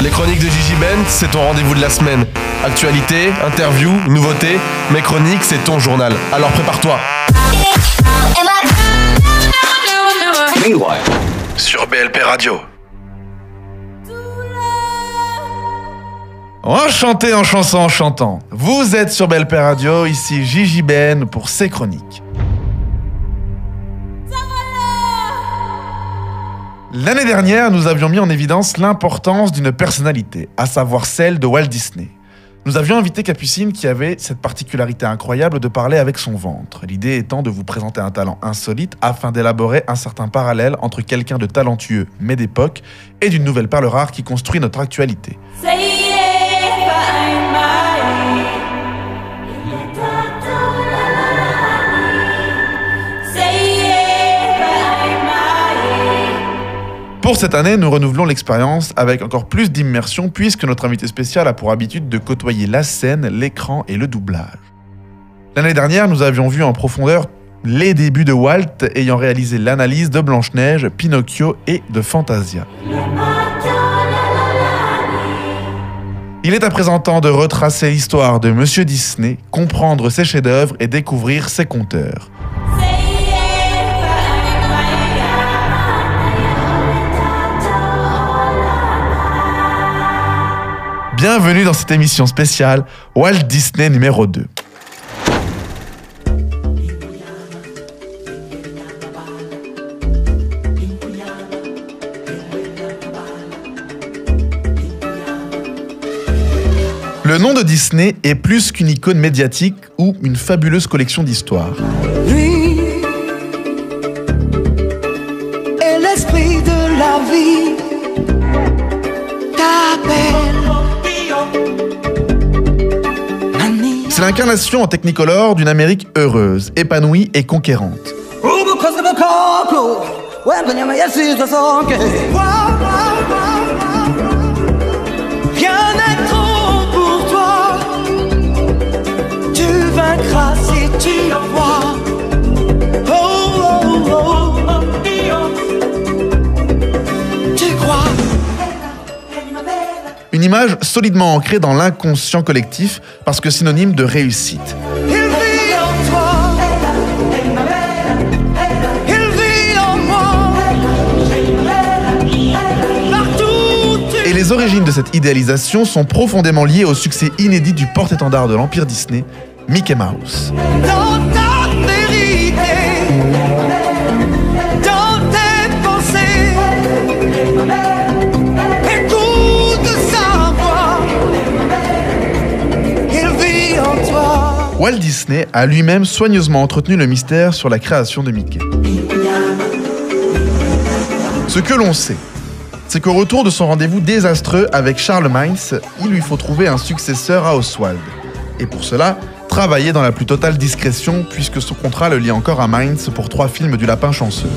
Les chroniques de Gigi Ben, c'est ton rendez-vous de la semaine. Actualité, interview, nouveautés, mes chroniques, c'est ton journal. Alors prépare-toi. Sur BLP Radio. Enchanté en chanson en chantant. Vous êtes sur BLP Radio, ici Gigi Ben pour ses chroniques. L'année dernière, nous avions mis en évidence l'importance d'une personnalité, à savoir celle de Walt Disney. Nous avions invité Capucine qui avait cette particularité incroyable de parler avec son ventre. L'idée étant de vous présenter un talent insolite afin d'élaborer un certain parallèle entre quelqu'un de talentueux mais d'époque et d'une nouvelle perle rare qui construit notre actualité. Pour cette année, nous renouvelons l'expérience avec encore plus d'immersion puisque notre invité spécial a pour habitude de côtoyer la scène, l'écran et le doublage. L'année dernière, nous avions vu en profondeur les débuts de Walt ayant réalisé l'analyse de Blanche-Neige, Pinocchio et de Fantasia. Il est à présent temps de retracer l'histoire de Monsieur Disney, comprendre ses chefs-d'œuvre et découvrir ses conteurs. Bienvenue dans cette émission spéciale Walt Disney numéro 2. Le nom de Disney est plus qu'une icône médiatique ou une fabuleuse collection d'histoires. C'est l'incarnation en technicolor d'une Amérique heureuse, épanouie et conquérante. Une image solidement ancrée dans l'inconscient collectif parce que synonyme de réussite. Il vit en toi. Il vit en moi. Partout où tu Et les origines de cette idéalisation sont profondément liées au succès inédit du porte-étendard de l'Empire Disney, Mickey Mouse. dans Walt Disney a lui-même soigneusement entretenu le mystère sur la création de Mickey. Ce que l'on sait, c'est qu'au retour de son rendez-vous désastreux avec Charles Mines, il lui faut trouver un successeur à Oswald. Et pour cela, travailler dans la plus totale discrétion puisque son contrat le lie encore à Mines pour trois films du lapin chanceux.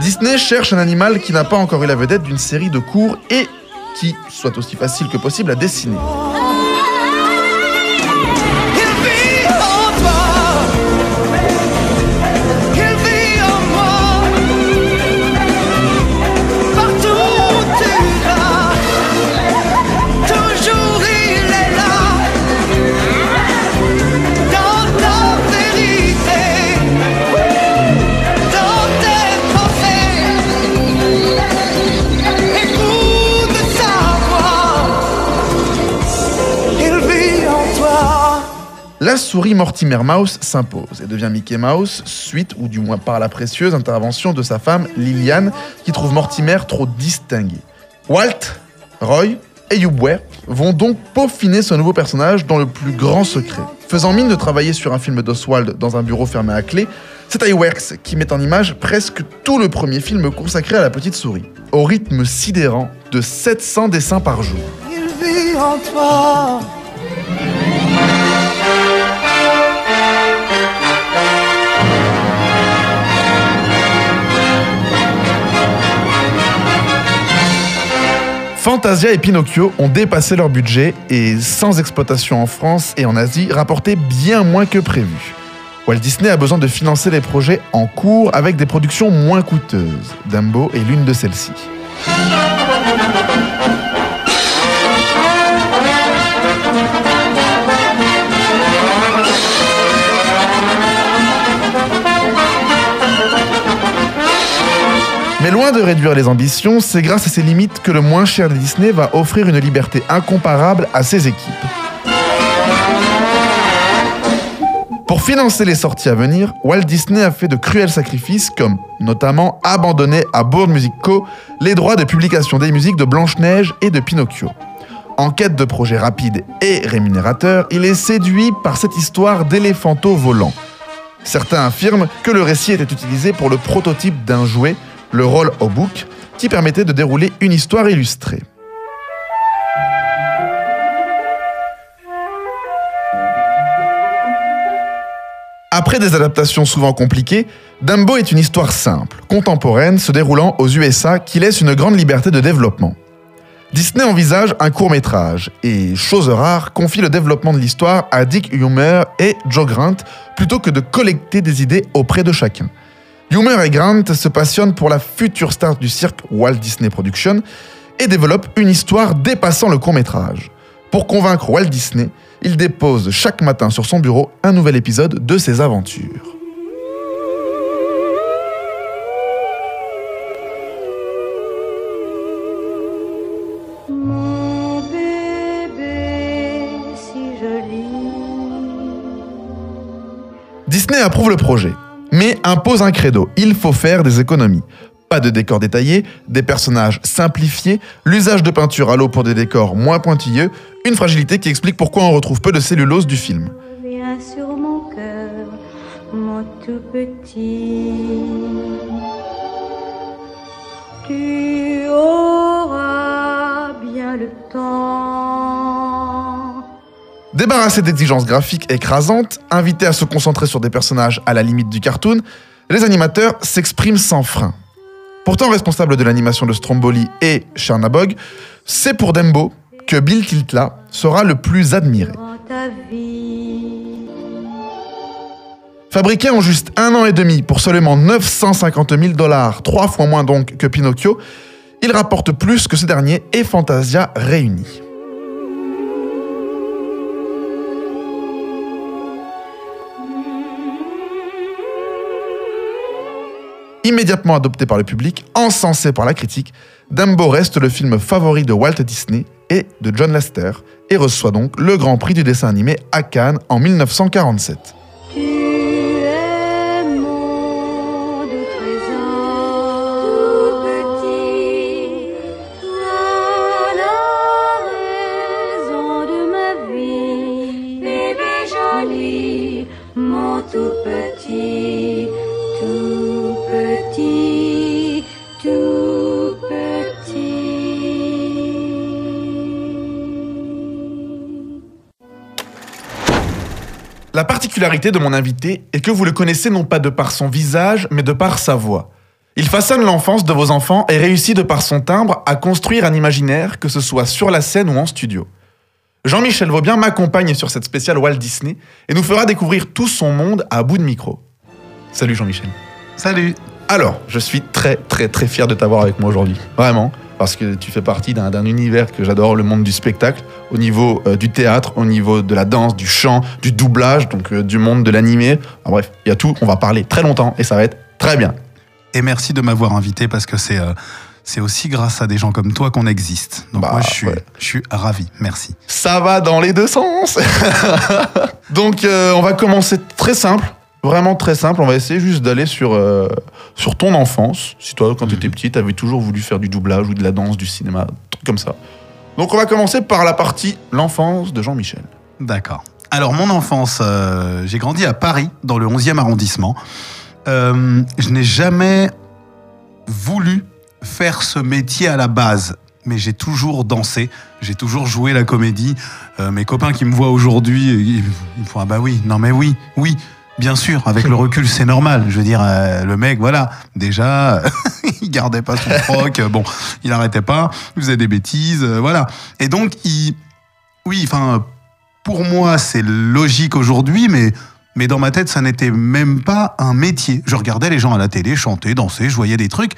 Disney cherche un animal qui n'a pas encore eu la vedette d'une série de cours et qui soit aussi facile que possible à dessiner. La souris Mortimer Mouse s'impose et devient Mickey Mouse suite, ou du moins par la précieuse intervention de sa femme Liliane, qui trouve Mortimer trop distingué. Walt, Roy et Ware vont donc peaufiner ce nouveau personnage dans le plus grand secret. Faisant mine de travailler sur un film d'Oswald dans un bureau fermé à clé, c'est iWorks qui met en image presque tout le premier film consacré à la petite souris, au rythme sidérant de 700 dessins par jour. Fantasia et Pinocchio ont dépassé leur budget et, sans exploitation en France et en Asie, rapportaient bien moins que prévu. Walt Disney a besoin de financer les projets en cours avec des productions moins coûteuses. Dumbo est l'une de celles-ci. Mais loin de réduire les ambitions, c'est grâce à ses limites que le moins cher de Disney va offrir une liberté incomparable à ses équipes. Pour financer les sorties à venir, Walt Disney a fait de cruels sacrifices comme notamment abandonner à Bourne Music Co. les droits de publication des musiques de Blanche-Neige et de Pinocchio. En quête de projets rapides et rémunérateurs, il est séduit par cette histoire d'éléphanto volant. Certains affirment que le récit était utilisé pour le prototype d'un jouet, le roll au book, qui permettait de dérouler une histoire illustrée. Après des adaptations souvent compliquées, Dumbo est une histoire simple, contemporaine, se déroulant aux USA qui laisse une grande liberté de développement. Disney envisage un court métrage et, chose rare, confie le développement de l'histoire à Dick Humer et Joe Grant plutôt que de collecter des idées auprès de chacun. Humer et Grant se passionnent pour la future star du cirque Walt Disney Productions et développent une histoire dépassant le court métrage. Pour convaincre Walt Disney, il dépose chaque matin sur son bureau un nouvel épisode de ses aventures. Disney approuve le projet, mais impose un credo. Il faut faire des économies. Pas de décors détaillés, des personnages simplifiés, l'usage de peinture à l'eau pour des décors moins pointilleux, une fragilité qui explique pourquoi on retrouve peu de cellulose du film. Sur mon cœur, mon tout petit. Tu auras bien le temps. Débarrassés d'exigences graphiques écrasantes, invités à se concentrer sur des personnages à la limite du cartoon, les animateurs s'expriment sans frein. Pourtant responsable de l'animation de Stromboli et Chernabog, c'est pour Dembo que Bill Tiltla sera le plus admiré. Fabriqué en juste un an et demi pour seulement 950 000 dollars, trois fois moins donc que Pinocchio, il rapporte plus que ce dernier et Fantasia réunis. Immédiatement adopté par le public, encensé par la critique, Dumbo reste le film favori de Walt Disney et de John Lasseter et reçoit donc le Grand Prix du dessin animé à Cannes en 1947. Tu es mon doux trésor, tout petit. Particularité de mon invité est que vous le connaissez non pas de par son visage, mais de par sa voix. Il façonne l'enfance de vos enfants et réussit de par son timbre à construire un imaginaire, que ce soit sur la scène ou en studio. Jean-Michel Vaubien m'accompagne sur cette spéciale Walt Disney et nous fera découvrir tout son monde à bout de micro. Salut Jean-Michel. Salut. Alors, je suis très très très fier de t'avoir avec moi aujourd'hui. Vraiment. Parce que tu fais partie d'un univers que j'adore, le monde du spectacle, au niveau euh, du théâtre, au niveau de la danse, du chant, du doublage, donc euh, du monde de l'animé. Enfin, bref, il y a tout. On va parler très longtemps et ça va être très bien. Et merci de m'avoir invité parce que c'est euh, c'est aussi grâce à des gens comme toi qu'on existe. Donc Bah, moi je suis ouais. je suis ravi. Merci. Ça va dans les deux sens. donc, euh, on va commencer très simple. Vraiment très simple. On va essayer juste d'aller sur, euh, sur ton enfance. Si toi, quand tu étais petit, tu avais toujours voulu faire du doublage ou de la danse, du cinéma, truc comme ça. Donc, on va commencer par la partie l'enfance de Jean-Michel. D'accord. Alors mon enfance, euh, j'ai grandi à Paris dans le 11e arrondissement. Euh, je n'ai jamais voulu faire ce métier à la base. Mais j'ai toujours dansé, j'ai toujours joué la comédie. Euh, mes copains qui me voient aujourd'hui, ils, ils me font ah bah oui, non mais oui, oui, bien sûr. Avec le recul, c'est normal. Je veux dire, euh, le mec, voilà, déjà, il gardait pas son froc. euh, bon, il arrêtait pas, il faisait des bêtises, euh, voilà. Et donc, il, oui, enfin, pour moi, c'est logique aujourd'hui, mais mais dans ma tête, ça n'était même pas un métier. Je regardais les gens à la télé chanter, danser, je voyais des trucs.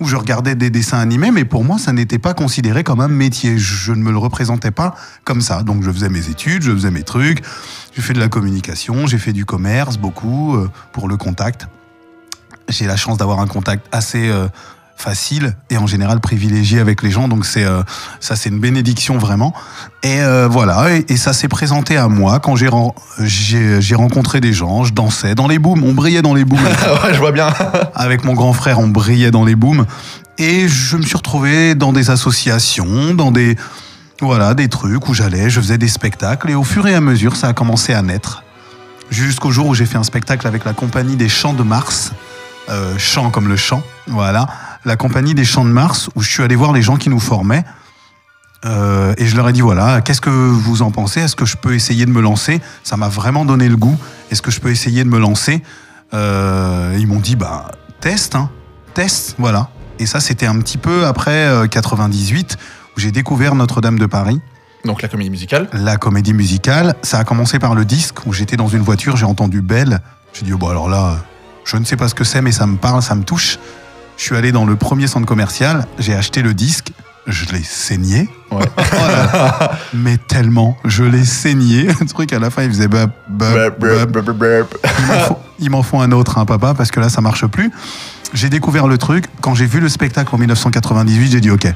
Où je regardais des dessins animés, mais pour moi, ça n'était pas considéré comme un métier. Je ne me le représentais pas comme ça. Donc, je faisais mes études, je faisais mes trucs, j'ai fait de la communication, j'ai fait du commerce, beaucoup, euh, pour le contact. J'ai la chance d'avoir un contact assez euh, facile et en général privilégié avec les gens, donc c'est euh, ça, c'est une bénédiction vraiment. Et euh, voilà, et, et ça s'est présenté à moi quand j'ai ren- j'ai rencontré des gens, je dansais dans les booms, on brillait dans les booms. ouais, je vois bien. Avec mon grand frère, on brillait dans les booms. Et je me suis retrouvé dans des associations, dans des, voilà, des trucs où j'allais, je faisais des spectacles. Et au fur et à mesure, ça a commencé à naître. Jusqu'au jour où j'ai fait un spectacle avec la compagnie des Chants de Mars. Euh, chant comme le chant, voilà. La compagnie des Chants de Mars, où je suis allé voir les gens qui nous formaient. Euh, et je leur ai dit voilà, qu'est-ce que vous en pensez? Est-ce que je peux essayer de me lancer? Ça m'a vraiment donné le goût. Est-ce que je peux essayer de me lancer? Euh, Ils m'ont dit bah teste, hein, teste, voilà. Et ça c'était un petit peu après euh, 98 où j'ai découvert Notre-Dame de Paris, Donc la comédie musicale. la comédie musicale. Ça a commencé par le disque où j'étais dans une voiture, j'ai entendu Belle. J'ai dit oh, bon alors là, je ne sais pas ce que c'est mais ça me parle, ça me touche. Je suis allé dans le premier centre commercial, j'ai acheté le disque, je l'ai saigné. Ouais. Oh là là. mais tellement, je l'ai saigné. Le truc à la fin, il faisait bap, bap, bap. Il m'en faut un autre, hein, papa, parce que là, ça marche plus. J'ai découvert le truc. Quand j'ai vu le spectacle en 1998, j'ai dit OK.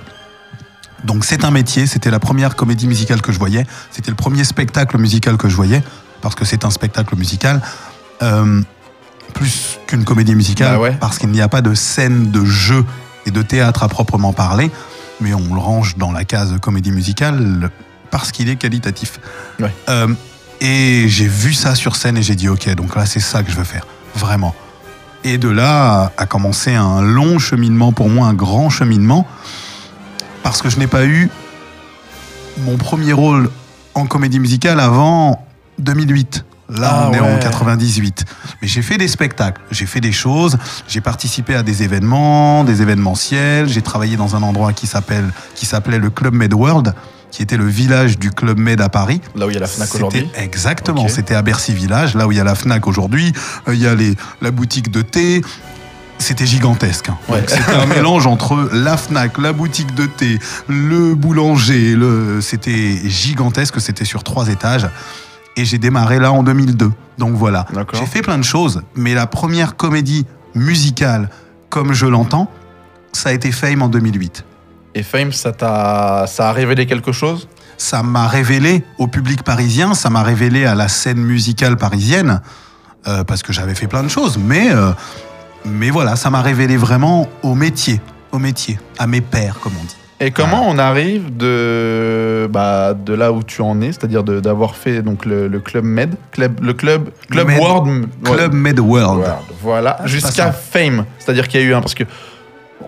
Donc c'est un métier. C'était la première comédie musicale que je voyais. C'était le premier spectacle musical que je voyais, parce que c'est un spectacle musical. Euh, plus qu'une comédie musicale, Bah ouais. parce qu'il n'y a pas de scène de jeu et de théâtre à proprement parler, mais on le range dans la case comédie musicale parce qu'il est qualitatif. Ouais. Euh, et j'ai vu ça sur scène et j'ai dit ok, donc là c'est ça que je veux faire, vraiment. Et de là a commencé un long cheminement pour moi, un grand cheminement, parce que je n'ai pas eu mon premier rôle en comédie musicale avant 2008. Là, Ah on est en ouais. 98. Mais j'ai fait des spectacles, j'ai fait des choses, j'ai participé à des événements, des événementiels, j'ai travaillé dans un endroit qui s'appelle qui s'appelait le Club Med World, qui était le village du Club Med à Paris. Là où il y a la Fnac aujourd'hui. Exactement, c'était à Bercy Village, là où il y a la Fnac aujourd'hui, euh, il y a les, la boutique de thé. C'était gigantesque. hein. Ouais. C'était un mélange entre la Fnac, la boutique de thé, le boulanger. Le... C'était gigantesque, c'était sur trois étages. Et j'ai démarré là en 2002. Donc voilà. J'ai fait plein de choses, mais la première comédie musicale, comme je l'entends, ça a été Fame en 2008. Et Fame, ça t'a, ça a révélé quelque chose? Ça m'a révélé au public parisien, ça m'a révélé à la scène musicale parisienne, euh, parce que j'avais fait plein de choses, mais, euh, mais voilà, ça m'a révélé vraiment au métier, au métier, à mes pères, comme on dit. Et comment on arrive de, bah, de là où tu en es, c'est-à-dire d'avoir fait donc le, le club Med, club, le club, club Med- World, Club Med World. World, voilà, c'est jusqu'à Fame, c'est-à-dire qu'il y a eu un parce que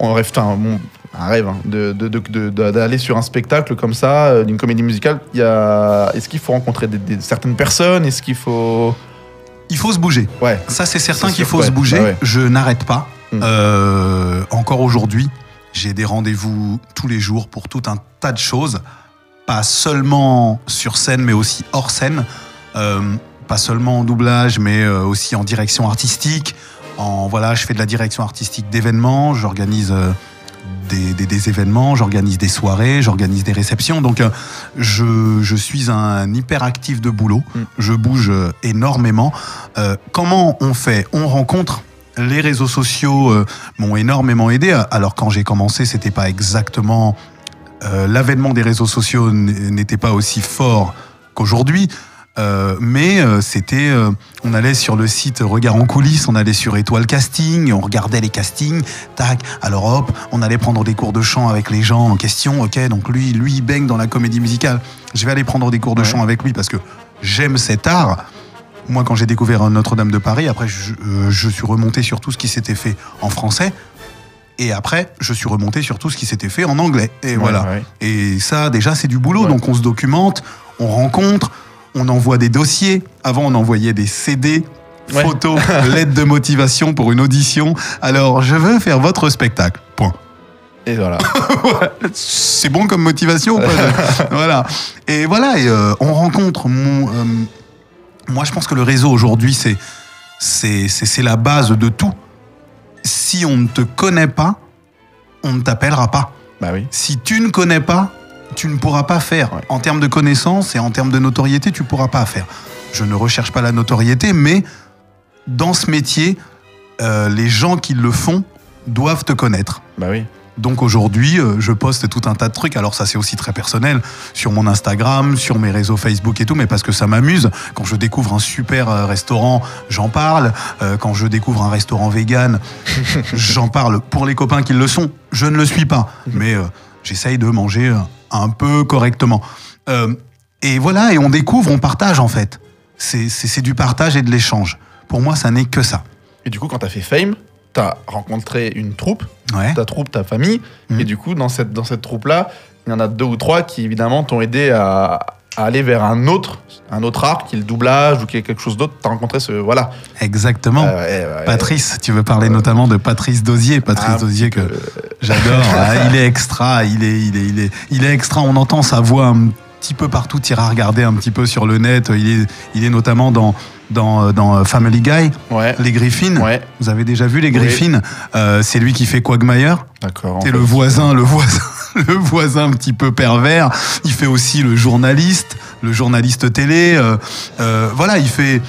on rêve, bon, un rêve hein, de- de- de- de- de- d'aller sur un spectacle comme ça, euh, d'une comédie musicale. Est-ce qu'il faut rencontrer des, des- certaines personnes, est-ce qu'il faut, Il faut se bouger. ouais, Ça, c'est certain qu'il faut ouais. se bouger. Ouais. Je n'arrête pas. Mm. Euh, encore aujourd'hui, j'ai des rendez-vous tous les jours pour tout un tas de choses. Pas seulement sur scène, mais aussi hors scène. Euh, pas seulement en doublage, mais euh, aussi en direction artistique. En, voilà, je fais de la direction artistique d'événements. J'organise euh, des, des- des événements, j'organise des soirées, j'organise des réceptions. Donc, euh, je, je suis un hyperactif de boulot. Mm. Je bouge énormément. Euh, comment on fait? On rencontre. Les réseaux sociaux euh, m'ont énormément aidé. Alors quand j'ai commencé, c'était pas exactement euh, l'avènement des réseaux sociaux n'était pas aussi fort qu'aujourd'hui. Euh, mais euh, c'était, euh, on allait sur le site Regard en coulisses, on allait sur Étoile Casting, on regardait les castings, tac. Alors hop, on allait prendre des cours de chant avec les gens en question. Ok, donc lui, lui, il baigne dans la comédie musicale. Je vais aller prendre des cours de Ouais. chant avec lui parce que j'aime cet art. Moi, quand j'ai découvert Notre-Dame de Paris, après, je, euh, je suis remonté sur tout ce qui s'était fait en français. Et après, je suis remonté sur tout ce qui s'était fait en anglais. Et voilà. ouais. Et ça, déjà, c'est du boulot. Ouais. Donc, on se documente, on rencontre, on envoie des dossiers. Avant, on envoyait des CD, photos, lettres de motivation pour une audition. Alors, je veux faire votre spectacle. Point. Et voilà. C'est bon comme motivation ou pas Voilà. Et voilà, et, euh, on rencontre. Mon, euh, moi, je pense que le réseau aujourd'hui, c'est c'est la base de tout. Si on ne te connaît pas, on ne t'appellera pas. Bah oui. Si tu ne connais pas, tu ne pourras pas faire. Ouais. En termes de connaissances et en termes de notoriété, tu pourras pas faire. Je ne recherche pas la notoriété, mais dans ce métier, euh, les gens qui le font doivent te connaître. Bah oui. Donc aujourd'hui, euh, je poste tout un tas de trucs. Alors ça, c'est aussi très personnel sur mon Instagram, sur mes réseaux Facebook et tout, mais parce que ça m'amuse. Quand je découvre un super euh, restaurant, j'en parle. Euh, quand je découvre un restaurant vegan, j'en parle. Pour les copains qui le sont, je ne le suis pas, mais j'essaye de manger un peu correctement. Et voilà, et on découvre, on partage en fait. C'est du partage et de l'échange. Pour moi, ça n'est que ça. Et du coup, quand t'as fait Fame, t'as rencontré une troupe, Ouais. ta troupe, ta famille, Mhm. et du coup, dans cette, dans cette troupe-là, il y en a deux ou trois qui, évidemment, t'ont aidé à, à aller vers un autre, un autre art, qui est le doublage ou qui est quelque chose d'autre. T'as rencontré ce. Voilà. Exactement. Euh, ouais, ouais, Patrice, tu veux parler notamment de Patrice Dosier, Patrice Ah, Dosier que euh, j'adore. Ah, il est extra, il est, il est, il est, il est extra. On entend sa voix un petit peu partout. Tu iras regarder un petit peu sur le net. Il est, il est notamment dans dans, dans Family Guy, Ouais. les Griffins. Ouais. Vous avez déjà vu les Oui. Griffins Euh, C'est lui qui fait Quagmire. D'accord. C'est le voisin, le voisin, le voisin un petit peu pervers. Il fait aussi le journaliste, le journaliste télé. euh, euh, voilà, il fait.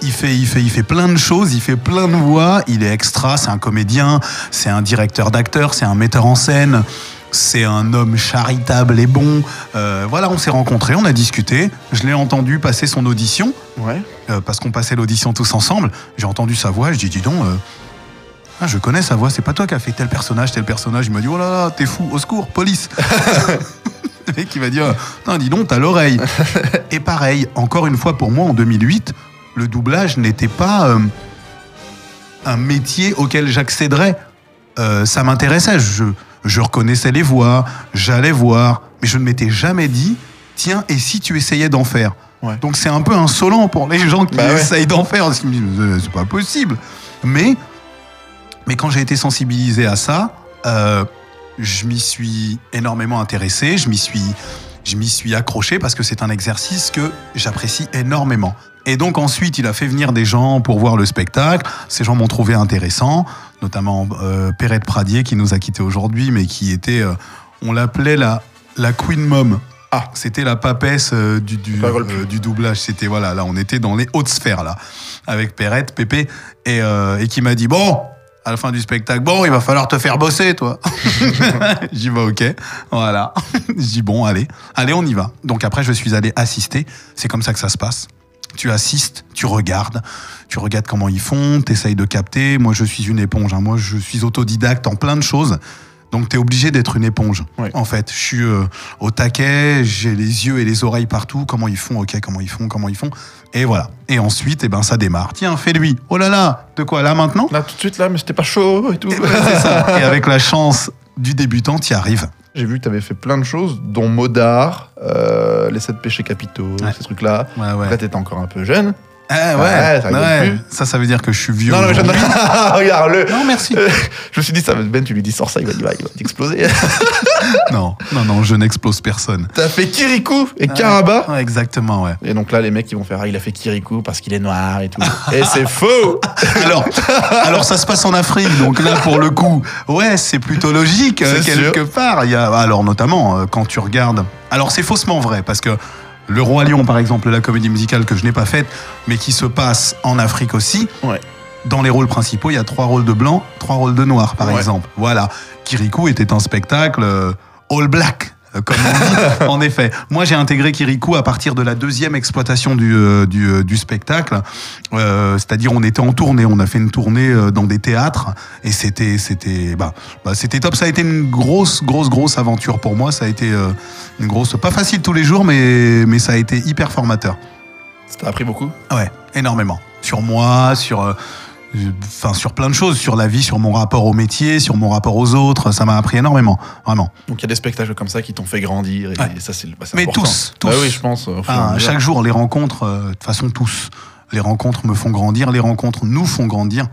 Il fait, il, fait, il fait plein de choses, il fait plein de voix, il est extra, c'est un comédien, c'est un directeur d'acteurs, c'est un metteur en scène, c'est un homme charitable et bon. Euh, voilà, on s'est rencontrés, on a discuté, je l'ai entendu passer son audition, Ouais. euh, parce qu'on passait l'audition tous ensemble. J'ai entendu sa voix, je dis dis donc, euh, ah, je connais sa voix, c'est pas toi qui as fait tel personnage, tel personnage. Il m'a dit oh là là, t'es fou, au secours, police. Le mec il m'a dit non, dis donc, t'as l'oreille. Et pareil, encore une fois pour moi en 2008, le doublage n'était pas un métier auquel j'accéderais. Ça m'intéressait, je, je reconnaissais les voix, j'allais voir, mais je ne m'étais jamais dit tiens, et si tu essayais d'en faire Ouais. donc c'est un peu insolent pour les gens qui Bah ouais. essayent d'en faire. C'est pas possible. Mais, mais quand j'ai été sensibilisé à ça, euh, je m'y suis énormément intéressé. Je m'y suis, je m'y suis accroché parce que c'est un exercice que j'apprécie énormément. Et donc ensuite, il a fait venir des gens pour voir le spectacle. Ces gens m'ont trouvé intéressant, notamment euh, Perrette Pradier qui nous a quittés aujourd'hui, mais qui était, euh, on l'appelait la, la Queen Mom. Ah, c'était la papesse euh, du, du, euh, du doublage. C'était voilà, là, on était dans les hautes sphères là, avec Perrette, Pépé, et, euh, et qui m'a dit bon, à la fin du spectacle, bon, il va falloir te faire bosser, toi. J'y vais, ok, voilà. Je dis bon, allez, allez, on y va. Donc après, je suis allé assister. C'est comme ça que ça se passe. Tu assistes, tu regardes, tu regardes comment ils font, t'essayes de capter. Moi, je suis une éponge. hein. Moi, je suis autodidacte en plein de choses. Donc, tu es obligé d'être une éponge. En fait, je suis euh, au taquet, j'ai les yeux et les oreilles partout. Comment ils font? Ok, comment ils font? Comment ils font? Et voilà. Et ensuite, eh ben, ça démarre. Tiens, fais-lui. Oh là là De quoi? Là, maintenant? Là, tout de suite, là, mais c'était pas chaud et tout. Et ça. Et avec la chance du débutant, tu y arrives. J'ai vu que tu avais fait plein de choses, dont Modard, euh, les sept péchés capitaux, Ouais. ces trucs-là. Ouais, ouais. Là, t'étais encore un peu jeune. Ah Ouais, ouais, ça ouais. plus. Ça, ça veut dire que je suis vieux. Non, non, mais je... Regarde-le. Non, merci. Je me suis dit, ça, Ben, tu lui dis, sors ça, il va, il va, il va t'exploser. non, non, non, je n'explose personne. T'as fait Kirikou et Karaba. Ouais, exactement, ouais. Et donc là, les mecs, ils vont faire, ah, il a fait Kirikou parce qu'il est noir et tout. et c'est faux Alors, alors, ça se passe en Afrique, donc là, pour le coup, ouais, c'est plutôt logique, euh, quelque part. Il y a, alors, notamment, euh, quand tu regardes. Alors, c'est faussement vrai, parce que Le Roi Lion, par exemple, la comédie musicale que je n'ai pas faite, mais qui se passe en Afrique aussi. Ouais. Dans les rôles principaux, il y a trois rôles de blanc, trois rôles de noir, par Ouais. exemple. Voilà. Kirikou était un spectacle euh, all black. Euh, Comme on dit, en effet. Moi, j'ai intégré Kirikou à partir de la deuxième exploitation du, euh, du, euh, du spectacle. Euh, C'est-à-dire, on était en tournée, on a fait une tournée dans des théâtres, et c'était, c'était, bah, bah, c'était top. Ça a été une grosse, grosse, grosse aventure pour moi. Ça a été euh, une grosse, pas facile tous les jours, mais, mais ça a été hyper formateur. Ça t'a appris beaucoup? Ouais, énormément. Sur moi, sur, euh, enfin, sur plein de choses, sur la vie, sur mon rapport au métier, sur mon rapport aux autres. Ça m'a appris énormément, vraiment. Donc il y a des spectacles comme ça qui t'ont fait grandir. Et Ouais. ça, c'est bah, Mais important. tous, tous. Bah oui, je pense. mesure. chaque jour, les rencontres, euh, de toute façon, tous. Les rencontres me font grandir, les rencontres nous font grandir.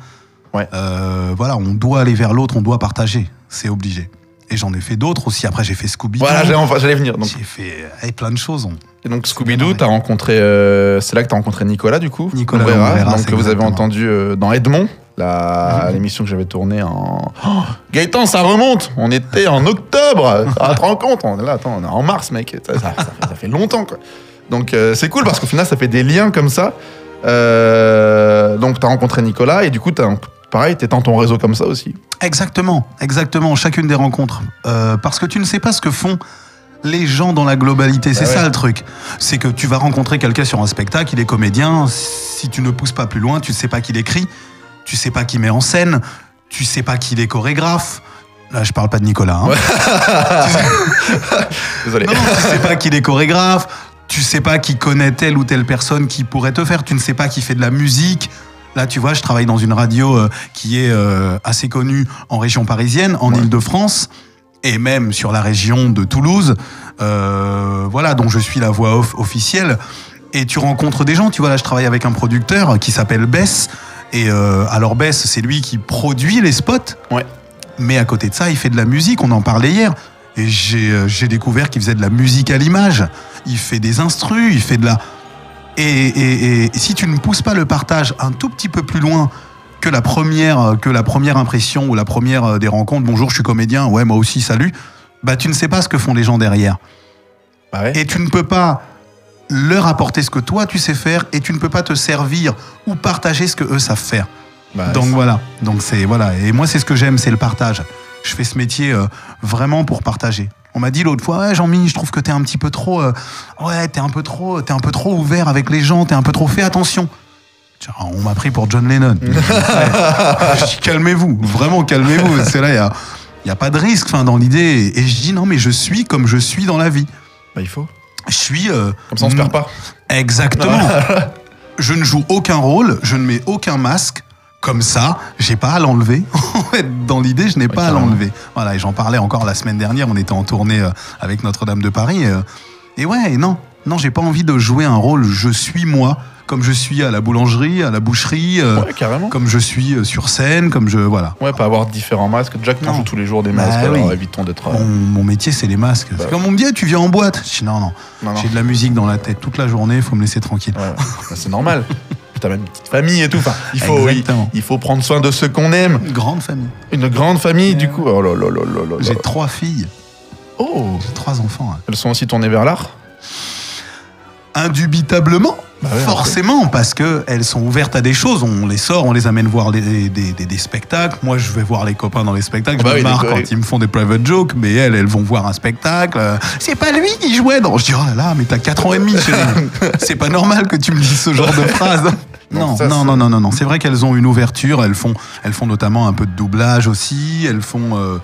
Ouais. Euh, voilà, on doit aller vers l'autre, on doit partager. C'est obligé. Et j'en ai fait d'autres aussi. Après, j'ai fait Scooby. Voilà, j'allais venir. J'ai fait eh, plein de choses. on- et donc Scooby-Doo, t'as rencontré. euh, c'est là que t'as rencontré Nicolas, du coup? Nicolas Longuera, Longuera, donc que vous avez entendu euh, dans Edmond. la- l'émission que j'avais tournée en. Oh, Gaëtan, ça remonte On était en octobre Ah, te rends compte? On est là, attends, on est en mars, mec. Ça, ça- ça fait, ça fait longtemps, quoi. Donc, euh, c'est cool parce qu'au final, ça fait des liens comme ça. Donc, tu as rencontré Nicolas et du coup, t'as- pareil, tu dans ton réseau comme ça aussi. Exactement, exactement, chacune des rencontres. Parce que tu ne sais pas ce que font les gens dans la globalité. C'est Bah ça ouais. le truc. C'est que tu vas rencontrer quelqu'un sur un spectacle, il est comédien. Si tu ne pousses pas plus loin, tu ne sais pas qu'il écrit, tu sais pas qui met en scène, tu sais pas qu'il est chorégraphe. Là, je parle pas de Nicolas. hein. Désolé. Non, tu sais pas qu'il est chorégraphe, tu sais pas qui connaît telle ou telle personne qui pourrait te faire, tu ne sais pas qui fait de la musique. Là, tu vois, je travaille dans une radio euh, qui est euh, assez connue en région parisienne, en Ile-de-France, et même sur la région de Toulouse. Euh, voilà, dont je suis la voix off officielle. Et tu rencontres des gens, tu vois, là, je travaille avec un producteur qui s'appelle Bess. Et euh, alors, Bess, c'est lui qui produit les spots. Ouais. Mais à côté de ça, il fait de la musique, on en parlait hier. Et j'ai euh, j'ai découvert qu'il faisait de la musique à l'image. Il fait des instrus, il fait de la... Et, et- et si tu ne pousses pas le partage un tout petit peu plus loin que la première, que la première impression ou la première euh, des rencontres, bonjour, je suis comédien, ouais, moi aussi, salut, bah tu ne sais pas ce que font les gens derrière. Bah ouais. Et tu ne peux pas leur apporter ce que toi tu sais faire et tu ne peux pas te servir ou partager ce que eux savent faire. Bah, Donc voilà. Donc c'est voilà. Et moi c'est ce que j'aime, c'est le partage. Je fais ce métier euh, vraiment pour partager. On m'a dit l'autre fois, ouais, Jean-Mi, je trouve que t'es un petit peu trop, euh, ouais, t'es un peu trop, t'es un peu trop ouvert avec les gens, t'es un peu trop fait attention. On m'a pris pour John Lennon. Calmez-vous, vraiment calmez-vous. C'est là, il y a, y a pas de risque, enfin, dans l'idée. Et je dis non, mais je suis comme je suis dans la vie. bah, il faut. Je suis. euh, Comme ça, on se perd pas. Exactement. je ne joue aucun rôle, je ne mets aucun masque. Comme ça, j'ai pas à l'enlever. Dans l'idée, je n'ai pas à l'enlever. Voilà, et j'en parlais encore la semaine dernière. On était en tournée euh, avec Notre-Dame de Paris. euh, Et ouais, et non, non, j'ai pas envie de jouer un rôle. Je suis moi, comme je suis à la boulangerie, à la boucherie, euh, Ouais, comme je suis euh, sur scène, comme je voilà. Ouais, pas avoir différents masques. Jack t'en joue tous les jours des Bah masques, alors oui. évitons d'être. Mon, mon métier, c'est les masques. Bah comme on me dit, tu viens en boîte. Je dis non, non, Non, non. j'ai de la musique dans la tête toute la journée. Faut me laisser tranquille. Ouais. Bah, c'est normal. T'as même une petite famille et tout. Enfin, il faut, il, il prendre soin de ceux qu'on aime. Une grande famille. Une grande famille, du coup. Oh là là là là là là. J'ai trois filles, Oh j'ai trois enfants. hein. Elles sont aussi tournées vers l'art? Indubitablement, Bah ouais, forcément, parce que elles sont ouvertes à des choses. On les sort, on les amène voir des, des- des spectacles. Moi, je vais voir les copains dans les spectacles. Bah je oui, me marre quand ils me font des private jokes, mais elles, elles vont voir un spectacle. C'est pas lui qui jouait. Non, je dis oh là là, mais t'as 4 ans et demi. C'est pas normal que tu me dises ce genre de phrase. Non, ça, non, non, non, non, non. C'est vrai qu'elles ont une ouverture. Elles font, elles font notamment un peu de doublage aussi. Elles font. euh,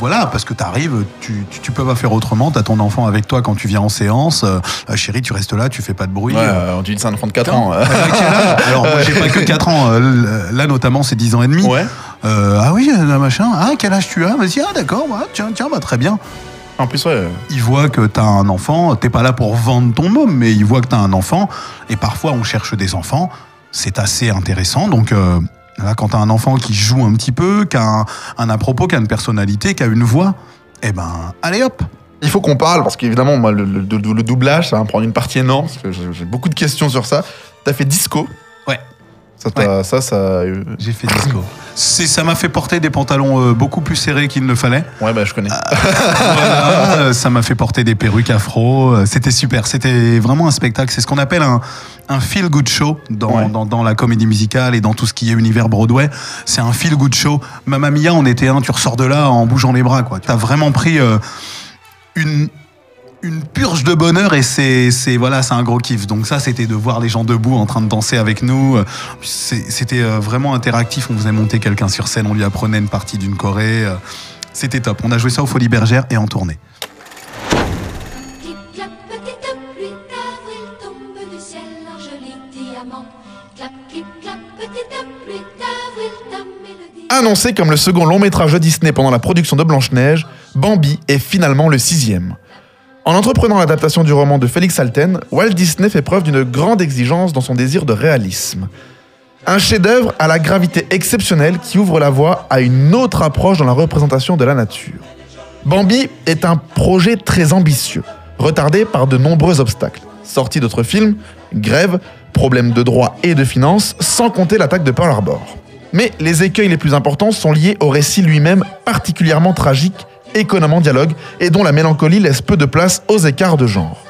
voilà, parce que t'arrives, tu, tu, tu peux pas faire autrement. T'as ton enfant avec toi quand tu viens en séance. Euh, euh, chérie, tu restes là, tu fais pas de bruit. Ouais, Euh, on dit que c'est un enfant de 4 ans. euh. Alors, moi, j'ai pas que 4 ans. Là, notamment, c'est 10 ans et demi. Ouais. Ah oui, machin. Ah, quel âge tu as? Vas-y, ah, d'accord. tiens, tiens, bah, très bien. En plus, ouais. Il voit que t'as un enfant. T'es pas là pour vendre ton môme, mais il voit que t'as un enfant. Et parfois, on cherche des enfants. C'est assez intéressant. Donc, euh, là, quand t'as un enfant qui joue un petit peu, qui a un, un à propos, qui a une personnalité, qui a une voix, eh ben, allez hop. Il faut qu'on parle parce qu'évidemment, moi, le, le- le doublage, ça va me prendre une partie énorme parce que j'ai beaucoup de questions sur ça. T'as fait disco. Ouais. Ça, t'a- ça, ça. euh, J'ai fait disco. Ça m'a fait porter des pantalons euh, beaucoup plus serrés qu'il ne le fallait. Ouais, bah, je connais. Voilà, euh, ça m'a fait porter des perruques afro. C'était super. C'était vraiment un spectacle. C'est ce qu'on appelle un, un feel good show dans, Ouais. dans, dans la comédie musicale et dans tout ce qui est univers Broadway. C'est un feel good show. Mamma Mia, on était un, tu ressors de là en bougeant les bras. quoi. Tu as vraiment pris euh, une une purge de bonheur et c'est c'est voilà c'est un gros kiff. Donc ça c'était de voir les gens debout en train de danser avec nous. C'était euh, vraiment interactif. On faisait monter quelqu'un sur scène. On lui apprenait une partie d'une choré. Euh, c'était top. On a joué ça au Folies Bergères et en tournée. Annoncé comme le second long métrage de Disney pendant la production de Blanche-Neige, Bambi est finalement le sixième. En entreprenant l'adaptation du roman de Félix Alten, Walt Disney fait preuve d'une grande exigence dans son désir de réalisme. Un chef-d'œuvre à la gravité exceptionnelle qui ouvre la voie à une autre approche dans la représentation de la nature. Bambi est un projet très ambitieux, retardé par de nombreux obstacles. Sortie d'autres films, grève, problèmes de droit et de finances, sans compter l'attaque de Pearl Harbor. Mais les écueils les plus importants sont liés au récit lui-même particulièrement tragique, économe en dialogue, et dont la mélancolie laisse peu de place aux écarts de genre.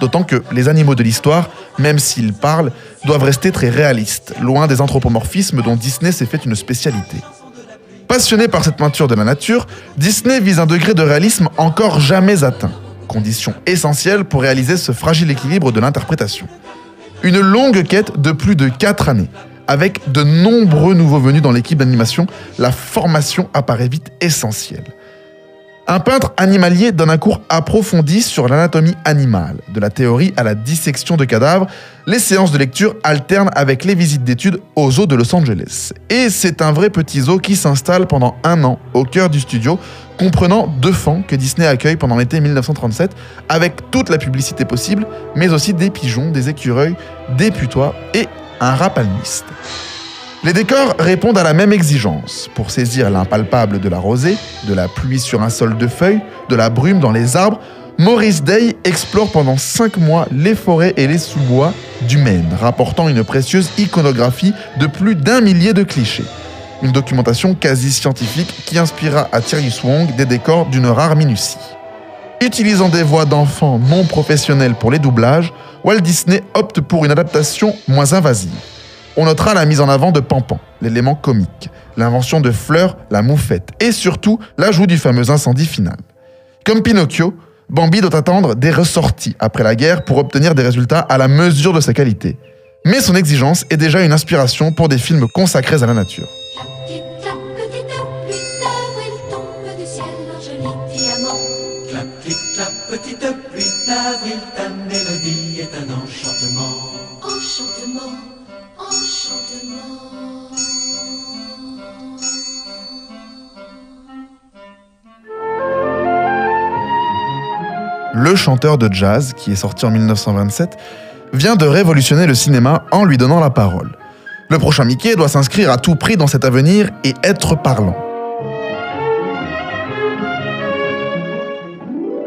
D'autant que les animaux de l'histoire, même s'ils parlent, doivent rester très réalistes, loin des anthropomorphismes dont Disney s'est fait une spécialité. Passionné par cette peinture de la nature, Disney vise un degré de réalisme encore jamais atteint, condition essentielle pour réaliser ce fragile équilibre de l'interprétation. Une longue quête de plus de 4 années. Avec de nombreux nouveaux venus dans l'équipe d'animation, la formation apparaît vite essentielle. Un peintre animalier donne un cours approfondi sur l'anatomie animale, de la théorie à la dissection de cadavres. Les séances de lecture alternent avec les visites d'études aux zoos de Los Angeles. Et c'est un vrai petit zoo qui s'installe pendant un an au cœur du studio, comprenant deux fans que Disney accueille pendant l'été 1937, avec toute la publicité possible, mais aussi des pigeons, des écureuils, des putois et un rat palmiste. Les décors répondent à la même exigence. Pour saisir l'impalpable de la rosée, de la pluie sur un sol de feuilles, de la brume dans les arbres, Maurice Day explore pendant cinq mois les forêts et les sous-bois du Maine, rapportant une précieuse iconographie de plus d'un millier de clichés. Une documentation quasi scientifique qui inspira à Thierry Swong des décors d'une rare minutie. Utilisant des voix d'enfants non professionnelles pour les doublages, Walt Disney opte pour une adaptation moins invasive. On notera la mise en avant de Pampan, l'élément comique, l'invention de Fleur, la moufette, et surtout l'ajout du fameux incendie final. Comme Pinocchio, Bambi doit attendre des ressorties après la guerre pour obtenir des résultats à la mesure de sa qualité. Mais son exigence est déjà une inspiration pour des films consacrés à la nature. Le chanteur de jazz, qui est sorti en 1927, vient de révolutionner le cinéma en lui donnant la parole. Le prochain Mickey doit s'inscrire à tout prix dans cet avenir et être parlant.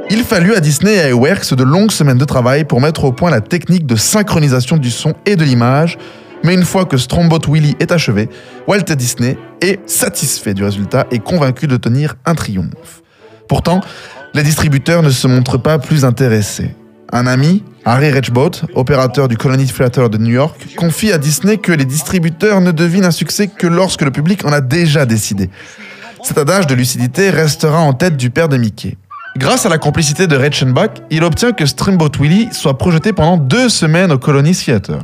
Il fallut à Disney et à Iwerks de longues semaines de travail pour mettre au point la technique de synchronisation du son et de l'image, mais une fois que Strombot Willie est achevé, Walt Disney est satisfait du résultat et convaincu de tenir un triomphe. Pourtant, les distributeurs ne se montrent pas plus intéressés. Un ami, Harry Rechbot, opérateur du Colony Theatre de New York, confie à Disney que les distributeurs ne devinent un succès que lorsque le public en a déjà décidé. Cet adage de lucidité restera en tête du père de Mickey. Grâce à la complicité de Reichenbach, il obtient que Steamboat Willie soit projeté pendant deux semaines au Colony Theatre.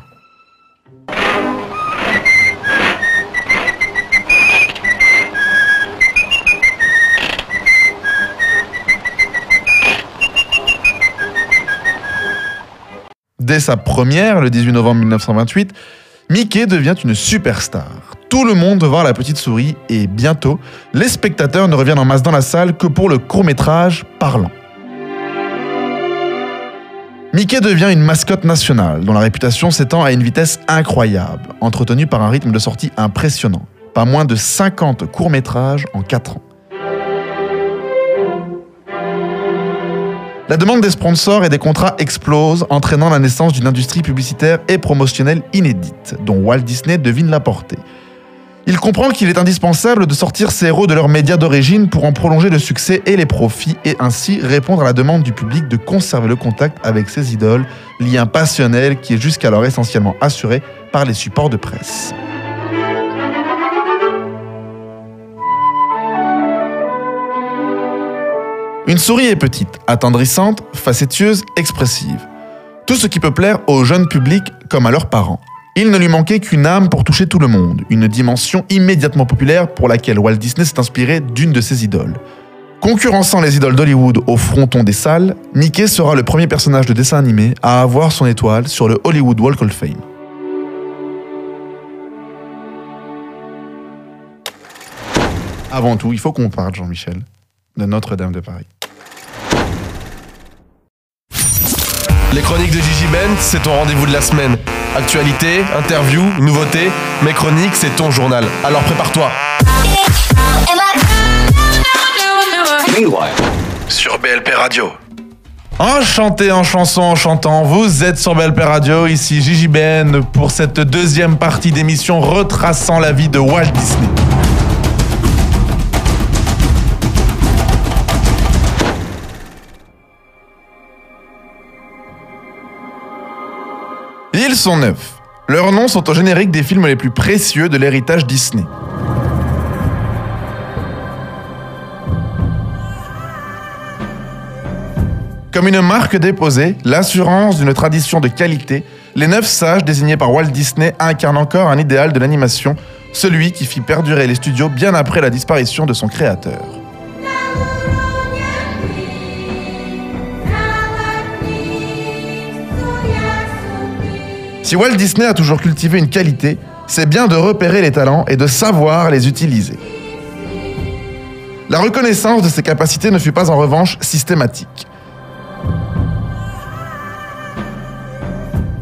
Dès sa première, le 18 novembre 1928, Mickey devient une superstar. Tout le monde voir la petite souris et bientôt, les spectateurs ne reviennent en masse dans la salle que pour le court-métrage parlant. Mickey devient une mascotte nationale dont la réputation s'étend à une vitesse incroyable, entretenue par un rythme de sortie impressionnant. Pas moins de 50 courts-métrages en 4 ans. La demande des sponsors et des contrats explose, entraînant la naissance d'une industrie publicitaire et promotionnelle inédite, dont Walt Disney devine la portée. Il comprend qu'il est indispensable de sortir ses héros de leurs médias d'origine pour en prolonger le succès et les profits et ainsi répondre à la demande du public de conserver le contact avec ses idoles, lien passionnel qui est jusqu'alors essentiellement assuré par les supports de presse. Une souris est petite, attendrissante, facétieuse, expressive. Tout ce qui peut plaire au jeune public comme à leurs parents. Il ne lui manquait qu'une âme pour toucher tout le monde, une dimension immédiatement populaire pour laquelle Walt Disney s'est inspiré d'une de ses idoles. Concurrençant les idoles d'Hollywood au fronton des salles, Mickey sera le premier personnage de dessin animé à avoir son étoile sur le Hollywood Walk of Fame. Avant tout, il faut qu'on parle, Jean-Michel, de Notre-Dame de Paris. Les chroniques de Gigi Bent, c'est ton rendez-vous de la semaine. Actualité, interview, nouveautés, mes chroniques, c'est ton journal. Alors prépare-toi. Sur BLP Radio. Enchanté en chanson en chantant, vous êtes sur Père Radio, ici Gigi Ben pour cette deuxième partie d'émission retraçant la vie de Walt Disney. Ils sont neufs. Leurs noms sont au générique des films les plus précieux de l'héritage Disney. Comme une marque déposée, l'assurance d'une tradition de qualité, les neuf sages désignés par Walt Disney incarnent encore un idéal de l'animation, celui qui fit perdurer les studios bien après la disparition de son créateur. Si Walt Disney a toujours cultivé une qualité, c'est bien de repérer les talents et de savoir les utiliser. La reconnaissance de ses capacités ne fut pas en revanche systématique.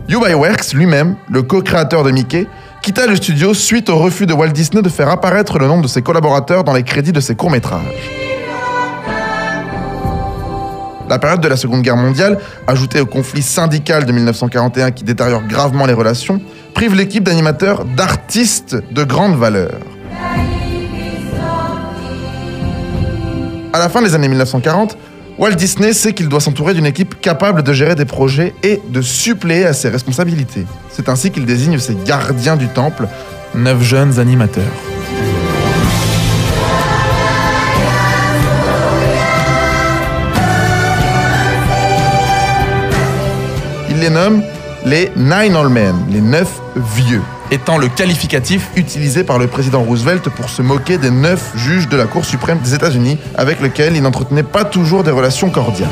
Ub Iwerks lui-même, le co-créateur de Mickey, quitta le studio suite au refus de Walt Disney de faire apparaître le nom de ses collaborateurs dans les crédits de ses courts-métrages. La période de la Seconde Guerre mondiale, ajoutée au conflit syndical de 1941 qui détériore gravement les relations, prive l'équipe d'animateurs d'artistes de grande valeur. À la fin des années 1940, Walt Disney sait qu'il doit s'entourer d'une équipe capable de gérer des projets et de suppléer à ses responsabilités. C'est ainsi qu'il désigne ses gardiens du temple, neuf jeunes animateurs. Les Nine Old Men, les neuf vieux, étant le qualificatif utilisé par le président Roosevelt pour se moquer des neuf juges de la Cour suprême des États-Unis avec lesquels il n'entretenait pas toujours des relations cordiales.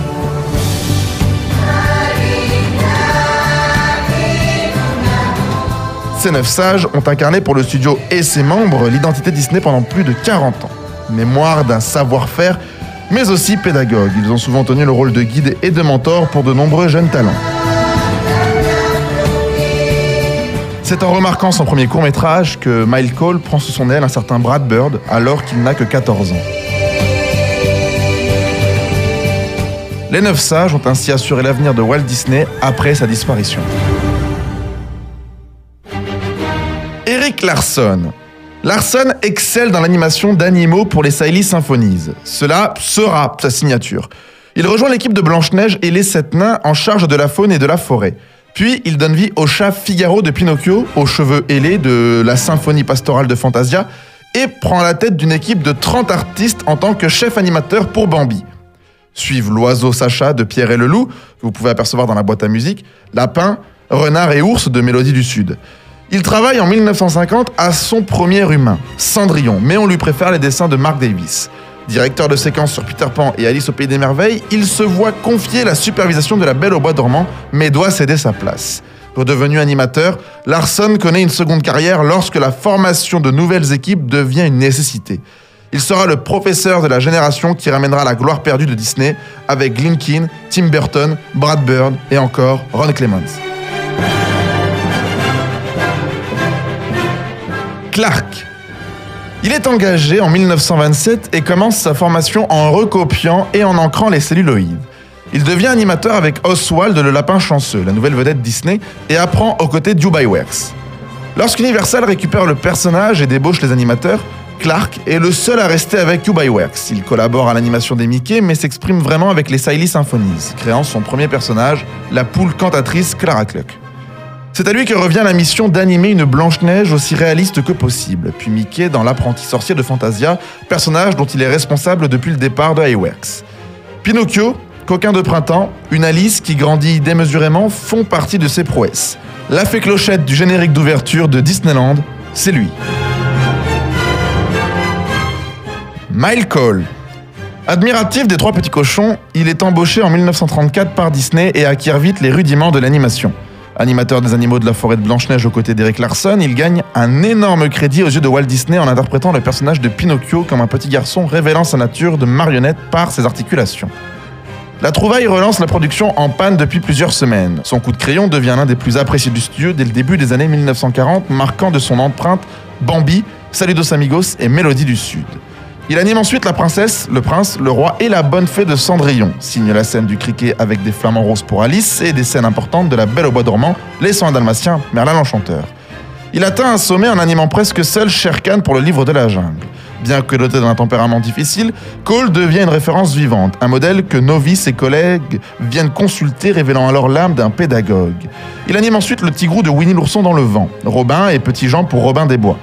Ces neuf sages ont incarné pour le studio et ses membres l'identité Disney pendant plus de 40 ans. Mémoire d'un savoir-faire, mais aussi pédagogue. Ils ont souvent tenu le rôle de guide et de mentor pour de nombreux jeunes talents. C'est en remarquant son premier court-métrage que Mile Cole prend sous son aile un certain Brad Bird alors qu'il n'a que 14 ans. Les Neuf Sages ont ainsi assuré l'avenir de Walt Disney après sa disparition. Eric Larson. Larson excelle dans l'animation d'animaux pour les Siley Symphonies. Cela sera sa signature. Il rejoint l'équipe de Blanche-Neige et les Sept Nains en charge de la faune et de la forêt. Puis il donne vie au chat Figaro de Pinocchio, aux cheveux ailés de la symphonie pastorale de Fantasia, et prend la tête d'une équipe de 30 artistes en tant que chef animateur pour Bambi. Suivent l'oiseau Sacha de Pierre et le Loup, que vous pouvez apercevoir dans la boîte à musique, lapin, renard et ours de Mélodie du Sud. Il travaille en 1950 à son premier humain, Cendrillon, mais on lui préfère les dessins de Mark Davis. Directeur de séquence sur Peter Pan et Alice au Pays des Merveilles, il se voit confier la supervision de la Belle au Bois dormant, mais doit céder sa place. Redevenu animateur, Larson connaît une seconde carrière lorsque la formation de nouvelles équipes devient une nécessité. Il sera le professeur de la génération qui ramènera la gloire perdue de Disney avec Linkin, Tim Burton, Brad Bird et encore Ron Clements. Clark. Il est engagé en 1927 et commence sa formation en recopiant et en ancrant les celluloïdes. Il devient animateur avec Oswald le lapin chanceux, la nouvelle vedette Disney, et apprend aux côtés d'Ubai Works. Lorsqu'Universal récupère le personnage et débauche les animateurs, Clark est le seul à rester avec Ubai Works. Il collabore à l'animation des Mickey, mais s'exprime vraiment avec les Siley Symphonies, créant son premier personnage, la poule cantatrice Clara Cluck. C'est à lui que revient la mission d'animer une Blanche-Neige aussi réaliste que possible, puis Mickey dans L'apprenti sorcier de Fantasia, personnage dont il est responsable depuis le départ de Iwerks. Pinocchio, coquin de printemps, une Alice qui grandit démesurément font partie de ses prouesses. La fée clochette du générique d'ouverture de Disneyland, c'est lui. Mile Cole. Admiratif des trois petits cochons, il est embauché en 1934 par Disney et acquiert vite les rudiments de l'animation. Animateur des animaux de la forêt de Blanche-Neige aux côtés d'Eric Larson, il gagne un énorme crédit aux yeux de Walt Disney en interprétant le personnage de Pinocchio comme un petit garçon révélant sa nature de marionnette par ses articulations. La trouvaille relance la production en panne depuis plusieurs semaines. Son coup de crayon devient l'un des plus appréciés du studio dès le début des années 1940, marquant de son empreinte Bambi, Saludos Amigos et Mélodie du Sud. Il anime ensuite La Princesse, Le Prince, Le Roi et La Bonne Fée de Cendrillon, signe la scène du cricket avec des flamants roses pour Alice et des scènes importantes de La Belle au Bois dormant, Les Cent Dalmatiens, Merlin l'Enchanteur. Il atteint un sommet en animant presque seul Shere Khan pour le livre de la jungle. Bien que doté d'un tempérament difficile, Cole devient une référence vivante, un modèle que novices et collègues viennent consulter, révélant alors l'âme d'un pédagogue. Il anime ensuite le tigrou de Winnie l'ourson dans le vent, Robin et Petit Jean pour Robin des Bois.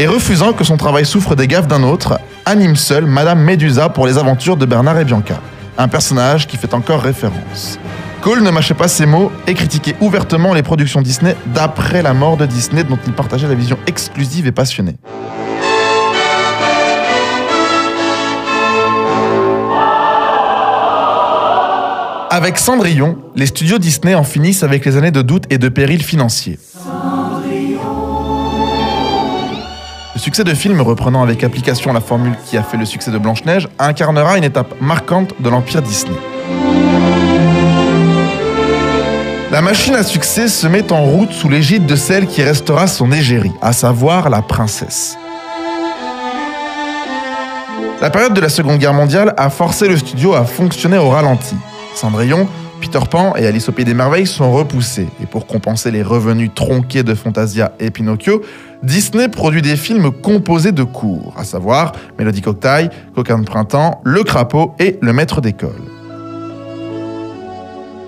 Et refusant que son travail souffre des gaffes d'un autre, anime seul Madame Médusa pour les aventures de Bernard et Bianca, un personnage qui fait encore référence. Cole ne mâchait pas ses mots et critiquait ouvertement les productions Disney d'après la mort de Disney dont il partageait la vision exclusive et passionnée. Avec Cendrillon, les studios Disney en finissent avec les années de doute et de péril financier. Le succès de film reprenant avec application la formule qui a fait le succès de Blanche-Neige incarnera une étape marquante de l'empire Disney. La machine à succès se met en route sous l'égide de celle qui restera son égérie, à savoir la princesse. La période de la Seconde Guerre mondiale a forcé le studio à fonctionner au ralenti. Cendrillon, Peter Pan et Alice au Pays des Merveilles sont repoussés. Et pour compenser les revenus tronqués de Fantasia et Pinocchio, Disney produit des films composés de cours, à savoir Mélodie Cocktail, Coquin de Printemps, Le Crapaud et Le Maître d'école.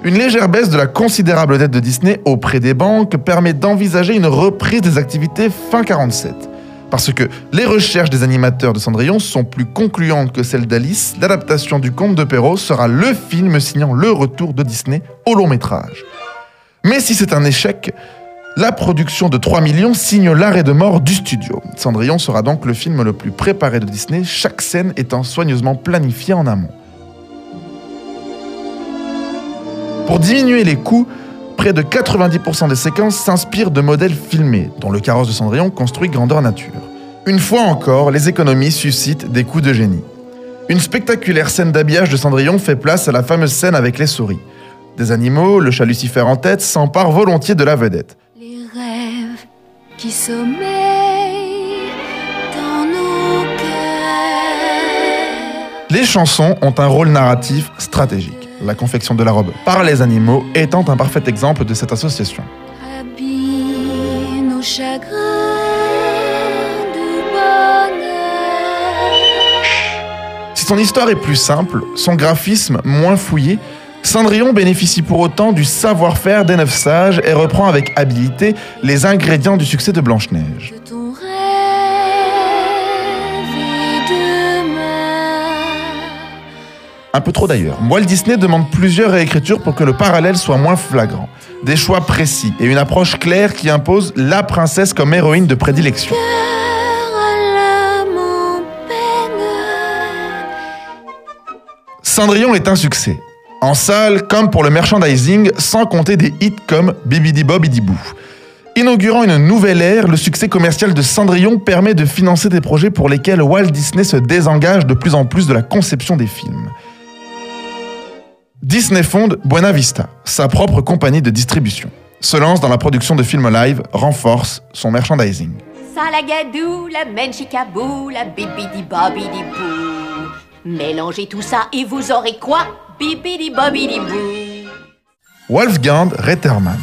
Une légère baisse de la considérable dette de Disney auprès des banques permet d'envisager une reprise des activités fin 47. Parce que les recherches des animateurs de Cendrillon sont plus concluantes que celles d'Alice, l'adaptation du conte de Perrault sera le film signant le retour de Disney au long métrage. Mais si c'est un échec, la production de 3 millions signe l'arrêt de mort du studio. Cendrillon sera donc le film le plus préparé de Disney, chaque scène étant soigneusement planifiée en amont. Pour diminuer les coûts, près de 90% des séquences s'inspirent de modèles filmés, dont le carrosse de Cendrillon construit grandeur nature. Une fois encore, les économies suscitent des coups de génie. Une spectaculaire scène d'habillage de Cendrillon fait place à la fameuse scène avec les souris. Des animaux, le chat Lucifer en tête, s'emparent volontiers de la vedette. Les rêves qui sommeillent dans nos cœurs. Les chansons ont un rôle narratif stratégique. La confection de la robe par les animaux étant un parfait exemple de cette association. Si son histoire est plus simple, son graphisme moins fouillé, Cendrillon bénéficie pour autant du savoir-faire des neuf sages et reprend avec habileté les ingrédients du succès de Blanche-Neige. Un peu trop d'ailleurs. Walt Disney demande plusieurs réécritures pour que le parallèle soit moins flagrant. Des choix précis et une approche claire qui impose la princesse comme héroïne de prédilection. Cendrillon est un succès. En salle comme pour le merchandising, sans compter des hits comme Bibidi Bobidi Boo. Inaugurant une nouvelle ère, le succès commercial de Cendrillon permet de financer des projets pour lesquels Walt Disney se désengage de plus en plus de la conception des films. Disney fonde Buena Vista, sa propre compagnie de distribution. Se lance dans la production de films live, renforce son merchandising. Salagadou, la menchikabou, la bibidi bobidi bou. Mélangez tout ça et vous aurez quoi? Bibidi bobidi bou. Wolfgang Rettermann.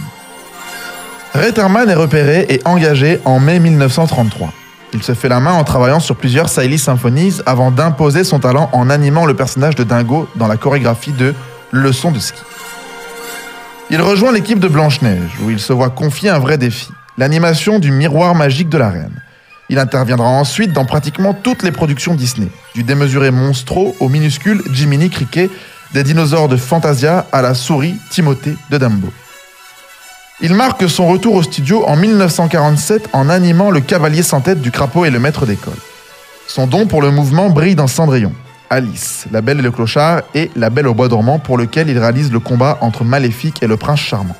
Rettermann est repéré et engagé en mai 1933. Il se fait la main en travaillant sur plusieurs Siley Symphonies avant d'imposer son talent en animant le personnage de Dingo dans la chorégraphie de Leçon de ski. Il rejoint l'équipe de Blanche-Neige où il se voit confier un vrai défi, l'animation du miroir magique de la reine. Il interviendra ensuite dans pratiquement toutes les productions Disney, du démesuré Monstro au minuscule Jiminy Cricket, des dinosaures de Fantasia à la souris Timothée de Dumbo. Il marque son retour au studio en 1947 en animant le cavalier sans tête du crapaud et le maître d'école. Son don pour le mouvement brille dans Cendrillon, Alice, La Belle et le Clochard et La Belle au Bois dormant pour lequel il réalise le combat entre Maléfique et le Prince Charmant.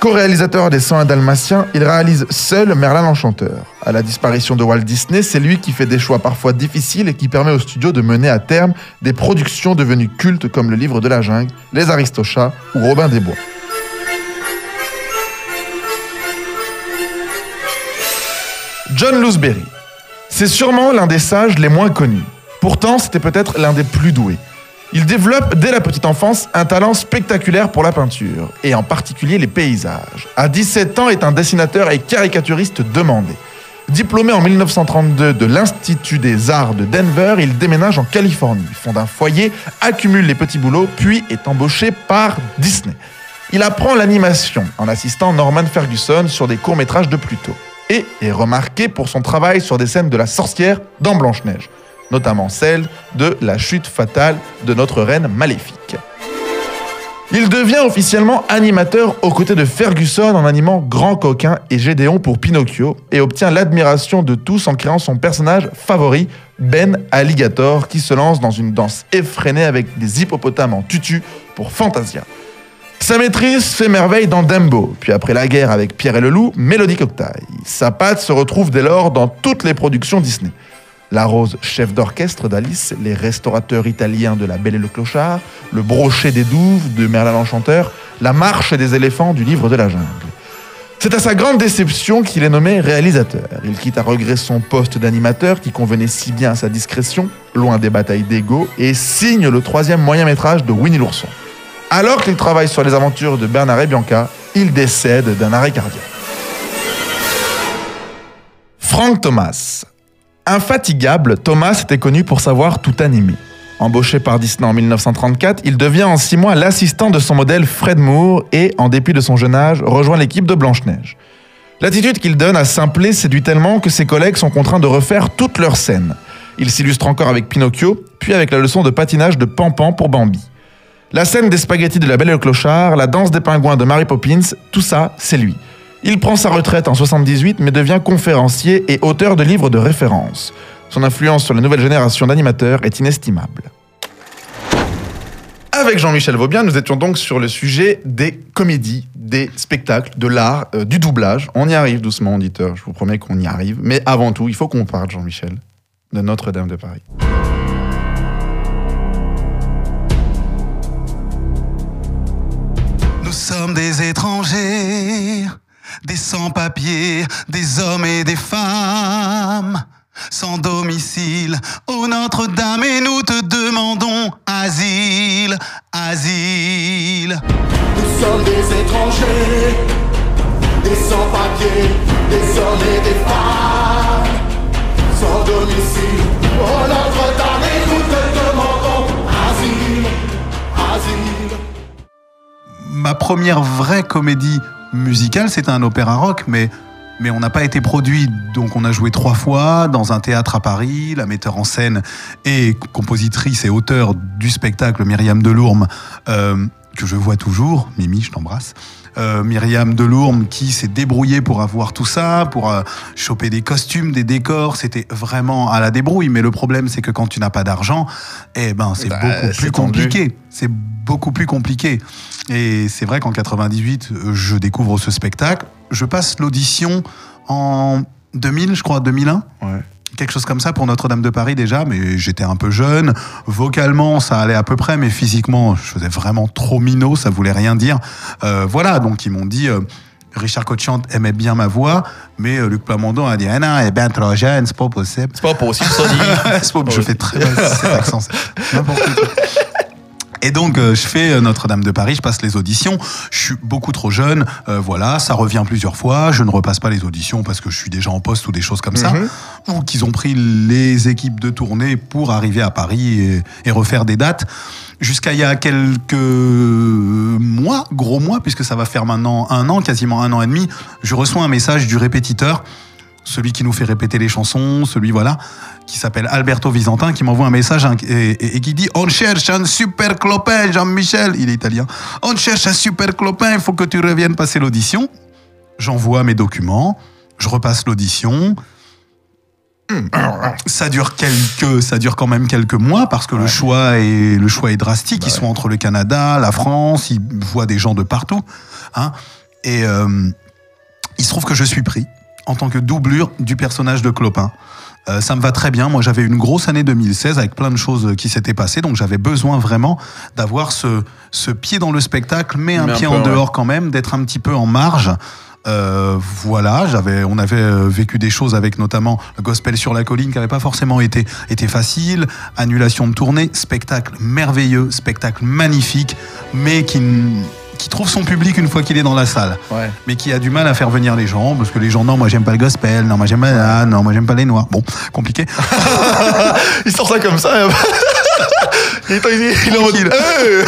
Co-réalisateur des 101 Dalmatiens, il réalise seul Merlin l'Enchanteur. À la disparition de Walt Disney, c'est lui qui fait des choix parfois difficiles et qui permet au studio de mener à terme des productions devenues cultes comme Le Livre de la Jungle, Les Aristochats ou Robin des Bois. John Looseberry. C'est sûrement l'un des sages les moins connus. Pourtant, c'était peut-être l'un des plus doués. Il développe dès la petite enfance un talent spectaculaire pour la peinture, et en particulier les paysages. À 17 ans, est un dessinateur et caricaturiste demandé. Diplômé en 1932 de l'Institut des Arts de Denver, il déménage en Californie, fonde un foyer, accumule les petits boulots, puis est embauché par Disney. Il apprend l'animation en assistant Norman Ferguson sur des courts-métrages de Pluto et est remarqué pour son travail sur des scènes de la sorcière dans Blanche-Neige, notamment celle de la chute fatale de notre reine maléfique. Il devient officiellement animateur aux côtés de Ferguson en animant Grand Coquin et Gédéon pour Pinocchio et obtient l'admiration de tous en créant son personnage favori, Ben Alligator, qui se lance dans une danse effrénée avec des hippopotames en tutu pour Fantasia. Sa maîtrise fait merveille dans Dumbo, puis après la guerre avec Pierre et le Loup, Mélodie Cocktail. Sa patte se retrouve dès lors dans toutes les productions Disney. La Rose, chef d'orchestre d'Alice, les restaurateurs italiens de La Belle et le Clochard, le brochet des douves de Merlin l'Enchanteur, la marche des éléphants du livre de la jungle. C'est à sa grande déception qu'il est nommé réalisateur. Il quitte à regret son poste d'animateur qui convenait si bien à sa discrétion, loin des batailles d'ego, et signe le troisième moyen métrage de Winnie l'ourson. Alors qu'il travaille sur les aventures de Bernard et Bianca, il décède d'un arrêt cardiaque. Frank Thomas. Infatigable, Thomas était connu pour savoir tout animer. Embauché par Disney en 1934, il devient en six mois l'assistant de son modèle Fred Moore et, en dépit de son jeune âge, rejoint l'équipe de Blanche-Neige. L'attitude qu'il donne à Simplet séduit tellement que ses collègues sont contraints de refaire toutes leurs scènes. Il s'illustre encore avec Pinocchio, puis avec la leçon de patinage de Pampan pour Bambi. La scène des spaghettis de la Belle et le Clochard, la danse des pingouins de Mary Poppins, tout ça, c'est lui. Il prend sa retraite en 78 mais devient conférencier et auteur de livres de référence. Son influence sur la nouvelle génération d'animateurs est inestimable. Avec Jean-Michel Vaubien, nous étions donc sur le sujet des comédies, des spectacles, de l'art, euh, du doublage. On y arrive doucement, auditeur, je vous promets qu'on y arrive. Mais avant tout, il faut qu'on parle, Jean-Michel, de Notre-Dame de Paris. Nous sommes des étrangers, des sans-papiers, des hommes et des femmes, sans domicile. Ô Notre-Dame, et nous te demandons asile, asile. Nous sommes des étrangers, des sans-papiers, des hommes et des femmes, sans domicile. Oh Notre-Dame, et nous te demandons asile, asile. Ma première vraie comédie musicale, c'était un opéra rock, mais, mais on n'a pas été produit. Donc on a joué trois fois dans un théâtre à Paris. La metteur en scène et compositrice et auteur du spectacle, Myriam Delourme, euh, que je vois toujours. Mimi, je t'embrasse. Euh, Myriam Delourme qui s'est débrouillée pour avoir tout ça, pour euh, choper des costumes, des décors. C'était vraiment à la débrouille. Mais le problème, c'est que quand tu n'as pas d'argent, eh ben, c'est Bah, beaucoup plus tendu. compliqué. C'est beaucoup plus compliqué. Et c'est vrai qu'en 98, euh, je découvre ce spectacle. Je passe l'audition en 2000, je crois, 2001 Ouais. Quelque chose comme ça pour Notre-Dame de Paris déjà, mais j'étais un peu jeune. Vocalement, ça allait à peu près, mais physiquement, je faisais vraiment trop minot, ça voulait rien dire. Euh, voilà, donc ils m'ont dit. euh, Richard Cochiant aimait bien ma voix, mais euh, Luc Plamondon a dit Ah non, elle est bien trop jeune, c'est pas possible. C'est pas possible, ça dit. C'est pas- je fais très mal cet accent, n'importe quoi. Et donc, euh, je fais euh, Notre-Dame de Paris, je passe les auditions. Je suis beaucoup trop jeune, euh, voilà, ça revient plusieurs fois. Je ne repasse pas les auditions parce que je suis déjà en poste ou des choses comme ça. Mhm. Ou qu'ils ont pris les équipes de tournée pour arriver à Paris et, et refaire des dates. Jusqu'à il y a quelques mois, gros mois, puisque ça va faire maintenant un an, quasiment un an et demi, je reçois un message du répétiteur celui qui nous fait répéter les chansons, celui voilà, qui s'appelle Alberto Visantin, qui m'envoie un message hein, et, et- et qui dit On cherche un super clopin, Jean-Michel, il est italien. On cherche un super clopin, il faut que tu reviennes passer l'audition. J'envoie mes documents, je repasse l'audition. Ça dure quelques, ça dure quand même quelques mois parce que le choix est le choix est drastique. ils sont entre le Canada, la France, ils voient des gens de partout, hein. Et euh, il se trouve que je suis pris en tant que doublure du personnage de Clopin. Euh, ça me va très bien. Moi, j'avais une grosse année 2016 avec plein de choses qui s'étaient passées, donc j'avais besoin vraiment d'avoir ce, ce pied dans le spectacle, mais un Mais un pied peu, en ouais. dehors quand même, d'être un petit peu en marge. Euh, voilà, j'avais, on avait euh, vécu des choses avec notamment le gospel sur la colline qui n'avait pas forcément été, été facile, annulation de tournée, spectacle merveilleux, spectacle magnifique, mais qui, qui trouve son public une fois qu'il est dans la salle, Ouais. mais qui a du mal à faire venir les gens parce que les gens non moi j'aime pas le gospel, non moi j'aime pas, ah, non moi j'aime pas les noirs, bon compliqué. Il sort ça comme ça. Il est, il est-. Tranquille.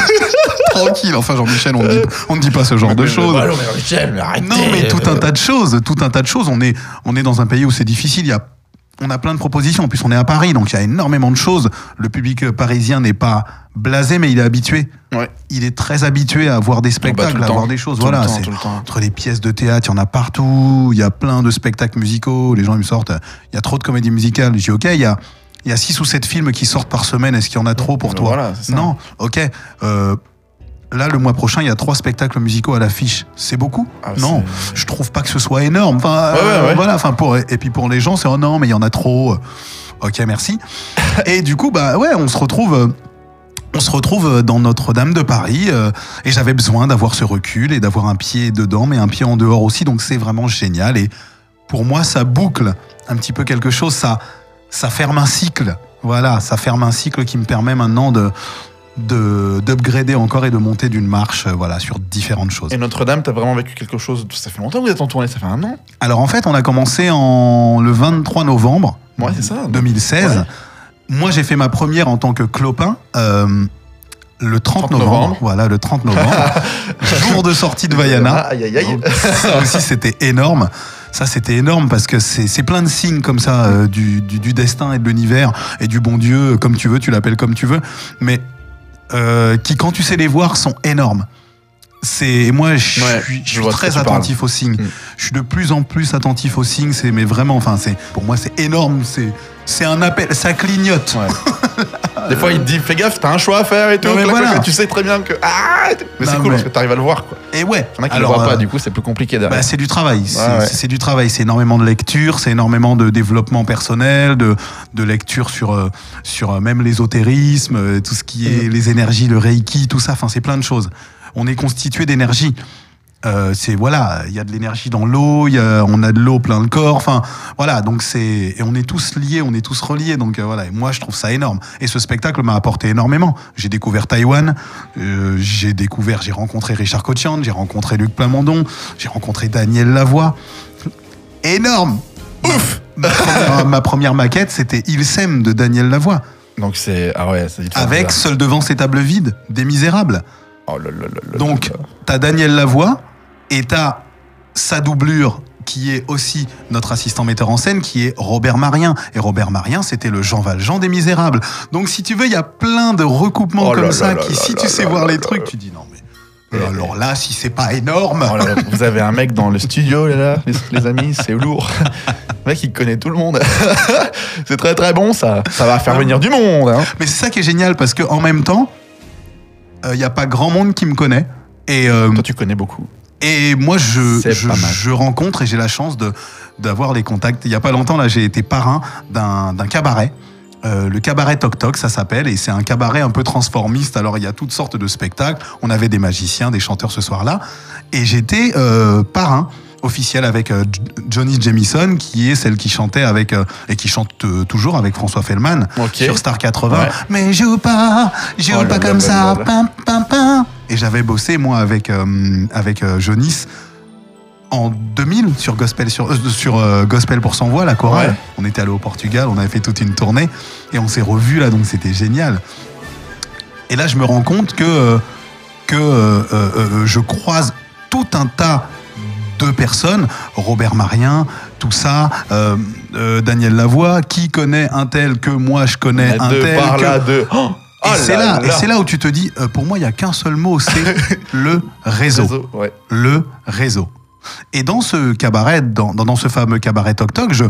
Tranquille, enfin Jean-Michel, on ne dit, on ne dit pas ce genre de Mais- choses. mais-. Non, mais tout un tas de choses, tout un tas de choses. On est, on est dans un pays où c'est difficile. Il y a, on a plein de propositions. En plus, on est à Paris, donc il y a énormément de choses. Le public parisien n'est pas blasé, mais il est habitué. Ouais. Il est très habitué à voir des spectacles, tout le à voir des choses. Tout le voilà, temps, c'est tout le temps. entre les pièces de théâtre, il y en a partout. Il y a plein de spectacles musicaux. Les gens ils me sortent. Il y a trop de comédies musicales. Je dis ok, il y a. Il y a six ou sept films qui sortent par semaine. Est-ce qu'il y en a trop pour Ben toi? voilà. Non. Ok. Euh, là, le mois prochain, il y a trois spectacles musicaux à l'affiche. C'est beaucoup Ah, Non je trouve pas que ce soit énorme. Enfin, Ouais, euh, ouais, ouais. voilà. Enfin, pour et puis pour les gens, c'est oh non, mais il y en a trop. Ok, merci. et du coup, bah ouais, on se retrouve. euh, On se retrouve dans Notre-Dame de Paris euh, et j'avais besoin d'avoir ce recul et d'avoir un pied dedans mais un pied en dehors aussi donc c'est vraiment génial et pour moi ça boucle un petit peu quelque chose ça ça ferme un cycle voilà ça ferme un cycle qui me permet maintenant de d'upgrader encore et de monter d'une marche euh, voilà sur différentes choses. Et Notre-Dame, t'as vraiment vécu quelque chose. Ça fait longtemps que vous êtes en tournée, ça fait un an. Alors en fait, on a commencé en le 23 novembre Ouais, c'est ça. 2016. Ouais. Moi, j'ai fait ma première en tant que clopin euh, le 30, 30 novembre. novembre. Voilà, le 30 novembre. jour de sortie de Vaiana. Aïe, aïe, aïe. Donc, ça aussi, c'était énorme. Ça, c'était énorme parce que c'est c'est plein de signes comme ça euh, du, du, du destin et de l'univers et du bon Dieu, comme tu veux, tu l'appelles comme tu veux, mais euh, qui, quand tu sais les voir, sont énormes. C'est moi, je Ouais, suis, je suis très attentif aux signes. Mm. Je suis de plus en plus attentif aux signes. C'est mais vraiment, enfin, c'est pour moi, c'est énorme. C'est c'est un appel, ça clignote. Des fois, il te dit, fais gaffe, t'as un choix à faire et tout. Mais voilà. Tu sais très bien que. Ah Mais c'est cool mais- parce que t'arrives à le voir, quoi. Et ouais. Il y en a qui le voient pas, euh, du coup, c'est plus compliqué derrière. Bah, c'est du travail. C'est Ouais, du travail. C'est énormément de lecture, c'est énormément de développement personnel, de, de lecture sur, euh, sur euh, même l'ésotérisme, tout ce qui est les énergies, le reiki, tout ça. Enfin, c'est plein de choses. On est constitué d'énergie. Euh, c'est voilà, il y a de l'énergie dans l'eau, on a de l'eau plein le corps. Enfin, voilà, donc c'est et on est tous liés, on est tous reliés. Donc euh, voilà, et moi je trouve ça énorme. Et ce spectacle m'a apporté énormément. J'ai découvert Taïwan, euh, j'ai découvert, j'ai rencontré Richard Cochian, j'ai rencontré Luc Plamondon, j'ai rencontré Daniel Lavoie. Énorme. Ouf. Ma première, ma première maquette, c'était Il s'aime de Daniel Lavoie, Donc c'est. Ah ouais, vite fait avec. Seul devant ses tables vides, des Misérables. Oh là là là Donc, t'as Daniel Lavoie et t'as sa doublure qui est aussi notre assistant metteur en scène, qui est Robert Marien. Et Robert Marien, c'était le Jean Valjean des Misérables. Donc, si tu veux, il y a plein de recoupements Oh comme là ça là qui, là si tu sais voir les trucs, tu dis non, mais. euh, Alors là, si c'est pas énorme. Oh là là, vous avez un mec dans le studio, là, les, les amis, c'est lourd. Le mec, il connaît tout le monde. c'est très très bon, ça. Ça va faire venir du monde. Hein. Mais c'est ça qui est génial parce qu'en même temps, il n'y a pas grand monde qui me connaît. Et, euh, Toi, tu connais beaucoup. Et moi, je, je, rencontre et j'ai la chance de d'avoir les contacts. Il y a pas longtemps, là, j'ai été parrain d'un d'un cabaret. Euh, le cabaret Toc Toc, ça s'appelle, et c'est un cabaret un peu transformiste. Alors, il y a toutes sortes de spectacles. On avait des magiciens, des chanteurs ce soir-là. Et j'étais euh, parrain officiel avec euh, Johnny Jamison, qui est celle qui chantait avec, euh, et qui chante euh, toujours avec François Fellman Ok. sur Star 80. Ouais. Mais joue pas, joue Oh pas comme ça, là là. pam, pam, pam. Et j'avais bossé, moi, avec, euh, avec euh, Jonis en 2000 sur Gospel, sur, euh, sur euh, Gospel pour sans voix, la chorale. Ouais. On était allé au Portugal, on avait fait toute une tournée et on s'est revus là, donc c'était génial. Et là, je me rends compte que, euh, que je croise tout un tas de personnes, Robert Marien, tout ça, euh, euh, Daniel Lavoie, qui connaît un tel que moi je connais un de tel par que- là, de. Oh, et oh c'est là, là. là où tu te dis, euh, pour moi, il n'y a qu'un seul mot, c'est le réseau. Réseau, ouais. Le réseau. Et dans ce cabaret, dans, dans, ce fameux cabaret Toc Toc, je,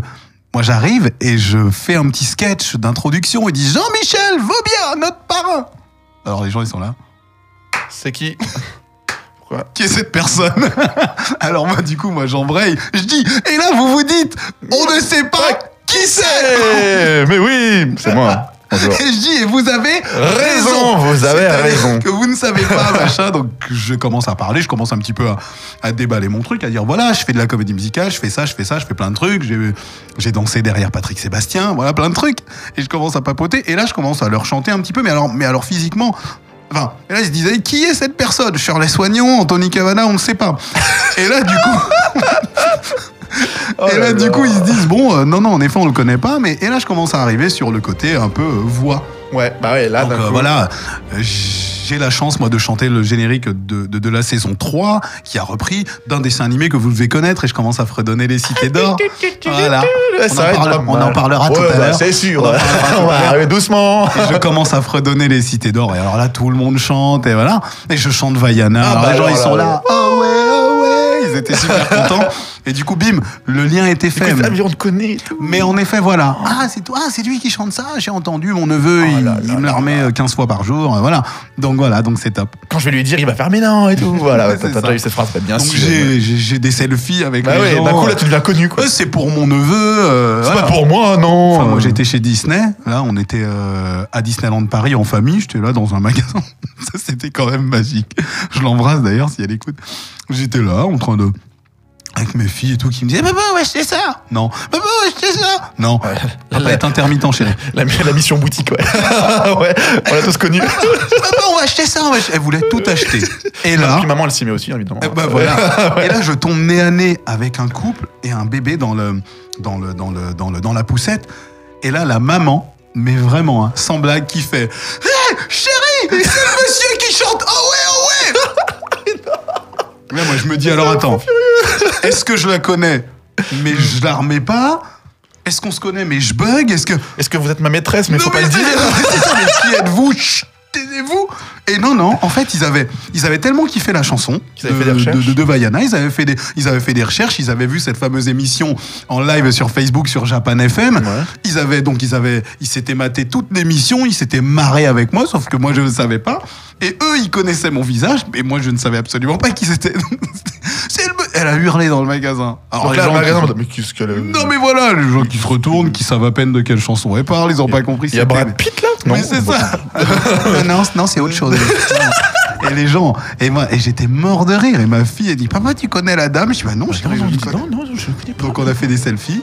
moi j'arrive et je fais un petit sketch d'introduction et dis Jean-Michel Vaubien, notre parrain. Alors les gens ils sont là. C'est qui? Pourquoi? Qui est cette personne? Alors moi du coup moi j'embraye, je dis et là vous vous dites on ne sait pas qui c'est Mais oui, c'est moi. Bonjour. Et je dis, et vous avez Raison, vous avez raison. Que vous ne savez pas, machin. Donc, je commence à parler, je commence un petit peu à, à déballer mon truc, à dire voilà, je fais de la comédie musicale, je fais ça, je fais ça, je fais plein de trucs. J'ai- J'ai dansé derrière Patrick Sébastien, voilà, plein de trucs. Et je commence à papoter. Et là, je commence à leur chanter un petit peu, mais alors, mais alors physiquement. Enfin, et là, ils se disaient, qui est cette personne? Shirley Soignon, Anthony Cavana, on ne sait pas. Et là, du coup. Oh et là, du coup, ils se disent, bon, euh, non, non, en effet, on le connaît pas, mais et là, je commence à arriver sur le côté un peu euh, voix. Ouais, bah ouais, là, Donc euh, coup- voilà, euh, j'ai la chance, moi, de chanter le générique de, de, de la saison 3, qui a repris d'un dessin animé que vous devez connaître, et je commence à fredonner les cités d'or. voilà. On ça en, parle- on en parlera tout Ouais, à bah, l'heure. C'est sûr. On tout On à va arriver doucement. Et je commence à fredonner les cités d'or. Et alors là, tout le monde chante, et voilà. Et je chante Vaiana. Ah alors bah les gens, alors ils sont là, là. Oh ouais, oh ouais. Ils étaient super contents. Et du coup, bim, le lien était fait. Mais on te connaît. tout. Mais en effet, voilà. Ah, c'est toi, ah, c'est lui qui chante ça. J'ai entendu, mon neveu, Oh il, là il là me la remet là. euh, 15 fois par jour. euh, Voilà. Donc voilà, donc c'est top. Quand je vais lui dire, il va faire mais non et tout. Voilà, t'as déjà eu cette phrase, bah, bien donc sûr. j'ai- des selfies avec Bah les ouais, gens. d'un coup là tu deviens connu quoi. C'est pour mon neveu. euh, C'est voilà. pas pour moi, non. Enfin, moi j'étais chez Disney, là on était euh, à Disneyland Paris en famille, j'étais là dans un magasin, ça c'était quand même magique. Je l'embrasse d'ailleurs si elle écoute. J'étais là en train de... Avec mes filles et tout qui me disaient Papa, va acheter ça Non. Papa, va acheter ça Non. Papa est intermittent chérie. La, la mission boutique, ouais. ouais, on l'a tous connu. Papa, on va acheter ça va Elle voulait tout acheter. Et là... Puis maman, elle s'y met aussi, évidemment. Eh ben voilà. Et là, je tombe nez à nez avec un couple et un bébé dans le, dans le, dans le, dans le, dans la poussette. Et là, la maman, mais vraiment, hein, sans blague, qui fait Hé, chérie, Là, moi, je me dis alors, attends, est-ce que je la connais, mais je la remets pas. Est-ce qu'on se connaît, mais je bug. Est-ce que. Est-ce que vous êtes ma maîtresse, mais Non, faut pas mais le dire. c'est ça, mais qui êtes-vous? Chut, Taisez-vous Et non, non, en fait, ils avaient, ils avaient tellement kiffé la chanson avaient de, fait des recherches de, de, de Vaiana, ils avaient, fait des, ils avaient fait des recherches, ils avaient vu cette fameuse émission en live sur Facebook, sur Japan FM. Ouais. Ils avaient, donc, ils avaient, ils s'étaient maté toute l'émission, ils s'étaient marrés avec moi, sauf que moi, je ne savais pas. Et eux, ils connaissaient mon visage, mais moi, je ne savais absolument pas qui c'était. Elle a hurlé dans le magasin. Alors, Donc les là, gens le magasin, mais qu'est-ce qu'elle est- non mais voilà, les gens qui se retournent, qui savent à peine de quelle chanson elle parle, ils ont pas compris. Il y a Brad Pitt là? Oui, c'est ça. non, non, c'est autre chose. et les gens, et moi, et j'étais mort de rire. Et ma fille, elle dit, papa, tu connais la dame? Je dis, bah non, chérie, je connais non, non, je connais pas. Donc on a fait des selfies.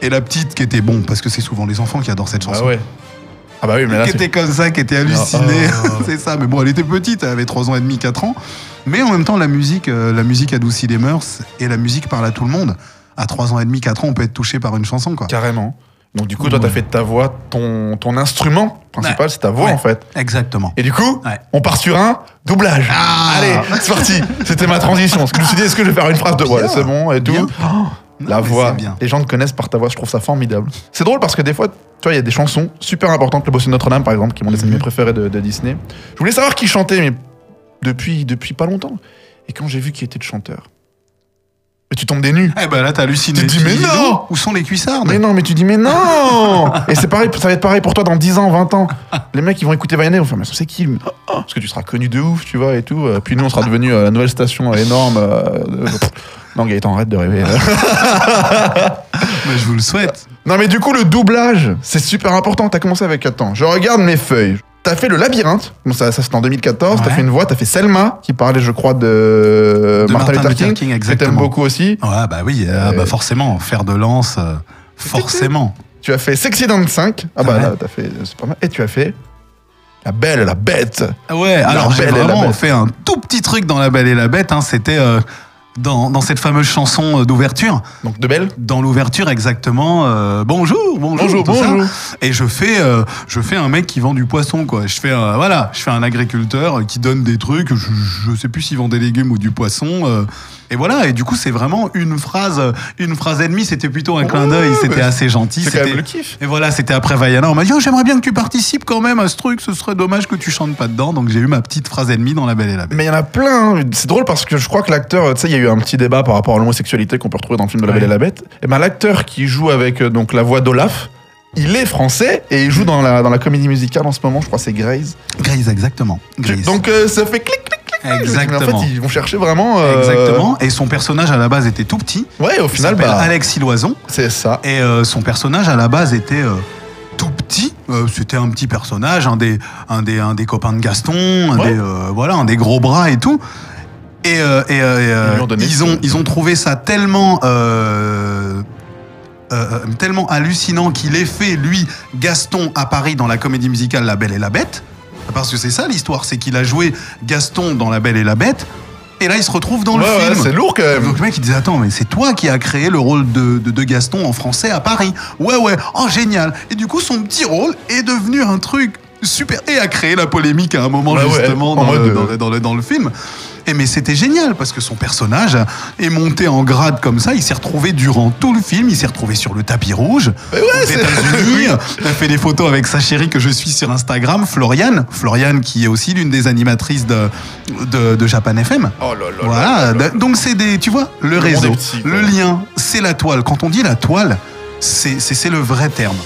Et la petite qui était bon, parce que c'est souvent les enfants qui adorent cette chanson. Ah ouais. Ah bah oui, mais là, qui était comme ça, qui était hallucinée. Ah, ah. c'est ça. Mais bon, elle était petite, elle avait 3 ans et demi, 4 ans. Mais en même temps, la musique, euh, la musique adoucit les mœurs et la musique parle à tout le monde. À 3 ans et demi, 4 ans, on peut être touché par une chanson, quoi. carrément. Donc du coup, toi, t'as fait de ta voix ton, ton instrument principal, Ouais. c'est ta voix Ouais. en fait. Exactement. Et du coup, Ouais. on part sur un doublage. Ah. Allez, c'est parti. C'était ma transition. Parce que je me suis dit, est-ce que je vais faire une phrase de ouais, c'est bon et tout. Oh, Non, la voix. bien. Les gens te connaissent par ta voix. Je trouve ça formidable. C'est drôle parce que des fois, tu vois, il y a des chansons super importantes. Le Bossu de Notre-Dame, par exemple, qui est mon dessin animé Mhm. préféré de, de Disney. Je voulais savoir qui chantait, mais depuis, depuis pas longtemps. Et quand j'ai vu qui était le chanteur, mais tu tombes des nues. Eh ben là, t'as halluciné. Tu te dis, mais non Où sont les cuissardes Mais non, mais tu dis, mais non Et c'est pareil, ça va être pareil pour toi dans 10 ans, 20 ans. Les mecs, ils vont écouter Vaiana, ils vont faire, mais c'est qui lui Parce que tu seras connu de ouf, tu vois, et tout. Euh, Puis nous, on sera devenu euh, la nouvelle station énorme. euh, de- Non, Gaëtan, arrête de rêver. Mais je vous le souhaite. non, mais du coup, le doublage, c'est super important. T'as commencé avec, attends, je regarde mes feuilles. T'as fait le labyrinthe, bon, ça, ça c'était en 2014. T'as fait une voix, t'as fait Selma, qui parlait, je crois, de, De Martin Martin Luther King, King, que exactement. t'aimes beaucoup aussi. Ouais, bah oui, euh, Euh, bah forcément, faire de lance, euh, forcément. Tu as fait Sexy dans 5. Ah bah Ouais. là, t'as fait, c'est pas mal. Et tu as fait La Belle, la Bête. Ouais, alors j'ai et vraiment fait un tout petit truc dans La Belle et la Bête. hein, C'était euh, dans, dans cette fameuse chanson euh, d'ouverture. Donc de Belle Dans l'ouverture, exactement. euh, bonjour, bonjour, Bonjour. Et je fais, euh, je fais un mec qui vend du poisson, quoi. Je fais, un- voilà, je fais un agriculteur euh, qui donne des trucs. Je, je sais plus s'il vend des légumes ou du poisson. Et voilà. Et du coup, c'est vraiment une phrase, euh, une phrase ennemie. C'était plutôt un clin d'œil. C'était assez gentil. C'est quand C'était- même le kiff. Et voilà, c'était après Vaiana. On m'a dit, oh, j'aimerais bien que tu participes quand même à ce truc. Ce serait dommage que tu chantes pas dedans. Donc j'ai eu ma petite phrase ennemie dans La Belle et la Bête. Mais il y en a plein. hein. C'est drôle parce que je crois que l'acteur, tu sais, il y a eu un petit débat par rapport à l'homosexualité qu'on peut retrouver dans le film de La Belle et la Bête. Et ben l'acteur qui joue avec euh, donc la voix d'Olaf, il est français et il joue dans la, dans la comédie musicale en ce moment. Je crois c'est Grace. Grace, exactement. Grace. Donc euh, ça fait clic Exactement. En fait, ils vont chercher vraiment. euh, Exactement. Et son personnage à la base était tout petit. Ouais, au final, bah, Alexis Loison. c'est ça. Et euh, son personnage à la base était euh, tout petit. Euh, C'était un petit personnage, un des, un des, un des copains de Gaston, un Ouais. des, euh, voilà, un des gros bras et tout. Et, euh, Ils ont donné ils, ont, ils ont trouvé ça tellement, tellement hallucinant qu'il ait fait, lui, Gaston, à Paris dans la comédie musicale La Belle et la Bête. Parce que c'est ça l'histoire, c'est qu'il a joué Gaston dans La Belle et la Bête. Et là, il se retrouve dans Ouais, le ouais, film. c'est lourd quand même. Donc le mec il disait attends mais c'est toi qui as créé le rôle de, de, de Gaston en français à Paris. Ouais ouais oh génial. Et du coup son petit rôle est devenu un truc super et a créé la polémique à un moment Bah justement dans, le, euh, dans, le, dans le- dans le film. Et mais c'était génial parce que son personnage est monté en grade comme ça. Il s'est retrouvé durant tout le film. Il s'est retrouvé sur le tapis rouge ouais, aux États-Unis. Il a fait des photos avec sa chérie que je suis sur Instagram, Floriane. Floriane qui est aussi l'une des animatrices de, de, de Japan FM. Oh là là. Voilà, donc c'est des, tu vois, le, réseau, petit, le lien, c'est la toile. Quand on dit la toile, c'est le vrai terme.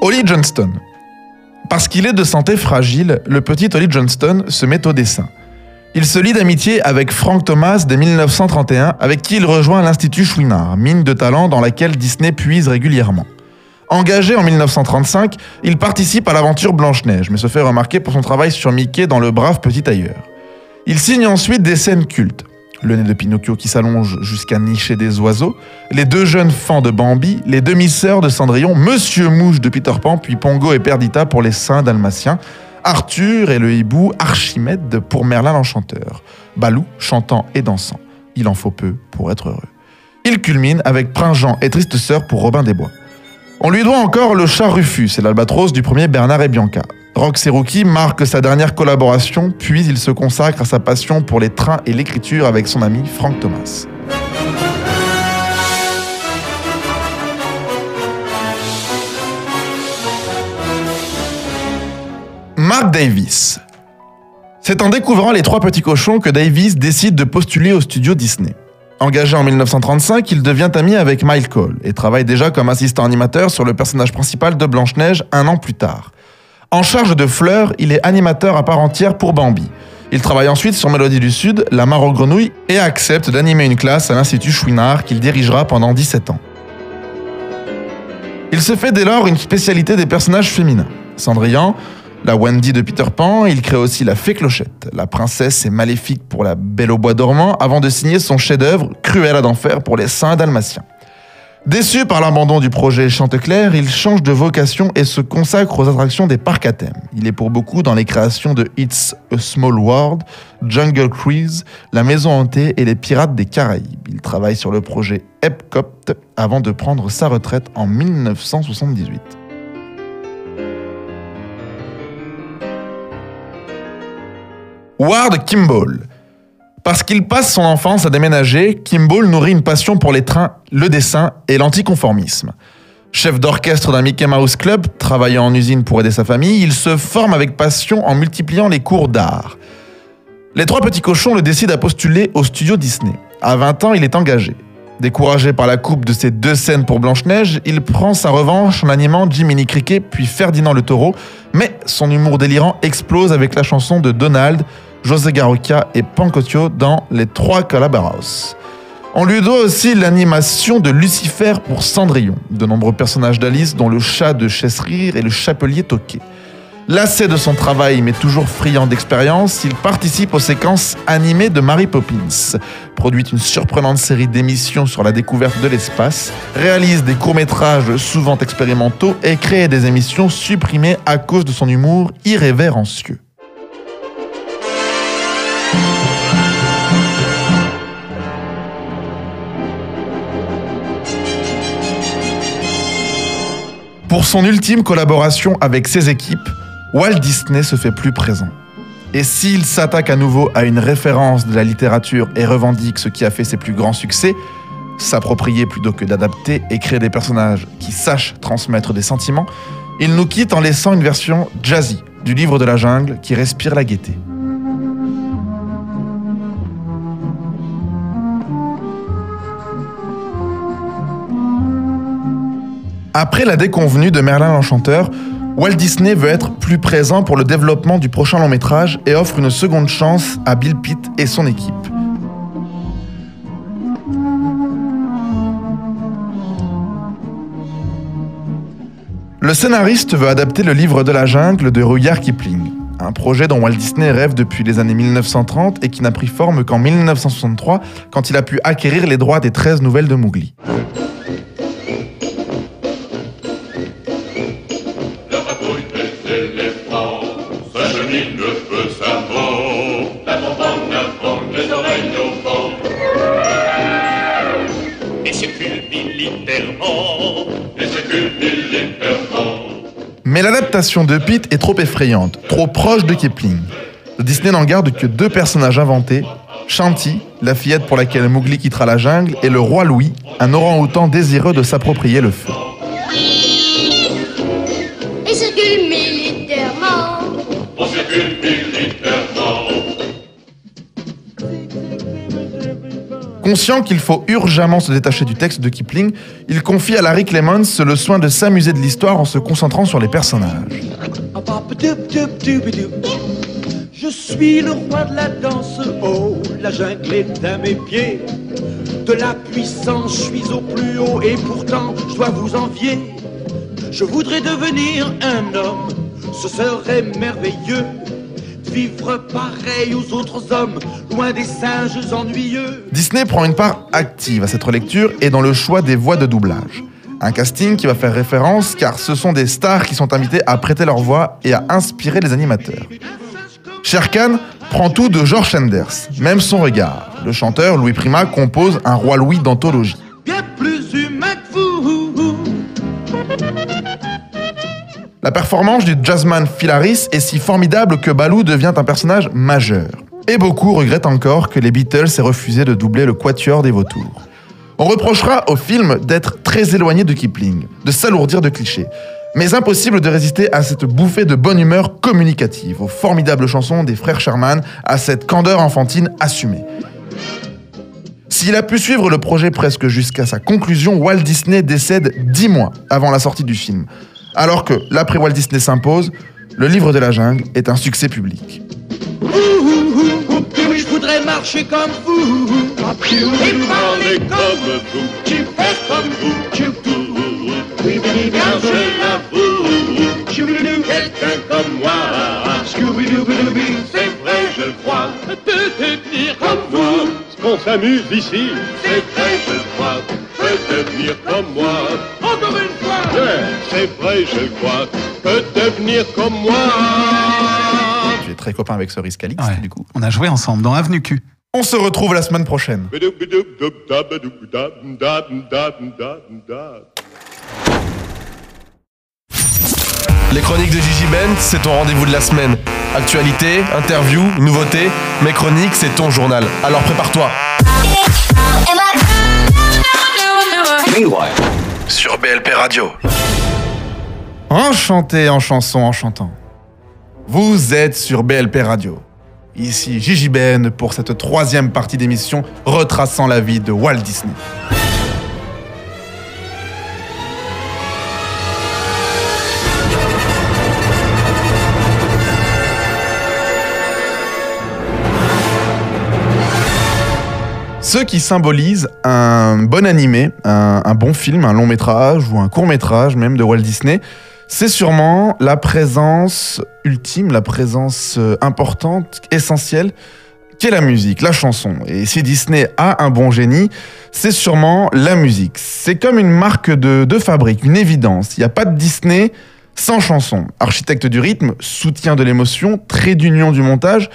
Holly Johnston. Parce qu'il est de santé fragile, le petit Holly Johnston se met au dessin. Il se lie d'amitié avec Frank Thomas dès 1931, avec qui il rejoint l'Institut Chouinard, mine de talent dans laquelle Disney puise régulièrement. Engagé en 1935, il participe à l'aventure Blanche-Neige, mais se fait remarquer pour son travail sur Mickey dans Le Brave Petit Ailleurs. Il signe ensuite des scènes cultes. Le nez de Pinocchio qui s'allonge jusqu'à nicher des oiseaux, les deux jeunes fans de Bambi, les demi-sœurs de Cendrillon, Monsieur Mouche de Peter Pan, puis Pongo et Perdita pour les saints dalmatiens, Arthur et le hibou Archimède pour Merlin l'Enchanteur, Balou chantant et dansant. Il en faut peu pour être heureux. Il culmine avec Prince Jean et Triste Sœur pour Robin des Bois. On lui doit encore le chat Rufus et l'albatros du premier Bernard et Bianca. Et Rookie marque sa dernière collaboration, puis il se consacre à sa passion pour les trains et l'écriture avec son ami Frank Thomas. Mark Davis. C'est en découvrant les trois petits cochons que Davis décide de postuler au studio Disney. Engagé en 1935, il devient ami avec Mike Cole et travaille déjà comme assistant animateur sur le personnage principal de Blanche-Neige un an plus tard. En charge de Fleur, il est animateur à part entière pour Bambi. Il travaille ensuite sur Mélodie du Sud, La Mare aux Grenouilles et accepte d'animer une classe à l'Institut Chouinard qu'il dirigera pendant 17 ans. Il se fait dès lors une spécialité des personnages féminins. Cendrillon, la Wendy de Peter Pan, il crée aussi la Fée Clochette, la princesse et maléfique pour la Belle au bois dormant, avant de signer son chef-d'œuvre Cruella d'enfer pour les Saints dalmatiens. Déçu par l'abandon du projet Chanteclair, il change de vocation et se consacre aux attractions des parcs à thème. Il est pour beaucoup dans les créations de It's a Small World, Jungle Cruise, La Maison Hantée et Les Pirates des Caraïbes. Il travaille sur le projet Epcot avant de prendre sa retraite en 1978. Ward Kimball. Parce qu'il passe son enfance à déménager, Kimball nourrit une passion pour les trains, le dessin et l'anticonformisme. Chef d'orchestre d'un Mickey Mouse Club, travaillant en usine pour aider sa famille, il se forme avec passion en multipliant les cours d'art. Les trois petits cochons le décident à postuler au studio Disney. À 20 ans, il est engagé. Découragé par la coupe de ses deux scènes pour Blanche-Neige, il prend sa revanche en animant Jiminy Cricket puis Ferdinand le taureau, mais son humour délirant explose avec la chanson de Donald, José Garocchia et Pancotio dans Les Trois Calabaros. On lui doit aussi l'animation de Lucifer pour Cendrillon, de nombreux personnages d'Alice dont le chat de Chesserir et le chapelier Toqué. Lassé de son travail mais toujours friand d'expérience, il participe aux séquences animées de Mary Poppins, produit une surprenante série d'émissions sur la découverte de l'espace, réalise des courts-métrages souvent expérimentaux et crée des émissions supprimées à cause de son humour irrévérencieux. Pour son ultime collaboration avec ses équipes, Walt Disney se fait plus présent. Et s'il s'attaque à nouveau à une référence de la littérature et revendique ce qui a fait ses plus grands succès, s'approprier plutôt que d'adapter et créer des personnages qui sachent transmettre des sentiments, il nous quitte en laissant une version jazzy du livre de la jungle qui respire la gaieté. Après la déconvenue de Merlin l'Enchanteur, Walt Disney veut être plus présent pour le développement du prochain long métrage et offre une seconde chance à Bill Pitt et son équipe. Le scénariste veut adapter le livre de la jungle de Rudyard Kipling, un projet dont Walt Disney rêve depuis les années 1930 et qui n'a pris forme qu'en 1963 quand il a pu acquérir les droits des 13 nouvelles de Mowgli. Mais l'adaptation de Pitt est trop effrayante, trop proche de Kipling. Disney n'en garde que deux personnages inventés, Shanti, la fillette pour laquelle Mowgli quittera la jungle, et le roi Louis, un orang-outan désireux de s'approprier le feu. Et circule militairement. On circule militairement. Conscient qu'il faut urgemment se détacher du texte de Kipling, il confie à Larry Clemens le soin de s'amuser de l'histoire en se concentrant sur les personnages. Je suis le roi de la danse, oh, la jungle est à mes pieds. De la puissance, je suis au plus haut et pourtant je dois vous envier. Je voudrais devenir un homme, ce serait merveilleux. De Vivre pareil aux autres hommes, loin des singes ennuyeux. Disney prend une part active à cette relecture et dans le choix des voix de doublage. Un casting qui va faire référence car ce sont des stars qui sont invités à prêter leur voix et à inspirer les animateurs. Sher Khan prend tout de George Sanders, même son regard. Le chanteur Louis Prima compose un roi Louis d'anthologie. Bien plus La performance du jazzman Phil Harris est si formidable que Baloo devient un personnage majeur. Et beaucoup regrettent encore que les Beatles aient refusé de doubler le quatuor des vautours. On reprochera au film d'être très éloigné de Kipling, de s'alourdir de clichés. Mais impossible de résister à cette bouffée de bonne humeur communicative, aux formidables chansons des frères Sherman, à cette candeur enfantine assumée. S'il a pu suivre le projet presque jusqu'à sa conclusion, Walt Disney décède dix mois avant la sortie du film. Alors que l'après Walt Disney s'impose, le livre de la jungle est un succès public. Je voudrais marcher comme vous quelqu'un comme moi. C'est vrai, je crois. Peut devenir comme moi. Encore une fois. Ouais, c'est vrai, je le crois. Peut devenir comme moi. Es très copain avec Cerise Calix, Ouais. du coup. On a joué ensemble dans Avenue Q. On se retrouve la semaine prochaine. Les chroniques de Gigi Ben, c'est ton rendez-vous de la semaine. Actualité, interview, nouveautés, mes chroniques, c'est ton journal. Alors prépare-toi. Sur BLP Radio. Enchanté en chanson en chantant. Vous êtes sur BLP Radio. Ici Gigi Ben pour cette troisième partie d'émission retraçant la vie de Walt Disney. Ce qui symbolise un bon animé, un, bon film, un long métrage ou un court métrage même de Walt Disney, c'est sûrement la présence ultime, la présence euh, importante, essentielle, qu'est la musique, la chanson. Et si Disney a un bon génie, c'est sûrement la musique. C'est comme une marque de fabrique, une évidence. Il n'y a pas de Disney sans chanson. Architecte du rythme, soutien de l'émotion, trait d'union du montage,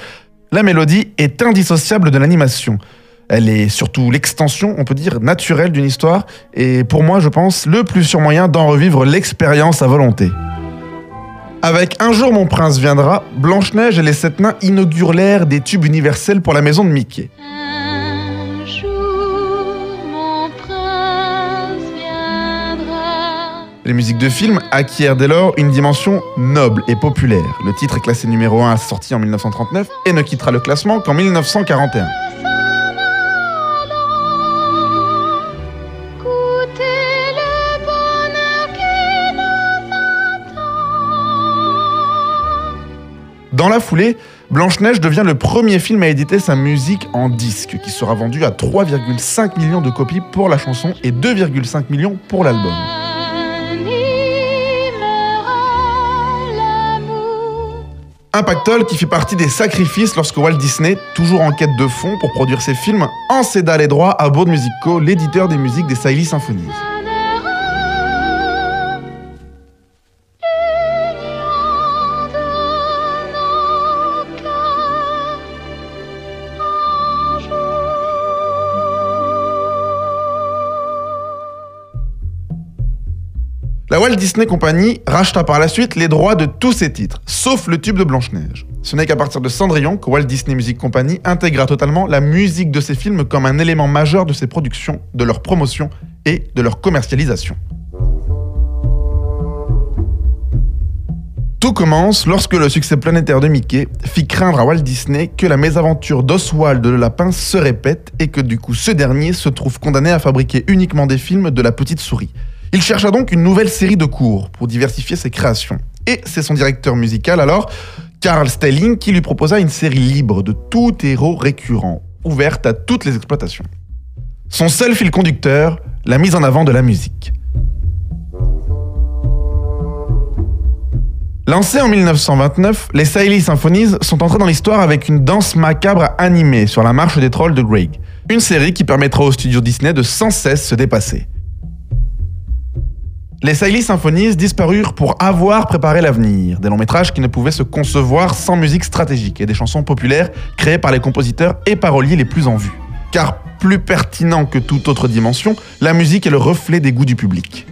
la mélodie est indissociable de l'animation. Elle est surtout l'extension, on peut dire, naturelle d'une histoire, et pour moi, je pense, le plus sûr moyen d'en revivre l'expérience à volonté. Avec Un jour mon prince viendra, Blanche-Neige et les sept nains inaugurent l'ère des tubes universels pour la maison de Mickey. Un jour, mon prince viendra. Les musiques de film acquièrent dès lors une dimension noble et populaire. Le titre est classé numéro 1 à sa sortie en 1939 et ne quittera le classement qu'en 1941. Dans la foulée, Blanche-Neige devient le premier film à éditer sa musique en disque, qui sera vendu à 3,5 millions de copies pour la chanson et 2,5 millions pour l'album. Un pactole qui fit partie des sacrifices lorsque Walt Disney, toujours en quête de fonds pour produire ses films, en céda les droits à Bourne Music Co., l'éditeur des musiques des Siley Symphonies. Walt Disney Company racheta par la suite les droits de tous ses titres, sauf le tube de Blanche-Neige. Ce n'est qu'à partir de Cendrillon que Walt Disney Music Company intégra totalement la musique de ses films comme un élément majeur de ses productions, de leur promotion et de leur commercialisation. Tout commence lorsque le succès planétaire de Mickey fit craindre à Walt Disney que la mésaventure d'Oswald le lapin se répète et que du coup ce dernier se trouve condamné à fabriquer uniquement des films de la petite souris. Il chercha donc une nouvelle série de cours pour diversifier ses créations. Et c'est son directeur musical alors, Carl Stelling, qui lui proposa une série libre de tout héros récurrent, ouverte à toutes les exploitations. Son seul fil conducteur, la mise en avant de la musique. Lancés en 1929, les Siley Symphonies sont entrés dans l'histoire avec une danse macabre animée sur la marche des trolls de Greg. Une série qui permettra au studio Disney de sans cesse se dépasser. Les Siley Symphonies disparurent pour avoir préparé l'avenir, des longs métrages qui ne pouvaient se concevoir sans musique stratégique et des chansons populaires créées par les compositeurs et paroliers les plus en vue. Car plus pertinent que toute autre dimension, la musique est le reflet des goûts du public.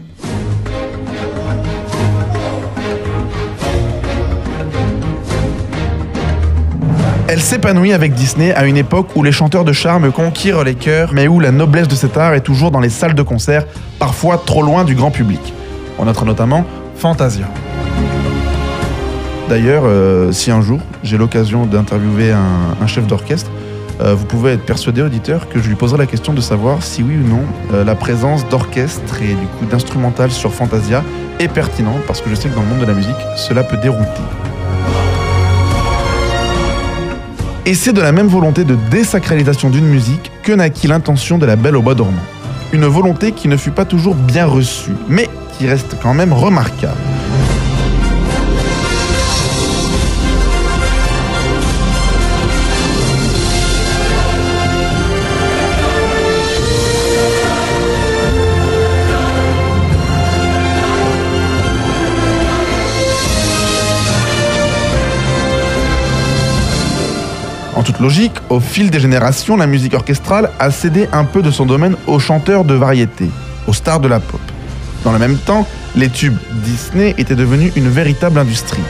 Elle s'épanouit avec Disney à une époque où les chanteurs de charme conquirent les cœurs, mais où la noblesse de cet art est toujours dans les salles de concert, parfois trop loin du grand public. On notera notamment Fantasia. D'ailleurs, euh, si un jour j'ai l'occasion d'interviewer un, un chef d'orchestre, euh, vous pouvez être persuadé, auditeur, que je lui poserai la question de savoir si oui ou non euh, la présence d'orchestre et du coup d'instrumental sur Fantasia est pertinente, parce que je sais que dans le monde de la musique, cela peut dérouter. Et c'est de la même volonté de désacralisation d'une musique que naquit l'intention de la Belle au bois dormant. Une volonté qui ne fut pas toujours bien reçue, mais qui reste quand même remarquable. En toute logique, au fil des générations, la musique orchestrale a cédé un peu de son domaine aux chanteurs de variété, aux stars de la pop. Dans le même temps, les tubes Disney étaient devenus une véritable industrie.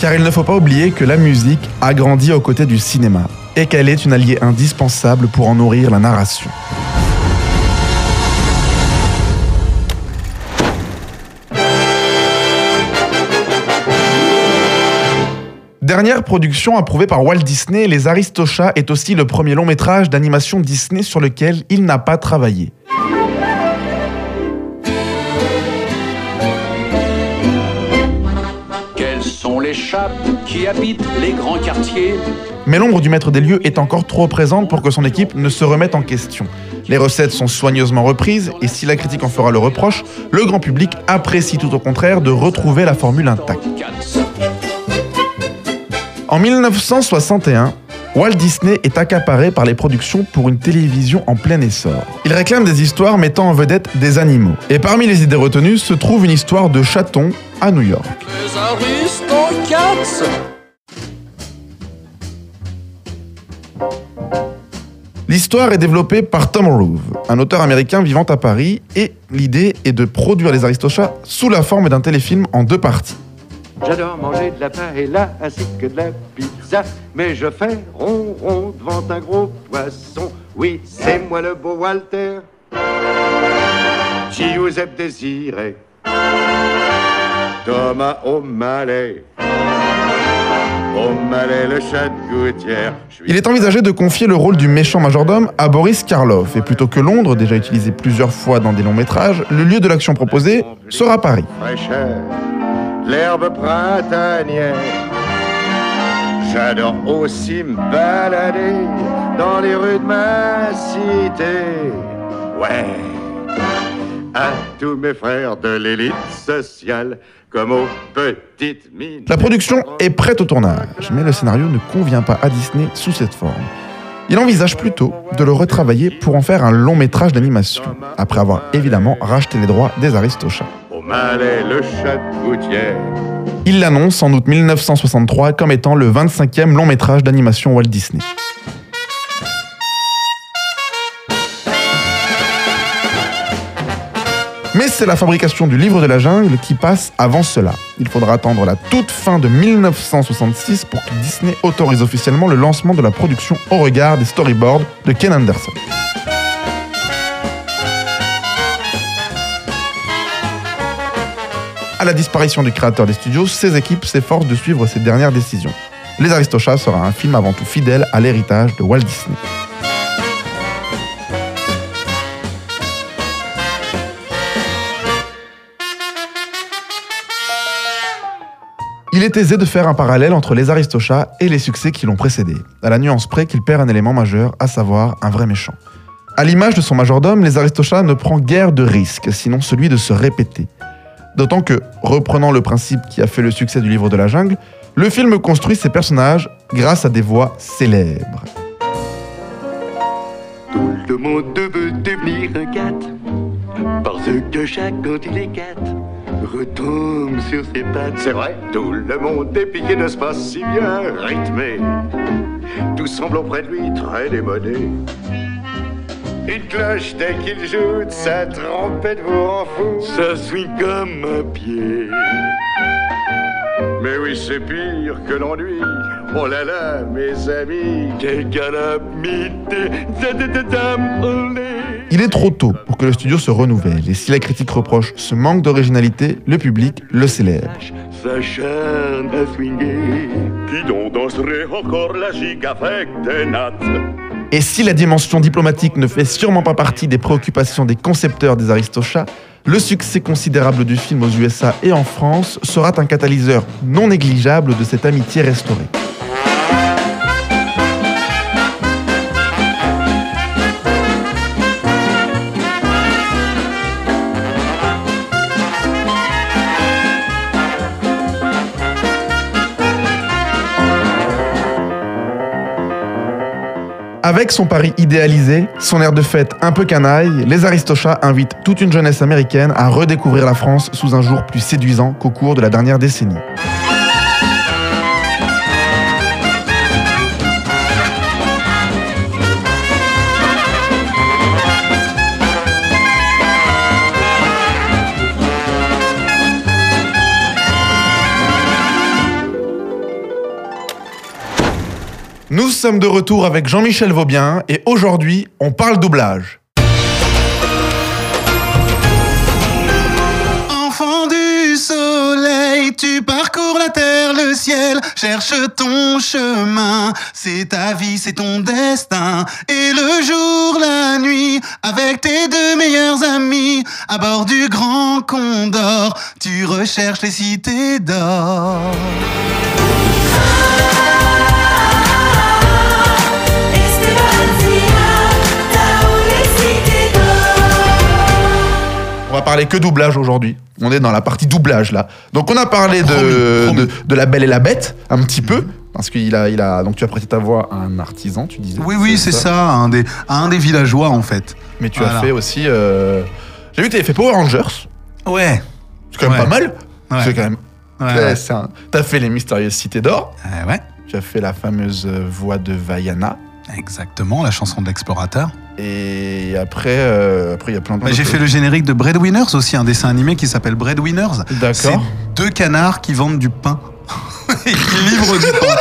Car il ne faut pas oublier que la musique a grandi aux côtés du cinéma et qu'elle est une alliée indispensable pour en nourrir la narration. Dernière production approuvée par Walt Disney, Les Aristochats est aussi le premier long métrage d'animation Disney sur lequel il n'a pas travaillé. Quels sont les chats qui habitent les grands quartiers? Mais l'ombre du maître des lieux est encore trop présente pour que son équipe ne se remette en question. Les recettes sont soigneusement reprises et si la critique en fera le reproche, le grand public apprécie tout au contraire de retrouver la formule intacte. En 1961, Walt Disney est accaparé par les productions pour une télévision en plein essor. Il réclame des histoires mettant en vedette des animaux. Et parmi les idées retenues se trouve une histoire de chaton à New York. L'histoire est développée par Tom Roove, un auteur américain vivant à Paris, et l'idée est de produire les Aristochats sous la forme d'un téléfilm en deux parties. J'adore manger de la paella ainsi que de la pizza, mais je fais ronron devant un gros poisson. Oui, c'est moi le beau Walter. Giuseppe Désiré. Thomas O'Malley. Il est envisagé de confier le rôle du méchant majordome à Boris Karloff. Et plutôt que Londres, déjà utilisé plusieurs fois dans des longs métrages, le lieu de l'action proposé sera Paris. L'herbe printanière. J'adore aussi me balader dans les rues de ma cité. Ouais. À tous mes frères de l'élite sociale, comme aux petites mines. La production est prête au tournage, mais le scénario ne convient pas à Disney sous cette forme. Il envisage plutôt de le retravailler pour en faire un long métrage d'animation, après avoir évidemment racheté les droits des Aristochats. Malais, le chat de gouttière. Il l'annonce en août 1963 comme étant le 25e long métrage d'animation Walt Disney. Mais c'est la fabrication du livre de la jungle qui passe avant cela. Il faudra attendre la toute fin de 1966 pour que Disney autorise officiellement le lancement de la production au regard des storyboards de Ken Anderson. À la disparition du créateur des studios, ses équipes s'efforcent de suivre ses dernières décisions. Les Aristochats sera un film avant tout fidèle à l'héritage de Walt Disney. Il est aisé de faire un parallèle entre les Aristochats et les succès qui l'ont précédé, à la nuance près qu'il perd un élément majeur, à savoir un vrai méchant. À l'image de son majordome, les Aristochats ne prend guère de risque, sinon celui de se répéter. D'autant que, reprenant le principe qui a fait le succès du livre de la jungle, le film construit ses personnages grâce à des voix célèbres. Tout le monde veut devenir un cat. Parce que chaque quand il est cat, retombe sur ses pattes. C'est vrai, tout le monde est piqué de ce pas si bien rythmé? Tout semble auprès de lui très démodé. Une cloche dès qu'il joue de sa trompette vous rend fou. Ça swing comme un pied. Mais oui, c'est pire que l'ennui. Oh là là, mes amis, quelle calamité. Il est trop tôt pour que le studio se renouvelle, et si la critique reproche ce manque d'originalité, le public le célèbre. s'acharne à swinguer. Qui donc danserait encore la gigue avec des nattes Et si la dimension diplomatique ne fait sûrement pas partie des préoccupations des concepteurs des Aristochats, le succès considérable du film aux USA et en France sera un catalyseur non négligeable de cette amitié restaurée. Avec son pari idéalisé, son air de fête un peu canaille, les Aristochats invitent toute une jeunesse américaine à redécouvrir la France sous un jour plus séduisant qu'au cours de la dernière décennie. Nous sommes de retour avec Jean-Michel Vaubien et aujourd'hui, on parle doublage. Enfant du soleil, tu parcours la terre, le ciel, cherche ton chemin. C'est ta vie, c'est ton destin. Et le jour, la nuit, avec tes deux meilleurs amis, à bord du grand Condor, tu recherches les cités d'or. Va parler que doublage aujourd'hui. On est dans la partie doublage là. Donc on a parlé de, de, de La Belle et la Bête un petit peu. Parce qu'il a, il a, donc tu as prêté ta voix à un artisan, tu disais. Oui, oui, c'est ça, un des, un des villageois en fait. Mais tu Voilà. as fait aussi. euh, J'ai vu que tu avais fait Power Rangers. Ouais. C'est quand même Ouais. pas mal. Ouais. C'est quand même. Ouais, un- T'as fait les mystérieuses cités d'or. Euh, ouais. Tu as fait la fameuse euh, voix de Vaiana. Exactement, la chanson de l'explorateur. Et après, euh, après il y a plein de. Bah, J'ai fait le générique de Breadwinners aussi, un dessin animé qui s'appelle Breadwinners. D'accord. C'est deux canards qui vendent du pain et qui livrent du pain.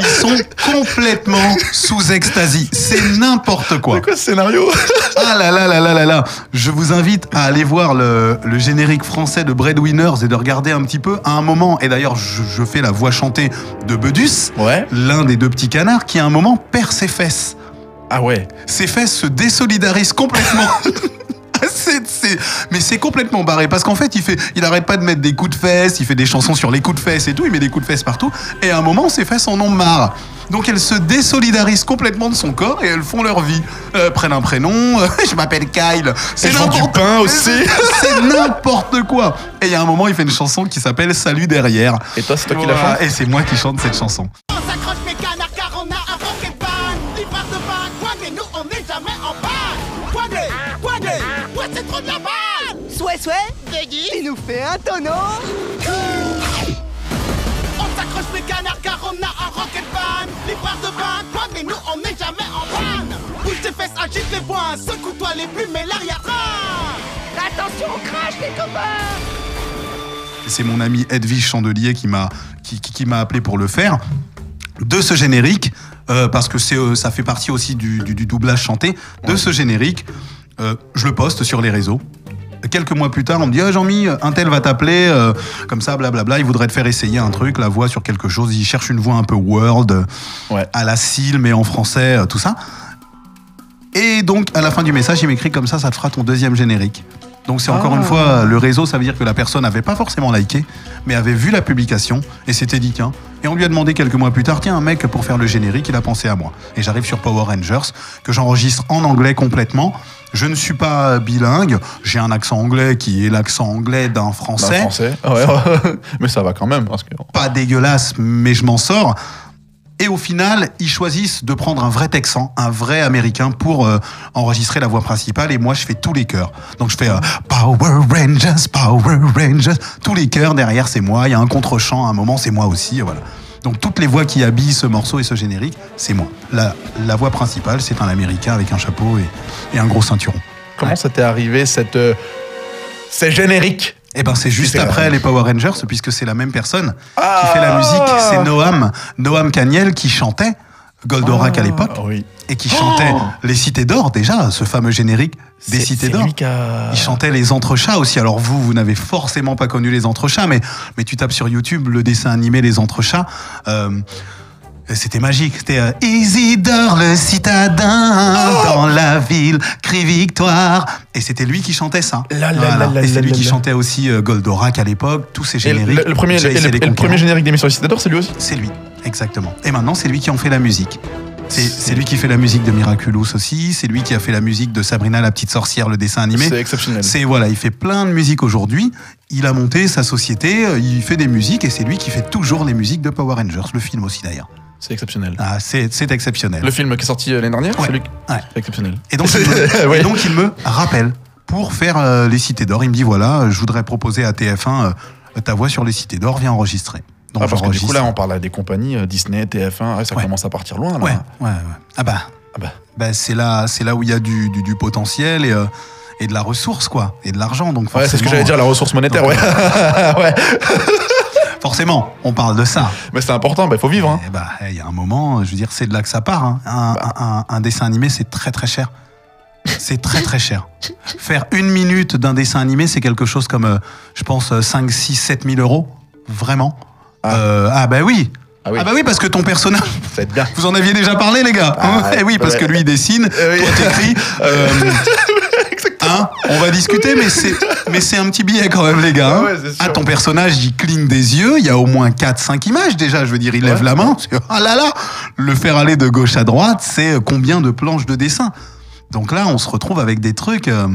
Ils sont complètement sous ecstasy. C'est n'importe quoi. C'est quoi ce scénario Ah là là là là là là Je vous invite à aller voir le, le générique français de Breadwinners et de regarder un petit peu à un moment, et d'ailleurs je, je fais la voix chantée de Bedus, Ouais. l'un des deux petits canards, qui à un moment perd ses fesses. Ah ouais. Ses fesses se désolidarisent complètement. C'est- c'est- mais c'est complètement barré parce qu'en fait il fait il arrête pas de mettre des coups de fesses il fait des chansons sur les coups de fesses et tout il met des coups de fesses partout et à un moment ses fesses en ont marre. Donc elles se désolidarisent complètement de son corps et elles font leur vie. Euh, prennent un prénom euh, je m'appelle Kyle. C'est n'importe- pain aussi. c'est n'importe quoi. Et il y a un moment il fait une chanson qui s'appelle Salut derrière. Et toi, c'est toi qui la Voilà, chantes? Et c'est moi qui chante cette chanson Souhait, Veggie, Il nous fait un tonneau. On s'accroche mes canards car on a un rocket ban Livreur de pain, poignée, nous on n'est jamais en panne. Bouge tes fesses, agite les poings, secoue-toi les plumes et l'arrière-train. Attention, on crache les copains. C'est mon ami Edwige Chandelier qui m'a qui, qui- qui m'a appelé pour le faire. De ce générique euh, parce que c'est euh, ça fait partie aussi du, du- du doublage chanté de ce générique euh, je le poste sur les réseaux Quelques mois plus tard, on me dit ah, Jean-Mi, un tel va t'appeler, euh, comme ça, blablabla. Il voudrait te faire essayer un truc, la voix sur quelque chose. Il cherche une voix un peu world, euh, à la cile, mais en français, euh, tout ça. Et donc, à la fin du message, il m'écrit comme ça, ça te fera ton deuxième générique. Donc, c'est encore Ah. une fois, le réseau, ça veut dire que la personne n'avait pas forcément liké, mais avait vu la publication et s'était dit, tiens. Et on lui a demandé quelques mois plus tard, tiens, un mec, pour faire le générique, il a pensé à moi. Et j'arrive sur Power Rangers, que j'enregistre en anglais complètement. Je ne suis pas bilingue, j'ai un accent anglais qui est l'accent anglais d'un Dans le français. français. Ouais, ouais. Mais ça va quand même. Parce que... Pas dégueulasse, mais je m'en sors. Et au final, ils choisissent de prendre un vrai texan, un vrai américain pour euh, enregistrer la voix principale. Et moi, je fais tous les chœurs. Donc, je fais euh, Power Rangers, Power Rangers. Tous les chœurs derrière, c'est moi. Il y a un contre-champ à un moment, c'est moi aussi. Voilà. Donc, toutes les voix qui habillent ce morceau et ce générique, c'est moi. La, la voix principale, c'est un américain avec un chapeau et, et un gros ceinturon. Comment ça t'est arrivé cette. euh, C'est générique Eh ben, c'est juste après la- les Power Rangers, puisque c'est la même personne Ah qui fait la musique. C'est Noam, Noam Caniel qui chantait Goldorak à l'époque Ah, oui. et qui chantait Oh les Cités d'Or déjà, ce fameux générique des Cités d'Or. Il chantait les entrechats aussi. Alors vous, vous n'avez forcément pas connu les entrechats, mais mais tu tapes sur YouTube le dessin animé les entrechats. euh, c'était magique. C'était euh, Isidore le citadin Oh dans la ville crie victoire. Et c'était lui qui chantait ça. Voilà. et c'est lui qui chantait aussi euh, Goldorak à l'époque, tous ces Et le, génériques. le premier, et le- le premier Conquérants. générique d'émission c'est lui aussi C'est lui, exactement. Et maintenant, c'est lui qui en fait la musique. C'est lui qui fait la musique de Miraculous aussi, c'est lui qui a fait la musique de Sabrina la petite sorcière, le dessin animé. C'est exceptionnel. C'est voilà, il fait plein de musique aujourd'hui. Il a monté sa société, euh, il fait des musiques et c'est lui qui fait toujours les musiques de Power Rangers, le film aussi d'ailleurs. C'est exceptionnel. Ah, c'est exceptionnel. Le film qui est sorti euh, l'année dernière, Ouais. c'est lui Ouais. Exceptionnel. Et donc, il me, Ouais. et donc, il me rappelle pour faire euh, les Cités d'Or. Il me dit voilà, je voudrais proposer à TF1 euh, ta voix sur les Cités d'Or, viens enregistrer. Donc Ah, parce que du coup, là, on parle à des compagnies, euh, Disney, TF1, ouais, ça Ouais. commence à partir loin, là. Ouais, ouais, ouais. Ah bah, Ah bah. bah, c'est là, c'est là où il y a du, du, du potentiel et, euh, et de la ressource, quoi, et de l'argent. Donc Ouais, c'est ce que j'allais dire, la ressource monétaire, Donc, ouais. ouais. Forcément, on parle de ça. Mais c'est important, il faut vivre. Hein. Eh bah, il y a un moment, je veux dire, c'est de là que ça part. hein. Un, Bah. un- un dessin animé, c'est très très cher. C'est très très cher. Faire une minute d'un dessin animé, c'est quelque chose comme, euh, je pense, euh, 5, 6, 7 000 euros. Vraiment. Ah. Euh, ah bah oui. Ah oui. Ah bah oui, parce que ton personnage, vous en aviez déjà parlé, les gars. Ah, eh oui, parce ouais. que lui, il dessine, Euh, oui. toi, t'écris. euh, hein, on va discuter, mais c'est, mais c'est un petit billet quand même, les gars. hein. Ah ouais, ah, ton personnage, il cligne des yeux, il y a au moins 4-5 images déjà. Je veux dire, il lève la main. Ah là là Le faire aller de gauche à droite, c'est combien de planches de dessin Donc là, on se retrouve avec des trucs. euh,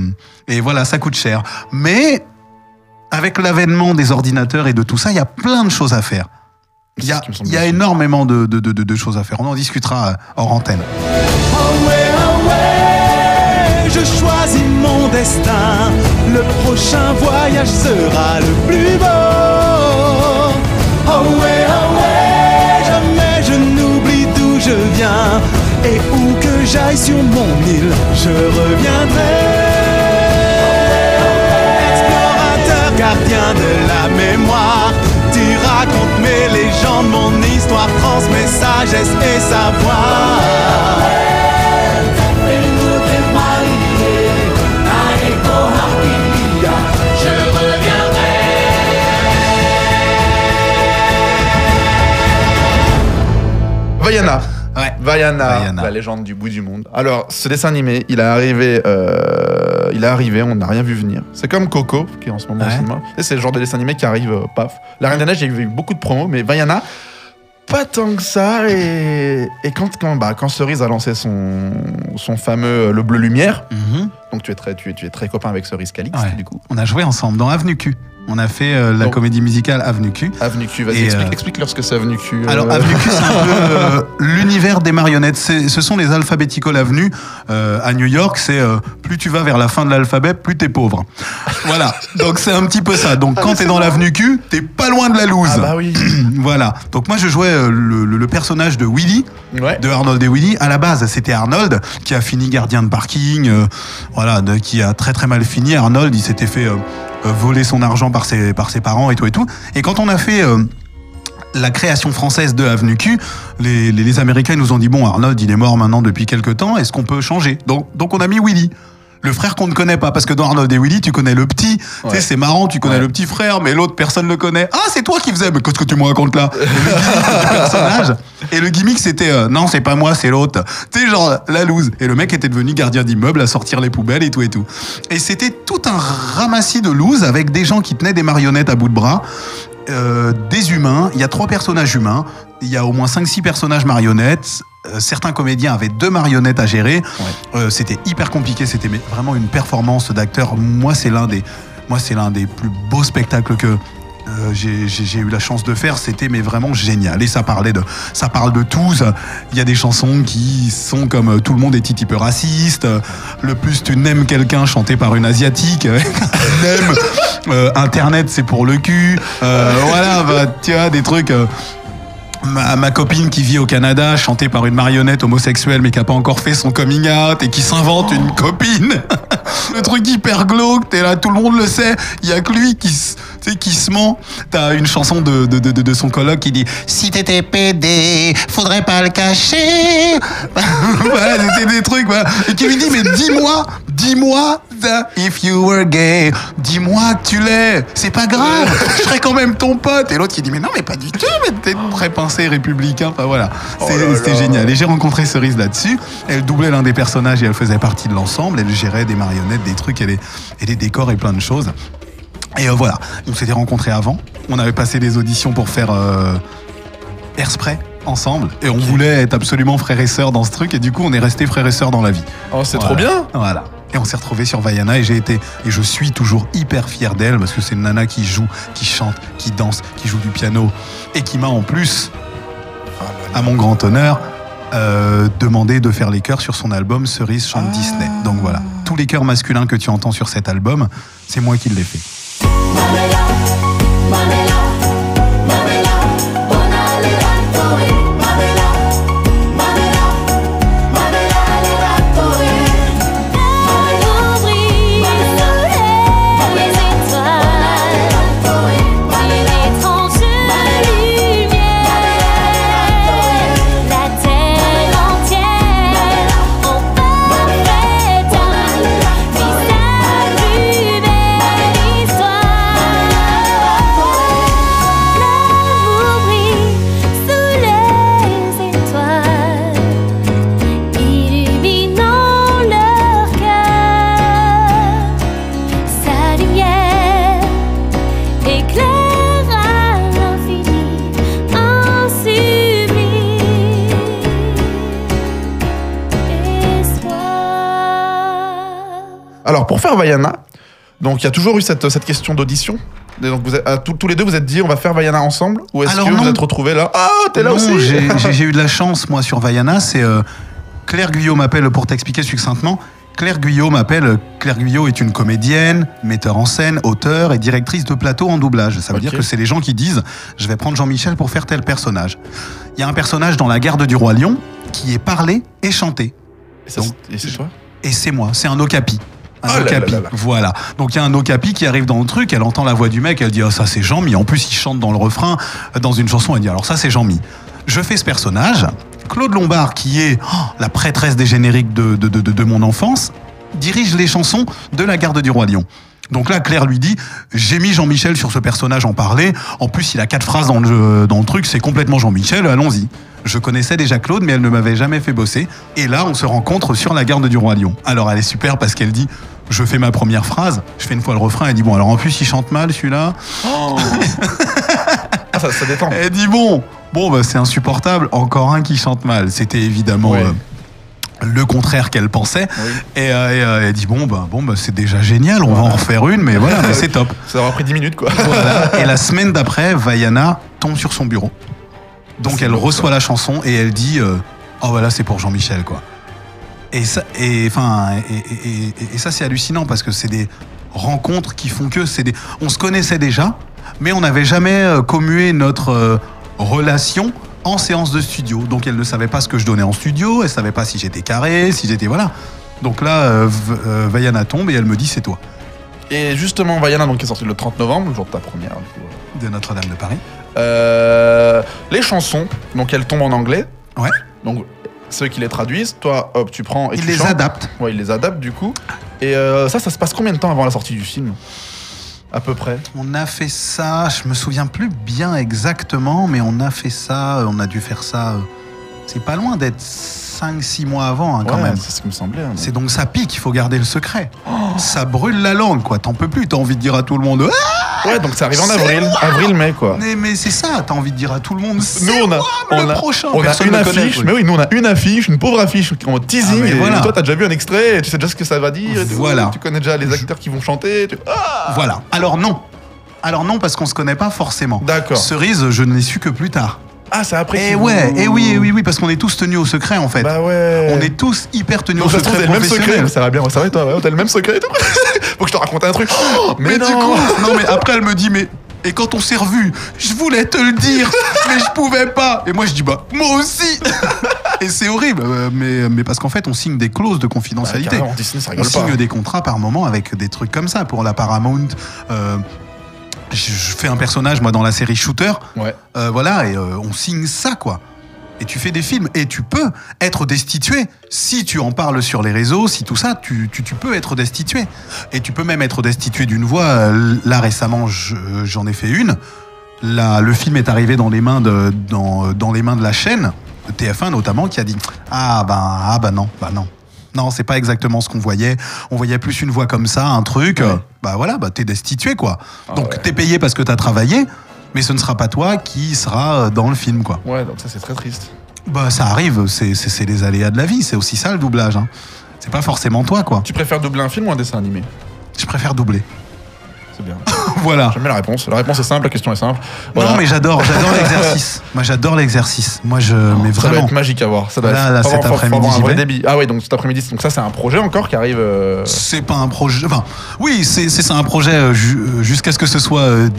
et voilà, ça coûte cher. Mais avec l'avènement des ordinateurs et de tout ça, il y a plein de choses à faire. Il y a, il y a énormément de, de- de- de- choses à faire. On en discutera euh, hors antenne. Ah ouais, ah ouais, je choisis mon destin. Le prochain voyage sera le plus beau. Ah ouais, ah ouais, jamais je n'oublie d'où je viens. Et où que j'aille sur mon île, je reviendrai. Gardien de la mémoire, Tu racontes mes légendes, mon histoire transmet sagesse et savoir. Je reviendrai. Vaiana. Vaiana, la légende du bout du monde. Alors, ce dessin animé, il est arrivé, euh, il est arrivé, on n'a rien vu venir. C'est comme Coco, qui est en ce moment au Ouais. cinéma. Et C'est le genre de dessin animé qui arrive, euh, paf. La Reine des Neiges, j'ai eu beaucoup de promos, mais Vaiana, pas tant que ça. Et, et quand, quand, bah, quand Cerise a lancé son, son fameux euh, Le Bleu Lumière, donc tu es, très, tu, es, tu es très copain avec Cerise Calix, Ouais. du coup. On a joué ensemble dans Avenue Q. On a fait euh, la Donc- comédie musicale Avenue Q. Avenue Q, vas-y, explique, euh, explique-leur ce que c'est Avenue Q. euh. Alors, Avenue Q, c'est un peu euh, l'univers des marionnettes. Ce sont les Alphabetical Avenue. Euh, à New York, c'est plus tu vas vers la fin de l'alphabet, plus t'es pauvre. Voilà. Donc, c'est un petit peu ça. Donc, quand t'es dans l'avenue Q, t'es pas loin de la loose. Ah bah oui. voilà. Donc, moi, je jouais le, le- le personnage de Willy, Ouais. de Arnold et Willy. À la base, c'était Arnold qui a fini gardien de parking. euh, voilà, de- qui a très très mal fini. Arnold, il s'était fait euh, euh, voler son argent par ses, par ses parents et tout et tout. Et quand on a fait euh, la création française de Avenue Q, les, les, les Américains nous ont dit bon Arnold il est mort maintenant depuis quelques temps, est-ce qu'on peut changer? Donc, donc on a mis Willy. Le frère qu'on ne connaît pas, parce que dans Arnold et Willy, tu connais le petit, tu sais, c'est marrant, tu connais le petit frère, mais l'autre personne le connaît. Ah, c'est toi qui faisais, mais qu'est-ce que tu me racontes là? Le personnage. Et le gimmick, c'était euh, non, c'est pas moi, c'est l'autre. Sais, genre la loose. Et le mec était devenu gardien d'immeuble à sortir les poubelles et tout et tout. Et c'était tout un ramassis de loose avec des gens qui tenaient des marionnettes à bout de bras euh, des humains. Il y a trois personnages humains. Il y a au moins 5-6 personnages marionnettes. Euh, certains comédiens avaient deux marionnettes à gérer. Euh, c'était hyper compliqué. C'était vraiment une performance d'acteur. Moi, c'est l'un des, moi, c'est l'un des plus beaux spectacles que j'ai- j'ai eu la chance de faire. C'était mais vraiment génial. Et ça parlait de, ça parle de tout. Il y a des chansons qui sont comme euh, tout le monde est petit peu raciste. Euh, Le plus tu n'aimes quelqu'un chanté par une asiatique. Euh, Internet, c'est pour le cul. Euh, voilà, bah, tu vois, des trucs. euh, Ma, copine qui vit au Canada, chantée par une marionnette homosexuelle mais qui a pas encore fait son coming out et qui s'invente une copine. le truc hyper glauque, t'es là, tout le monde le sait. Il y a que lui qui, tu sais, qui se ment. T'as une chanson de, de, de, son coloc qui dit Si t'étais pédé, faudrait pas le cacher. voilà, c'était des trucs. Voilà. Et qui lui dit Mais dis-moi, dis-moi, if you were gay, dis-moi que tu l'es. C'est pas grave, je serais quand même ton pote. Et l'autre qui dit Mais non, mais pas du tout, mais t'es très pincé républicain. Enfin voilà, Oh c'était génial. Et j'ai rencontré Cerise là-dessus. Elle doublait l'un des personnages et elle faisait partie de l'ensemble. Elle gérait des marionnettes, des trucs et des, et des décors et plein de choses. Et euh, voilà, on s'était rencontrés avant. On avait passé des auditions pour faire euh, Airspray ensemble. Et on voulait être absolument frères et sœurs dans ce truc. Et du coup, on est restés frères et sœurs dans la vie. Oh, c'est Voilà. trop bien. Voilà. Et on s'est retrouvés sur Vaiana et j'ai été et je suis toujours hyper fier d'elle parce que c'est une nana qui joue, qui chante, qui danse, qui joue du piano et qui m'a en plus, à mon grand honneur, euh, demandé de faire les chœurs sur son album Cerise chante Disney. Donc voilà, tous les chœurs masculins que tu entends sur cet album, c'est moi qui l'ai fait. La Alors, pour faire Vaiana, donc il y a toujours eu cette, cette question d'audition. Et Donc, vous êtes- à tous tous les deux, vous êtes dit, on va faire Vaiana ensemble Ou est-ce que non. vous êtes retrouvés là? Ah, t'es là non, aussi j'ai- eu de la chance, moi, sur Vaiana. C'est euh, Claire Guyot m'appelle pour t'expliquer succinctement. Claire Guyot m'appelle. Claire Guyot est une comédienne, metteur en scène, auteur et directrice de plateau en doublage. Ça veut dire que c'est les gens qui disent Je vais prendre Jean-Michel pour faire tel personnage. Il y a un personnage dans La Garde du Roi Lion qui est parlé et chanté. Et ça, Donc, et c'est toi? Et c'est moi, c'est un okapi. Un Oh là okapi. là là là. Voilà. Donc il y a un okapi qui arrive dans le truc, elle entend la voix du mec, elle dit oh, ça c'est Jean-Mi. En plus il chante dans le refrain dans une chanson, elle dit alors ça c'est Jean-Mi. Je fais ce personnage. Claude Lombard, qui est oh, la prêtresse des génériques de, de, de, de- de mon enfance, dirige les chansons de la garde du roi Lion. Donc là, Claire lui dit J'ai mis Jean-Michel sur ce personnage en parler. En plus, il a quatre phrases dans le, dans le truc, c'est complètement Jean-Michel, allons-y. Je connaissais déjà Claude, mais elle ne m'avait jamais fait bosser. Et là, on se rencontre sur la garde du Roi Lion. Alors, elle est super parce qu'elle dit Je fais ma première phrase, je fais une fois le refrain, elle dit Bon, alors en plus, il chante mal celui-là. Ah, ça, ça détend. Elle dit Bon, bon bah, c'est insupportable, encore un qui chante mal. C'était évidemment. Euh, le contraire qu'elle pensait et, euh, et, euh, elle dit bon bah bon bah c'est déjà génial on va en refaire une mais voilà c'est top Ça aura pris 10 minutes, quoi. voilà. Et la semaine d'après, Vaiana tombe sur son bureau. Donc elle reçoit la chanson et elle dit Oh voilà, c'est pour Jean-Michel, quoi. Et ça, et, enfin, et, et- et- et ça c'est hallucinant parce que c'est des rencontres qui font que c'est des. On se connaissait déjà, mais on n'avait jamais euh, commué notre euh, relation en séance de studio. Donc elle ne savait pas ce que je donnais en studio, elle savait pas si j'étais carré, si j'étais voilà. Donc là, euh, euh, Vaiana tombe et elle me dit c'est toi. Et justement, Vaiana, donc, est sorti le 30 novembre, le jour de ta première. du coup. De Notre-Dame de Paris. Euh, les chansons, donc elles tombent en anglais. Ouais. Donc, ceux qui les traduisent, toi, hop, tu prends et Il tu les chantes. adapte. Ouais, il les adapte, du coup. Et euh, ça, ça se passe combien de temps avant la sortie du film? À peu près. On a fait ça, je me souviens plus bien exactement, mais on a fait ça, euh, on a dû faire ça. euh, C'est pas loin d'être 5-6 mois avant, hein, quand Ouais, même. C'est ce qui me semblait. hein. C'est donc ça pique, il faut garder le secret. Ça brûle la langue, quoi. T'en peux plus, t'as envie de dire à tout le monde. Ah Ouais, donc ça arrive en avril. Avril-mai, quoi. mais, mais c'est ça, t'as envie de dire à tout le monde. Nous, on a, on a, prochain. on a une affiche, mais oui, nous on a une affiche, une pauvre affiche en teasing. Ah, et voilà. toi, t'as déjà vu un extrait, et tu sais déjà ce que ça va dire. et tout. Voilà. Tu connais déjà les acteurs qui vont chanter. tu- Ah Voilà. Alors non. Alors non, parce qu'on se connaît pas forcément. D'accord. Cerise, je ne l'ai su que plus tard. Ah, c'est après. Et ouais, et oui, et oui, oui, parce qu'on est tous tenus au secret en fait. Bah ouais. On est tous hyper tenus Donc au ça se trouve, secret t'as le même secret. Ça va bien, ça va, toi, ouais, t'as le même secret et tout. Faut que je te raconte un truc. Oh, mais, Mais, non. du coup, non mais après elle me dit mais et quand on s'est revus, je voulais te le dire, mais je pouvais pas. Et moi je dis bah moi aussi. Et c'est horrible, euh, mais, mais parce qu'en fait on signe des clauses de Bah, confidentialité. Disney, ça on signe pas. des contrats par moment avec des trucs comme ça pour la Paramount. euh, je, je fais un personnage moi dans la série Shooter. Ouais. Euh, voilà, et euh, on signe ça, quoi. Et tu fais des films, et tu peux être destitué. Si tu en parles sur les réseaux, si tout ça, tu, tu- tu peux être destitué. Et tu peux même être destitué d'une voix. Euh, Là, récemment, je- j'en ai fait une. Là, le film est arrivé dans les mains de, dans, dans les mains de la chaîne, de TF1 notamment, qui a dit Ah, ben, ah, ben non, bah non. Non, c'est pas exactement ce qu'on voyait. On voyait plus une voix comme ça, un truc. euh, Bah voilà, bah t'es destitué, quoi. Ah Donc ouais. t'es payé parce que t'as travaillé, mais ce ne sera pas toi qui sera euh, dans le film, quoi. Ouais, donc ça, c'est très triste. Bah ça arrive, c'est c'est- c'est les aléas de la vie, c'est aussi ça le doublage. Hein. C'est pas forcément toi, quoi. Tu préfères doubler un film ou un dessin animé? Je préfère doubler. C'est bien. voilà. J'aime bien la réponse. La réponse est simple, la question est simple. Voilà. Non, mais j'adore, j'adore l'exercice. Moi, j'adore l'exercice. Moi, je, mais ça doit vraiment. être magique à voir. Ça doit Là, être... là, cet après-midi, un vrai débit. Ah oui, donc cet après-midi. Donc ça, c'est un projet encore qui arrive. euh, C'est pas un projet. Enfin, oui, c'est un projet euh, euh, jusqu'à ce que ce soit euh,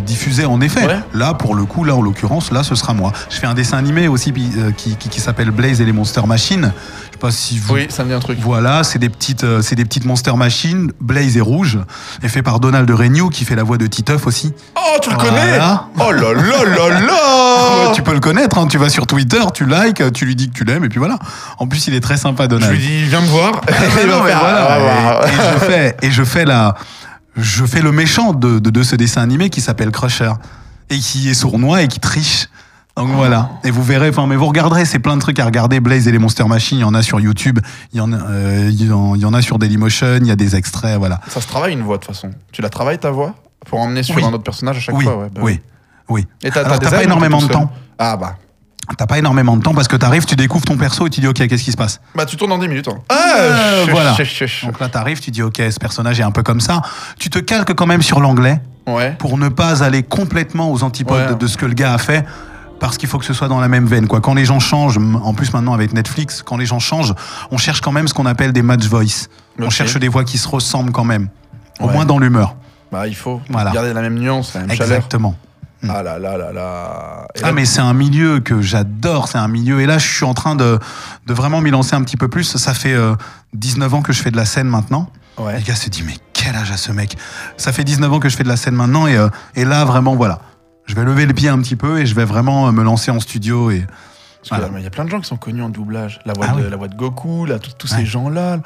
diffusé en effet. Ouais. Là, pour le coup, là en l'occurrence, là, ce sera moi. Je fais un dessin animé aussi puis, qui, qui, qui s'appelle Blaze et les Monster Machines. Je sais pas si vous. Oui, ça me dit un truc. Voilà, c'est des petites, euh, c'est des petites Monster Machines. Blaze est rouge, et fait par Donald Renew qui fait la voix de Titeuf aussi. Oh, tu le Voilà. connais Oh là là là là tu peux le connaître, hein. tu vas sur Twitter, tu likes, tu lui dis que tu l'aimes, et puis voilà. En plus, il est très sympa, Je Donald. lui dis, viens me voir. Non, faire, voilà, ah, bah, et, et je fais, et je fais la, je fais le méchant de, de, de ce dessin animé qui s'appelle Crusher et qui est sournois et qui triche. Donc voilà. Et vous verrez, enfin, mais vous regarderez, c'est plein de trucs à regarder. Blaze et les Monster Machines, il y en a sur YouTube, il y en a, euh, il y en, a sur Dailymotion, il y a des extraits, voilà. Ça se travaille une voix de toute façon. Tu la travailles ta voix? Pour emmener sur Oui. un autre personnage à chaque Oui, fois. Ouais, bah oui, oui. Et t'as Alors, t'as des t'as pas énormément de temps. Ah bah. T'as pas énormément de temps parce que t'arrives, tu découvres ton perso et tu dis ok, qu'est-ce qui se passe? Bah tu tournes en 10 minutes. hein. Euh, voilà. chut, chut, chut. Donc là, t'arrives, tu dis ok, ce personnage est un peu comme ça. Tu te calques quand même sur l'anglais Ouais. pour ne pas aller complètement aux antipodes Ouais. de ce que le gars a fait. Parce qu'il faut que ce soit dans la même veine. Quoi. Quand les gens changent, en plus maintenant avec Netflix, quand les gens changent, on cherche quand même ce qu'on appelle des match voice. On cherche des voix qui se ressemblent quand même. Au Ouais. moins dans l'humeur. Bah il faut Voilà. garder la même nuance, la même chaleur. Exactement. Ah là là là là. Et Ah là- mais c'est un milieu que j'adore, c'est un milieu et là je suis en train de, de vraiment m'y lancer un petit peu plus. Ça fait euh, 19 ans que je fais de la scène maintenant Les gars se disent, mais quel âge a ce mec? Ça fait 19 ans que je fais de la scène maintenant et, euh, et là, vraiment, voilà. Je vais lever le pied un petit peu et je vais vraiment euh, me lancer en studio et. Parce que Voilà. Il y a plein de gens qui sont connus en doublage. La voix, Ah de, oui. la voix de Goku, là, tous ces gens-là.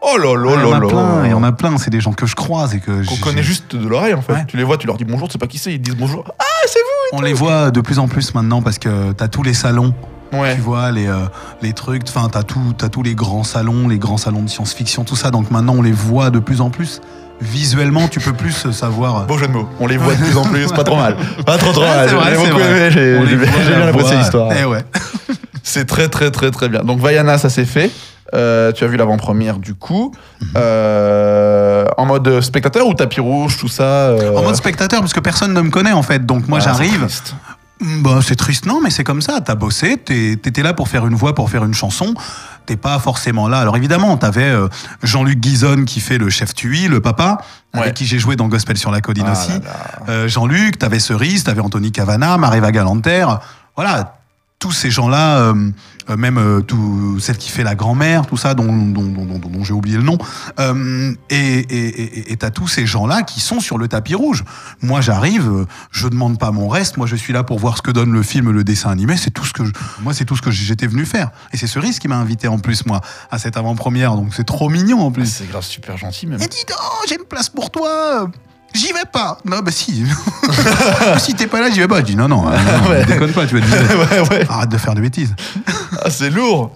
Oh là là il y en là a là. plein, il y en a plein, c'est des gens que je croise et que Qu'on connaît juste de l'oreille en fait. Tu les vois, tu leur dis bonjour, tu sais pas qui c'est, ils te disent bonjour. Ah, c'est vous On les voit de plus en plus maintenant parce que t'as tous les salons. Ouais. Tu vois les, euh, les trucs, enfin t'as tout, t'as tous les grands salons, les grands salons de science-fiction, tout ça. Donc maintenant on les voit de plus en plus. Visuellement, tu peux plus savoir. Beau jeu de mots. On les voit de plus en plus, pas trop mal. Pas trop trop Ouais, mal. c'est vrai, J'ai beaucoup aimé, j'ai bien apprécié l'histoire. Eh ouais. C'est très très très très bien. Donc Vaiana, ça s'est fait. Euh, tu as vu l'avant-première du coup. Mhm. Euh, en mode spectateur ou tapis rouge, tout ça euh, En mode spectateur, parce que personne ne me connaît en fait. Donc moi Ah, j'arrive. Bah, c'est triste, non, mais c'est comme ça. T'as bossé, t'étais là pour faire une voix, pour faire une chanson. T'es pas forcément là. Alors évidemment, t'avais euh, Jean-Luc Guizon qui fait le chef Tui, le papa, avec qui j'ai joué dans Gospel sur la colline Ah aussi. Euh, Jean-Luc, t'avais Cerise, t'avais Anthony Cavana, Mareva Galanter. Voilà, tous ces gens-là, euh, euh, même euh, tout, celle qui fait la grand-mère, tout ça, dont, dont, dont- dont- dont j'ai oublié le nom. Euh, et et- et- et t'as tous ces gens-là qui sont sur le tapis rouge. Moi, j'arrive, je demande pas mon reste. Moi, je suis là pour voir ce que donne le film, le dessin animé. C'est tout ce que je- moi, c'est tout ce que j'étais venu faire. Et c'est Cerise qui m'a invité en plus, moi, à cette avant-première. Donc c'est trop mignon en plus. C'est grave super gentil même. Et dis donc, j'ai une place pour toi. J'y vais pas. Non, bah si. si t'es pas là, j'y vais pas. Je dis non, non, euh, non, Ouais. déconne pas, tu vas te virer. Ouais, ouais. Arrête de faire de bêtises. Ah, c'est lourd.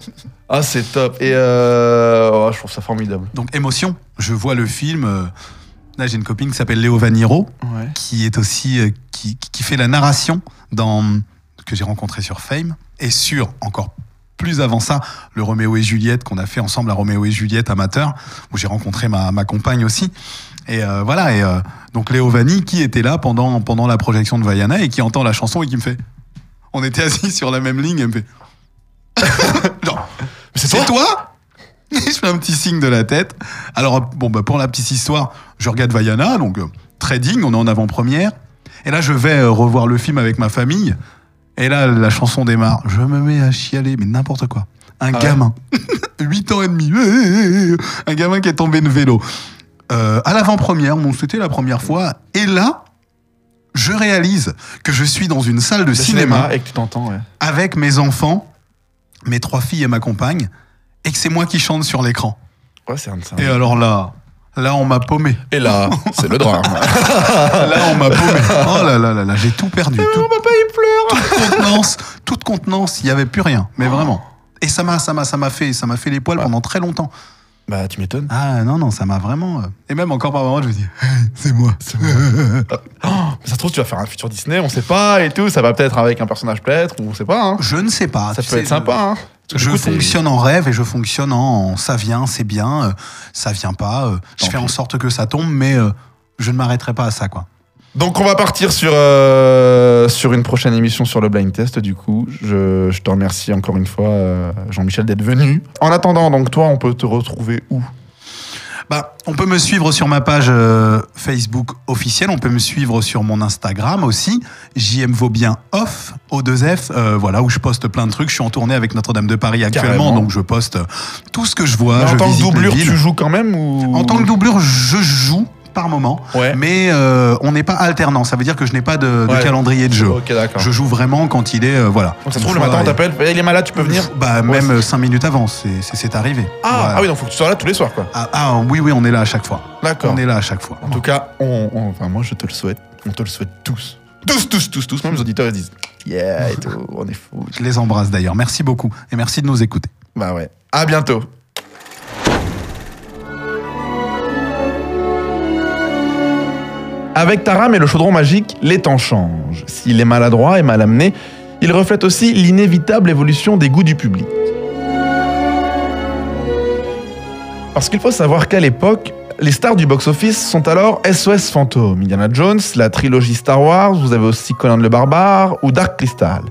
Ah, c'est top. Et euh, oh, je trouve ça formidable. Donc émotion. Je vois le film. euh, Là, j'ai une copine qui s'appelle Léo Vaniro, Ouais. qui est aussi euh, qui, qui fait la narration dans que j'ai rencontré sur Fame et sur encore plus avant ça le Roméo et Juliette qu'on a fait ensemble à Roméo et Juliette amateur où j'ai rencontré ma, ma compagne aussi et euh, voilà et euh, donc Léo Vanni qui était là pendant pendant la projection de Vaiana et qui entend la chanson et qui me fait on était assis sur la même ligne et me fait c'est toi je fais un petit signe de la tête. Alors, bon, bah, pour la petite histoire, je regarde Vaiana, donc euh, très digne, on est en avant-première. Et là, je vais euh, revoir le film avec ma famille. Et là, la chanson démarre. Je me mets à chialer, mais n'importe quoi. Un Ah ouais gamin, 8 ans et demi, un gamin qui est tombé de vélo. Euh, à l'avant-première, bon, c'était la première fois. Et là, je réalise que je suis dans une salle de Le cinéma et que tu ouais. avec mes enfants, mes trois filles et ma compagne, et que c'est moi qui chante sur l'écran. Ouais, c'est Et alors là, là on m'a paumé. Et là, c'est le drame. Là on m'a paumé. Oh là là là là, j'ai tout perdu. Tout, papa, il pleure. toute contenance, toute contenance, il y avait plus rien. Mais vraiment. Et ça m'a, ça m'a, ça m'a fait, ça m'a fait les poils pendant très longtemps. Bah, tu m'étonnes. Ah non non, ça m'a vraiment. euh, Et même encore par moments, je me dis, c'est moi. Oh, mais ça se trouve, tu vas faire un futur Disney, on sait pas et tout. Ça va peut-être avec un personnage peut-être, ou on sait pas. Hein. Je ne sais pas. Ça tu peut sais, être sympa. Hein. Je coup, c'est- fonctionne en rêve et je fonctionne en ça vient, c'est bien, euh, ça vient pas. euh, je fais en sorte que ça tombe, mais euh, je ne m'arrêterai pas à ça, quoi. Donc on va partir sur, euh, sur une prochaine émission sur le blind test du coup. Je, je te remercie encore une fois euh, Jean-Michel d'être venu. En attendant, donc toi on peut te retrouver où? Bah, on peut me suivre sur ma page euh, Facebook officielle, on peut me suivre sur mon Instagram aussi, JM Vaubien Off, O2F, euh, voilà, où je poste plein de trucs. Je suis en tournée avec Notre-Dame de Paris actuellement, Carrément. donc je poste tout ce que je vois. Mais En je tant que visite les doublure, villes. tu joues quand même ou En tant que doublure, je joue par moment, Ouais. mais euh, on n'est pas alternant. Ça veut dire que je n'ai pas de, de Ouais. calendrier de jeu. Je joue vraiment quand il est, euh, voilà. Donc ça se trouve le matin on t'appelle, il est malade, tu peux venir Bah même euh, cinq minutes avant, c'est arrivé. ah, Voilà. ah oui, donc faut que tu sois là tous les soirs quoi. Ah, ah, oui, oui, on est là à chaque fois. D'accord. On est là à chaque fois. En tout cas, on, on- enfin moi je te le souhaite. On te le souhaite tous. Tous, tous, tous, tous. Même les auditeurs ils disent Yeah et tout, on est fous. Je les embrasse d'ailleurs. Merci beaucoup et merci de nous écouter. Bah ouais. À bientôt. Avec Taram et le chaudron magique, les temps changent. S'il est maladroit et mal amené, il reflète aussi l'inévitable évolution des goûts du public. Parce qu'il faut savoir qu'à l'époque, les stars du box-office sont alors SOS Fantôme, Indiana Jones, la trilogie Star Wars, vous avez aussi Conan le Barbare ou Dark Crystal.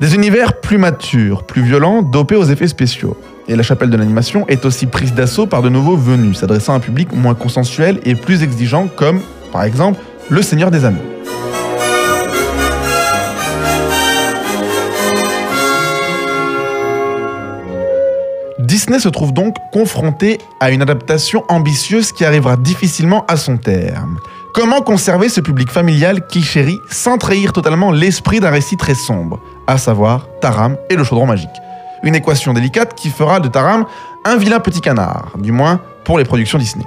Des univers plus matures, plus violents, dopés aux effets spéciaux. Et la chapelle de l'animation est aussi prise d'assaut par de nouveaux venus, s'adressant à un public moins consensuel et plus exigeant, comme, par exemple, Le Seigneur des Anneaux. Disney se trouve donc confronté à une adaptation ambitieuse qui arrivera difficilement à son terme. Comment conserver ce public familial qui chérit sans trahir totalement l'esprit d'un récit très sombre, à savoir Taram et le chaudron magique Une équation délicate qui fera de Taram un vilain petit canard, du moins pour les productions Disney.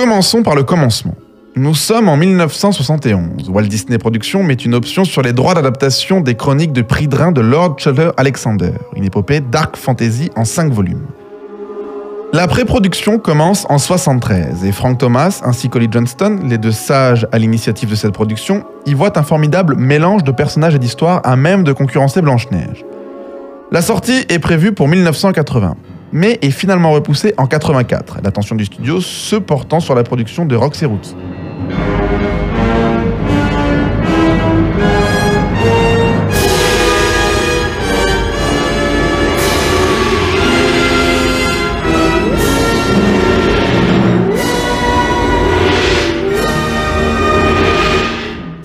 Commençons par le commencement. Nous sommes en 1971. Walt Disney Productions met une option sur les droits d'adaptation des chroniques de Prydrin de Lord Shutter Alexander, une épopée dark fantasy en 5 volumes. La pré-production commence en 73 et Frank Thomas ainsi qu'Olly Johnston, les deux sages à l'initiative de cette production, y voient un formidable mélange de personnages et d'histoires à même de concurrencer Blanche-Neige. La sortie est prévue pour 1980 mais est finalement repoussée en 84, l'attention du studio se portant sur la production de Roxy Rookie.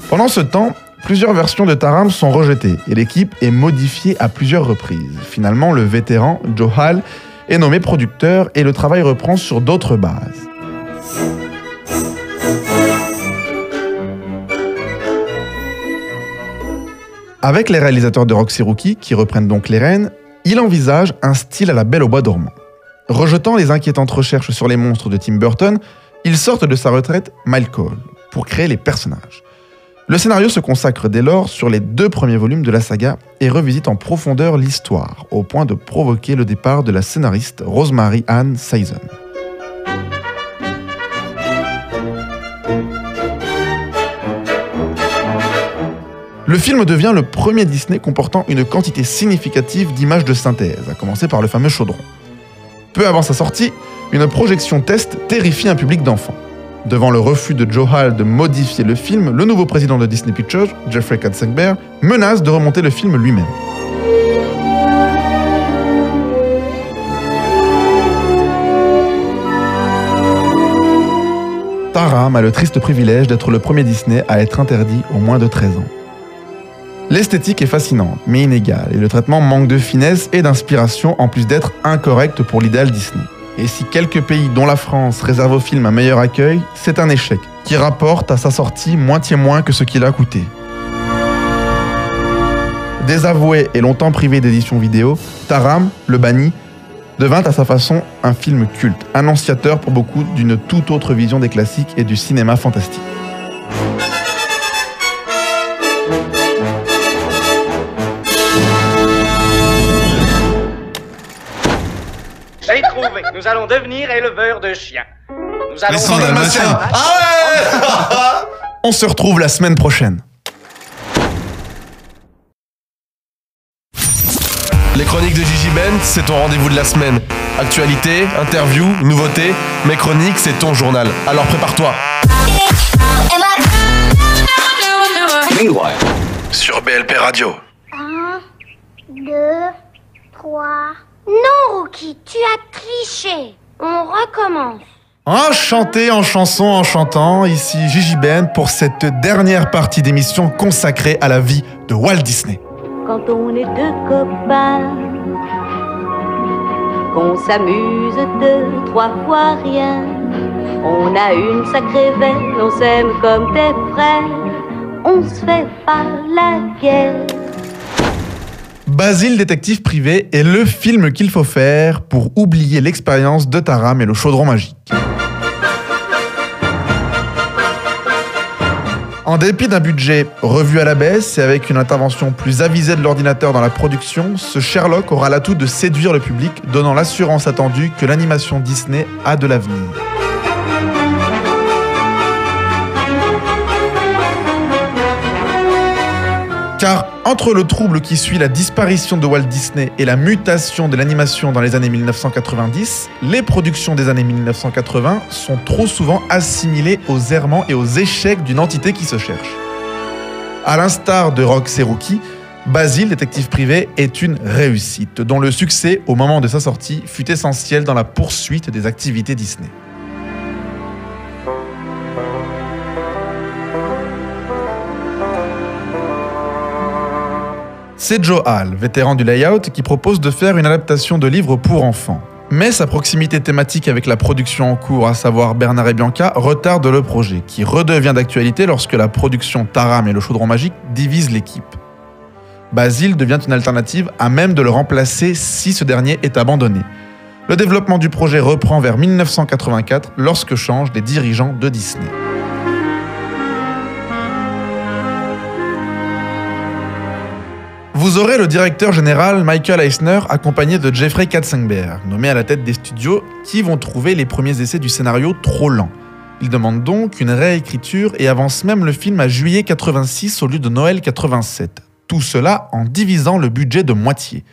Pendant ce temps, plusieurs versions de Taram sont rejetées et l'équipe est modifiée à plusieurs reprises. Finalement, le vétéran Joe Hall est nommé producteur et le travail reprend sur d'autres bases. Avec les réalisateurs de Roxy Rookie, qui reprennent donc les rênes, il envisage un style à la Belle au bois dormant. Rejetant les inquiétantes recherches sur les monstres de Tim Burton, il sort de sa retraite Miles Cole pour créer les personnages. Le scénario se consacre dès lors sur les deux premiers volumes de la saga et revisite en profondeur l'histoire, au point de provoquer le départ de la scénariste Rosemary Ann Saison. Le film devient le premier Disney comportant une quantité significative d'images de synthèse, à commencer par le fameux chaudron. Peu avant sa sortie, une projection test terrifie un public d'enfants. Devant le refus de Joe Hall de modifier le film, le nouveau président de Disney Pictures, Jeffrey Katzenberg, menace de remonter le film lui-même. Taram a le triste privilège d'être le premier Disney à être interdit aux moins de 13 ans. L'esthétique est fascinante, mais inégale, et le traitement manque de finesse et d'inspiration en plus d'être incorrect pour l'idéal Disney. Et si quelques pays, dont la France, réservent au film un meilleur accueil, c'est un échec, qui rapporte à sa sortie moitié moins que ce qu'il a coûté. Désavoué et longtemps privé d'édition vidéo, Taram, le banni, devint à sa façon un film culte, annonciateur pour beaucoup d'une toute autre vision des classiques et du cinéma fantastique. Nous allons devenir éleveurs de chiens. Nous allons. Les Dalmatiens. Ah On se retrouve la semaine prochaine. Les chroniques de Gigi Ben, c'est ton rendez-vous de la semaine. Actualité, interview, nouveautés, mes chroniques, c'est ton journal. Alors prépare-toi. Sur BLP Radio. Un, deux, trois. Non, Rookie, tu as triché. On recommence. Enchanté en chanson, en chantant, ici Gigi Ben pour cette dernière partie d'émission consacrée à la vie de Walt Disney. Quand on est deux copains, qu'on s'amuse deux, trois fois rien. On a une sacrée veine, on s'aime comme des frères, on se fait pas la guerre. Basile détective privé est le film qu'il faut faire pour oublier l'expérience de Taram et le chaudron magique. En dépit d'un budget revu à la baisse et avec une intervention plus avisée de l'ordinateur dans la production, ce Sherlock aura l'atout de séduire le public, donnant l'assurance attendue que l'animation Disney a de l'avenir. Car entre le trouble qui suit la disparition de Walt Disney et la mutation de l'animation dans les années 1990, les productions des années 1980 sont trop souvent assimilées aux errements et aux échecs d'une entité qui se cherche. À l'instar de Rox et Rookie, Basile, détective privé, est une réussite, dont le succès, au moment de sa sortie, fut essentiel dans la poursuite des activités Disney. C'est Joe Hall, vétéran du layout, qui propose de faire une adaptation de livre pour enfants. Mais sa proximité thématique avec la production en cours, à savoir Bernard et Bianca, retarde le projet, qui redevient d'actualité lorsque la production Taram et le chaudron magique divise l'équipe. Basile devient une alternative à même de le remplacer si ce dernier est abandonné. Le développement du projet reprend vers 1984 lorsque changent les dirigeants de Disney. Vous aurez le directeur général Michael Eisner accompagné de Jeffrey Katzenberg, nommé à la tête des studios, qui vont trouver les premiers essais du scénario trop lents. Il demande donc une réécriture et avance même le film à juillet 86 au lieu de Noël 87. Tout cela en divisant le budget de moitié.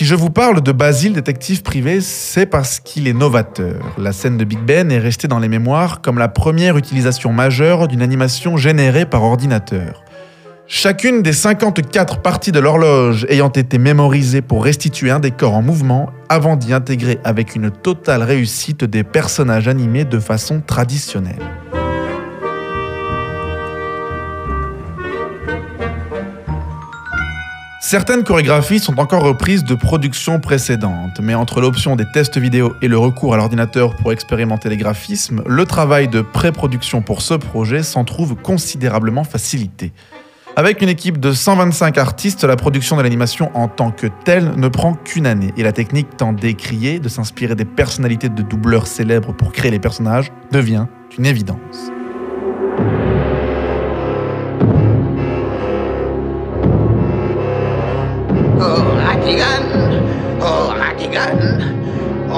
Si je vous parle de Basile, détective privé, c'est parce qu'il est novateur. La scène de Big Ben est restée dans les mémoires comme la première utilisation majeure d'une animation générée par ordinateur. Chacune des 54 parties de l'horloge ayant été mémorisées pour restituer un décor en mouvement avant d'y intégrer avec une totale réussite des personnages animés de façon traditionnelle. Certaines chorégraphies sont encore reprises de productions précédentes, mais entre l'option des tests vidéo et le recours à l'ordinateur pour expérimenter les graphismes, le travail de pré-production pour ce projet s'en trouve considérablement facilité. Avec une équipe de 125 artistes, la production de l'animation en tant que telle ne prend qu'une année, et la technique tant décriée de s'inspirer des personnalités de doubleurs célèbres pour créer les personnages devient une évidence.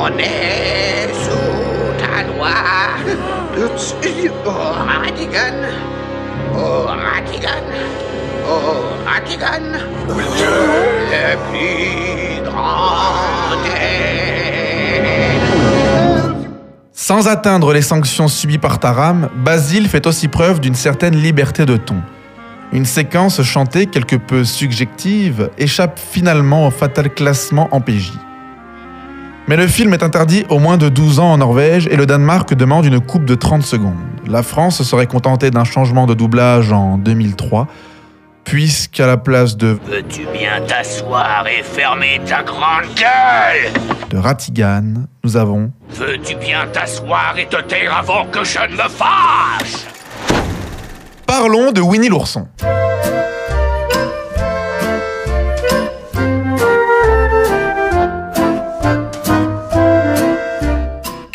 On est sous ta loi. Ratigan, Ratigan, le plus grand. Sans atteindre les sanctions subies par Taram, Basile fait aussi preuve d'une certaine liberté de ton. Une séquence chantée quelque peu subjective échappe finalement au fatal classement en PJ. Mais le film est interdit au moins de 12 ans en Norvège et le Danemark demande une coupe de 30 secondes. La France serait contentée d'un changement de doublage en 2003, puisqu'à la place de, Veux-tu bien t'asseoir et fermer ta grande gueule? de Ratigan, nous avons Veux-tu bien t'asseoir et te taire avant que je ne me fâche? Parlons de Winnie l'ourson.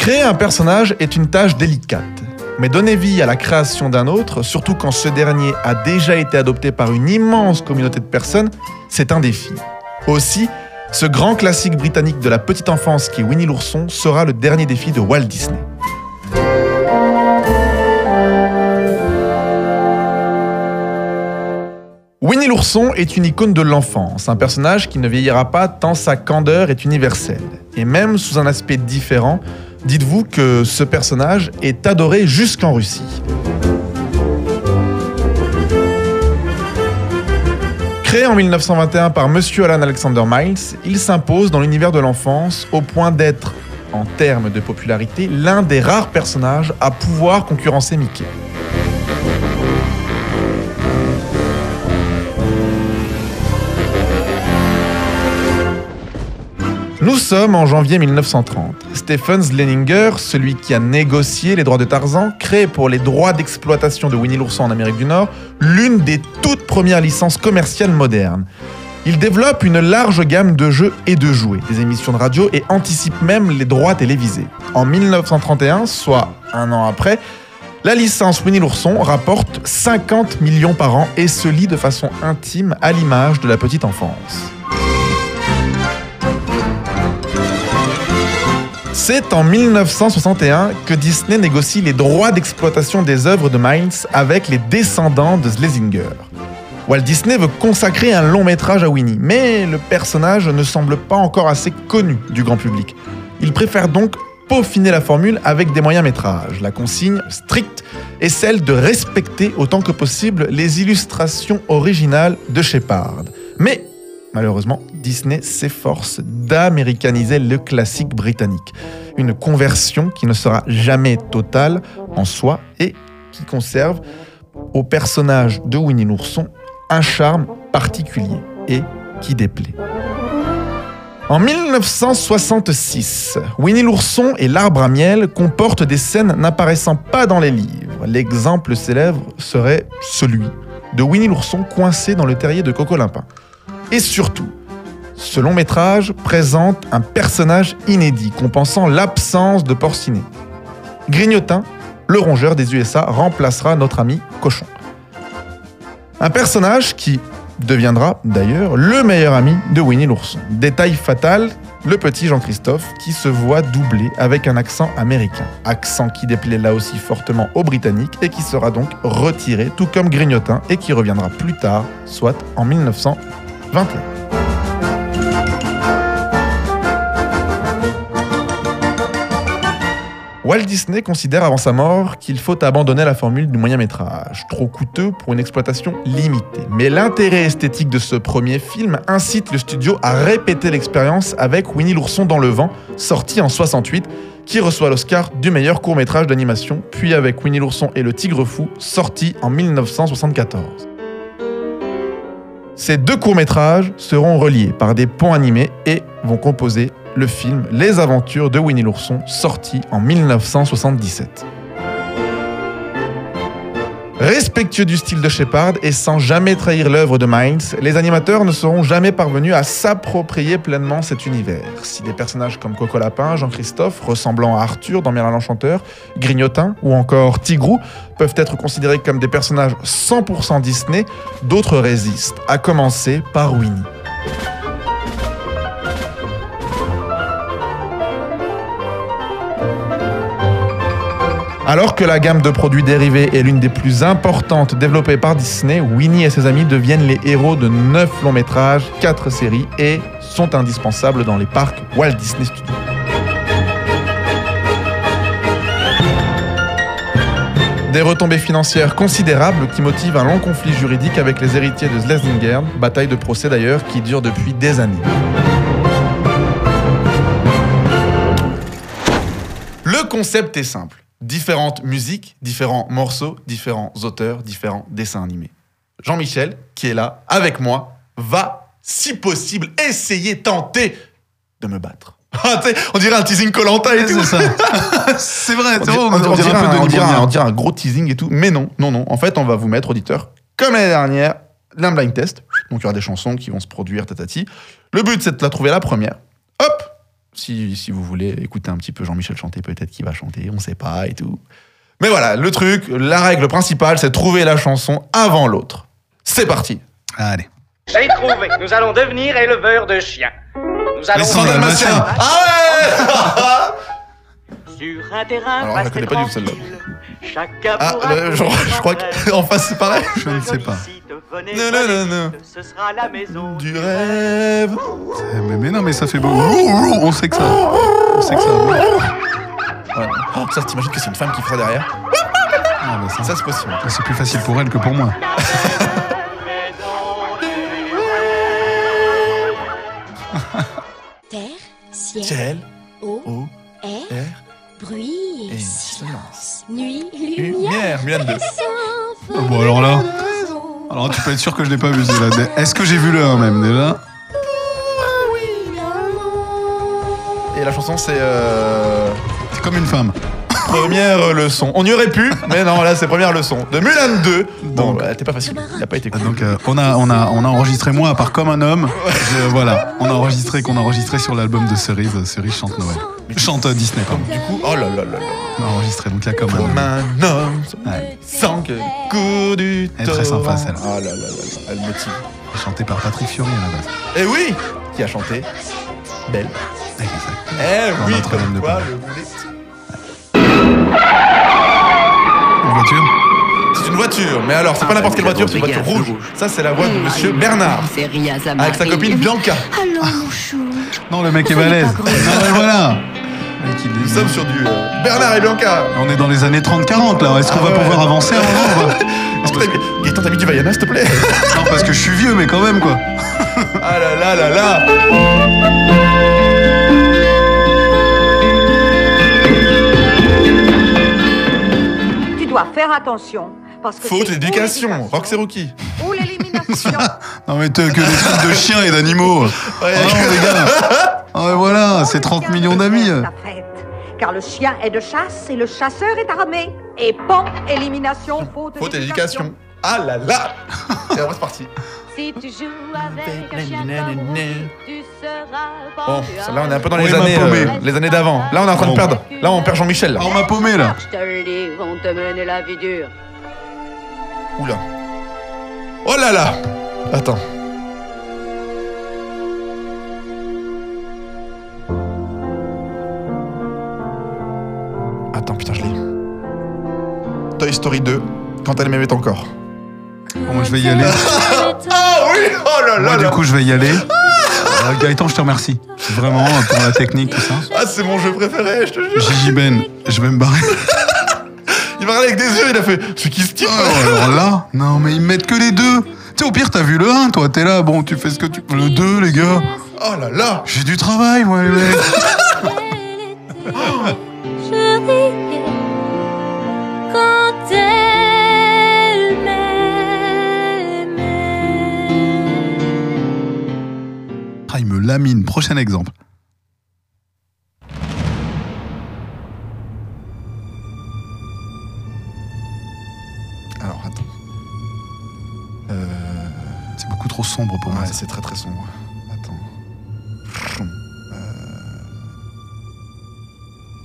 Créer un personnage est une tâche délicate, mais donner vie à la création d'un autre, surtout quand ce dernier a déjà été adopté par une immense communauté de personnes, c'est un défi. Aussi, ce grand classique britannique de la petite enfance qui est Winnie l'ourson sera le dernier défi de Walt Disney. Winnie l'ourson est une icône de l'enfance, un personnage qui ne vieillira pas tant sa candeur est universelle. Et même sous un aspect différent, dites-vous que ce personnage est adoré jusqu'en Russie. Créé en 1921 par Monsieur Alan Alexander Miles, il s'impose dans l'univers de l'enfance au point d'être, en termes de popularité, l'un des rares personnages à pouvoir concurrencer Mickey. Nous sommes en janvier 1930. Stephen Leninger, celui qui a négocié les droits de Tarzan, crée pour les droits d'exploitation de Winnie l'ourson en Amérique du Nord l'une des toutes premières licences commerciales modernes. Il développe une large gamme de jeux et de jouets, des émissions de radio et anticipe même les droits télévisés. En 1931, soit un an après, la licence Winnie l'ourson rapporte 50 millions par an et se lie de façon intime à l'image de la petite enfance. C'est en 1961 que Disney négocie les droits d'exploitation des œuvres de Miles avec les descendants de Schlesinger. Walt Disney veut consacrer un long métrage à Winnie, mais le personnage ne semble pas encore assez connu du grand public. Il préfère donc peaufiner la formule avec des moyens métrages. La consigne stricte est celle de respecter autant que possible les illustrations originales de Shepard. Mais malheureusement, Disney s'efforce d'américaniser le classique britannique. Une conversion qui ne sera jamais totale en soi et qui conserve au personnage de Winnie l'ourson un charme particulier et qui déplaît. En 1966, Winnie l'ourson et l'arbre à miel comportent des scènes n'apparaissant pas dans les livres. L'exemple célèbre serait celui de Winnie l'ourson coincé dans le terrier de Coco Limpin. Et surtout, ce long métrage présente un personnage inédit compensant l'absence de Porcinet. Grignotin, le rongeur des USA, remplacera notre ami Cochon. Un personnage qui deviendra d'ailleurs le meilleur ami de Winnie l'ourson. Détail fatal, le petit Jean-Christophe qui se voit doublé avec un accent américain. Accent qui déplaît là aussi fortement aux Britanniques et qui sera donc retiré tout comme Grignotin et qui reviendra plus tard, soit en 1921. Walt Disney considère avant sa mort qu'il faut abandonner la formule du moyen métrage, trop coûteux pour une exploitation limitée. Mais l'intérêt esthétique de ce premier film incite le studio à répéter l'expérience avec Winnie l'ourson dans le vent, sorti en 68, qui reçoit l'Oscar du meilleur court métrage d'animation, puis avec Winnie l'ourson et le tigre fou, sorti en 1974. Ces deux courts-métrages seront reliés par des ponts animés et vont composer le film Les aventures de Winnie l'ourson, sorti en 1977. Respectueux du style de Shepard et sans jamais trahir l'œuvre de Miles, les animateurs ne seront jamais parvenus à s'approprier pleinement cet univers. Si des personnages comme Coco Lapin, Jean-Christophe, ressemblant à Arthur dans Merlin l'Enchanteur, Grignotin ou encore Tigrou peuvent être considérés comme des personnages 100% Disney, d'autres résistent, à commencer par Winnie. Alors que la gamme de produits dérivés est l'une des plus importantes développées par Disney, Winnie et ses amis deviennent les héros de 9 longs métrages, 4 séries et sont indispensables dans les parcs Walt Disney Studios. Des retombées financières considérables qui motivent un long conflit juridique avec les héritiers de Slesingern, bataille de procès d'ailleurs qui dure depuis des années. Le concept est simple. Différentes musiques, différents morceaux, différents auteurs, différents dessins animés. Jean-Michel, qui est là avec moi, va, si possible, essayer, tenter de me battre. On dirait un teasing Colanta et tout. C'est vrai, On c'est dirait, vrai, on dirait un gros teasing et tout. Mais non, non, non. En fait, on va vous mettre, auditeurs, comme l'année dernière, d'un blind test. Donc, il y aura des chansons qui vont se produire, tatati. Le but, c'est de la trouver la première. Hop si, si vous voulez écouter un petit peu Jean-Michel chanter, peut-être qu'il va chanter, on sait pas et tout. Mais voilà, le truc, la règle principale, c'est de trouver la chanson avant l'autre. C'est parti. Allez. J'ai trouvé. Nous allons devenir éleveurs de chiens. Nous allons. Les dalmatiens. Ah Sur un terrain Alors, je la connais pas du tout celle-là. Chacun Ah, euh, je, crois qu'en face, c'est pareil. Je ne sais pas. Non, non, non, non. Ce sera la maison Du rêve. Eh, Mais, mais non, mais ça fait beau. On sait que ça. On sait que ça. Ouais. Oh, ça, t'imagines que c'est une femme qui fera derrière Ah, bah, ça, Ça, c'est possible. c'est plus facile pour elle que pour moi. Terre, ciel, Ciel, eau, eau, air, air bruit et, et silence. silence. Nuit, Lumière, lumière, Mulan 2. Ah, bon, alors là. Alors tu peux être sûr que je l'ai pas vu celui-là. Est-ce que j'ai vu le 1 même déjà? Et la chanson, c'est euh, C'est comme une femme. Première leçon. On y aurait pu, mais non, là, c'est première leçon. De Mulan 2. Bon, Donc- bah, t'es pas facile. Il a pas été cool. Donc euh, on, a, on, a, on a enregistré moi à part comme un homme. Je- voilà, on a enregistré qu'on a enregistré sur l'album de Cerise. Cerise chante Noël. Chante Disney, pardon. Du coup, oh là là là là. On a enregistré donc a comme un Comme homme. un homme, Ouais. sans que le coup du Elle est très sympa, celle-là. Oh là là là là, elle motive. Chanté par Patrick Fiori à la base. Et oui Qui a chanté Belle. Exact. Eh oui, comme de quoi, le Une voiture C'est une voiture, mais alors, c'est pas n'importe quelle voiture, c'est une voiture rouge. Ça, c'est la voix de monsieur Bernard. Avec sa copine Bianca. Allons, mon chou. Non, le mec est balèze. Non, mais voilà. Nous sommes sur du euh, Bernard et Bianca. On est dans les années 30-40 là. Est-ce qu'on Ah va ouais. pouvoir avancer un moment ou pas Est-ce que t'as mis- Gaëtan, t'as mis du Vaiana, s'il te plaît Non, parce que je suis vieux, mais quand même quoi. Ah là là là là dois faire attention. Parce que Faute c'est d'éducation. Rox et Rookie. Ou l'élimination. Non mais t'as que des trucs de chiens et d'animaux. Ah non les gars. Ah ouais, voilà, c'est 30 millions d'amis. Car le chien est de chasse et le chasseur est armé. Et pan, élimination, faute, Faute d'éducation. Ah là là Et c'est parti. Si tu joues avec un chien d'amour, tu seras Bon, pendu à là, on est un peu dans les années, paumé. euh, les années d'avant. Là, on est en train de Bon. perdre. Là, on perd Jean-Michel. là. Ah, on m'a paumé là. Je te le dis, vont te mener la vie dure. Oula. Oh là là Attends. Attends, putain, je l'ai. Toy Story 2, quand elle m'aimait encore. Bon, moi je vais y aller. Ah oui Oh là là Moi du là. coup je vais y aller. Euh, Gaëtan, je te remercie. Vraiment pour la technique, tout ça. Ah, c'est mon jeu préféré, je te jure. Gigi Ben, je vais me barrer. Il m'a regardé avec des yeux, il a fait Ce qui se tire Oh, alors là, non mais ils mettent que les deux. Tu sais, au pire, t'as vu le 1, toi, t'es là, bon, tu fais ce que tu. Le 2, les gars. Oh là là J'ai du travail, moi, les mecs. Lamine. Prochain exemple. Alors, attends. Euh... C'est beaucoup trop sombre pour moi. Ouais, ça. c'est très très sombre. Attends. Euh...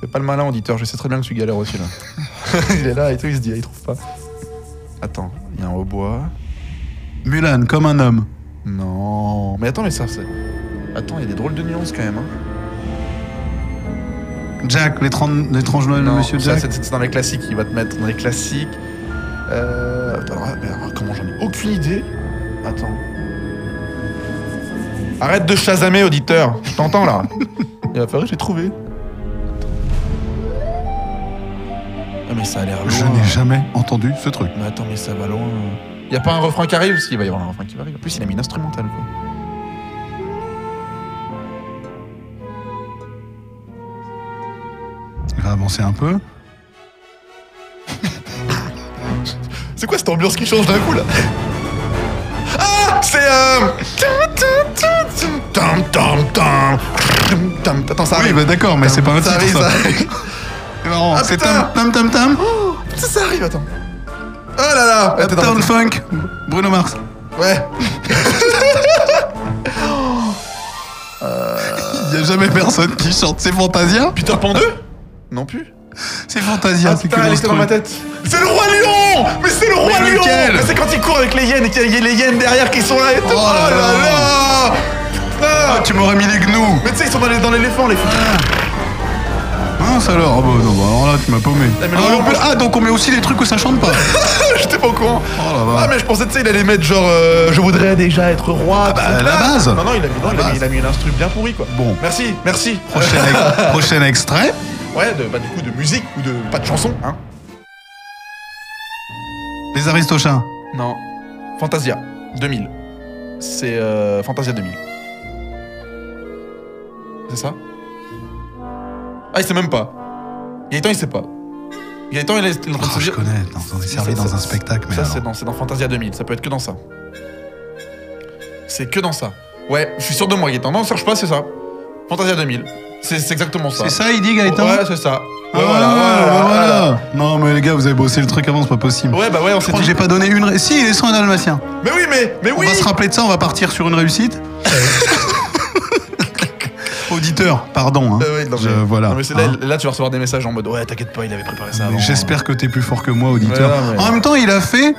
Fais pas le malin, auditeur, je sais très bien que tu galères aussi là. il est là et tout, il se dit, ah, il trouve pas. Attends, il y a un hautbois. Mulan, comme un homme. Non. Mais attends, mais ça, c'est. Attends, il y a des drôles de nuances quand même. Hein. Jack, l'étrange Noël de Monsieur Jack. c'est dans les classiques, il va te mettre dans les classiques. Euh. Attends, comment j'en ai aucune idée Attends. Arrête de chasamer, auditeur. Je t'entends là. il va falloir que j'ai trouvé. Ah, mais ça a l'air loin. Je n'ai jamais entendu ce truc. Mais attends, mais ça va loin. Y a pas un refrain qui arrive? Si, il va y avoir un refrain qui va arriver. En plus, il a mis une instrumentale, quoi. Il va avancer un peu. C'est quoi cette ambiance qui change d'un coup là? Ah C'est euh. Tam, tam, tam. Tam, Attends, ça Oui, arrive. bah d'accord, mais c'est pas un Ça titre, arrive, ça. ça arrive. C'est marrant. Ah, c'est tam tam tam tam. Oh, putain, ça arrive, attends. Oh là là Uptown Funk. Bruno Mars. Ouais. Il y a jamais personne qui chante. C'est Fantasia Peter Pan 2 Non plus. C'est Fantasia, Ah c'est que putain, elle était dans ma tête. C'est le roi lion Mais c'est le roi Mais lion lequel Mais c'est quand il court avec les hyènes et qu'il y a les hyènes derrière qui sont là et tout. Oh là là. Ah, Ah, tu m'aurais mis les gnous. Mais tu sais, ils sont dans les- dans l'éléphant, les fous. Mince alors. Ah bah non, bah alors là, tu m'as paumé. Mais Ah, non, on peut- ah, donc on met aussi les trucs où ça chante pas. J'étais pas au courant. Oh la Ah mais je pensais tu sais il allait mettre genre euh, je voudrais déjà être roi. bah, tout la ça. base. Non non il a mis, non, il a mis, il a mis un instru bien pourri quoi. Bon. Merci merci. Prochain, ex- prochain extrait. Ouais de, bah du coup de musique ou de pas de chanson hein. Les Aristochats. Non. Fantasia 2000. C'est euh, Fantasia 2000. C'est ça? Ah il sait même pas. Gaëtan il sait pas. Gaëtan il est, il est Oh, je connais, dans- on est servi dans un spectacle, mais Ça, alors. c'est dans, c'est dans Fantasia 2000. Ça peut être que dans ça. C'est que dans ça. Ouais, je suis sûr de moi, Gaëtan. Non, cherche pas, c'est ça. Fantasia 2000. C'est exactement ça. C'est ça, il dit Gaëtan Ouais, c'est ça. Ah, Ouais, voilà, bah voilà, voilà. Non, mais les gars, vous avez bossé le truc avant, c'est pas possible. Ouais, bah ouais, on s'est crois que dit. j'ai pas donné une. ré- Si, il est un dalmatien. Mais oui, mais, mais oui On va se rappeler de ça, on va partir sur une réussite. Auditeur, pardon. hein. Euh, ouais, non, Je- voilà. non, mais c'est là, Hein. là, tu vas recevoir des messages en mode Ouais, t'inquiète pas, il avait préparé ça avant. J'espère que t'es plus fort que moi, auditeur. Ouais, non, mais- En même temps, il a fait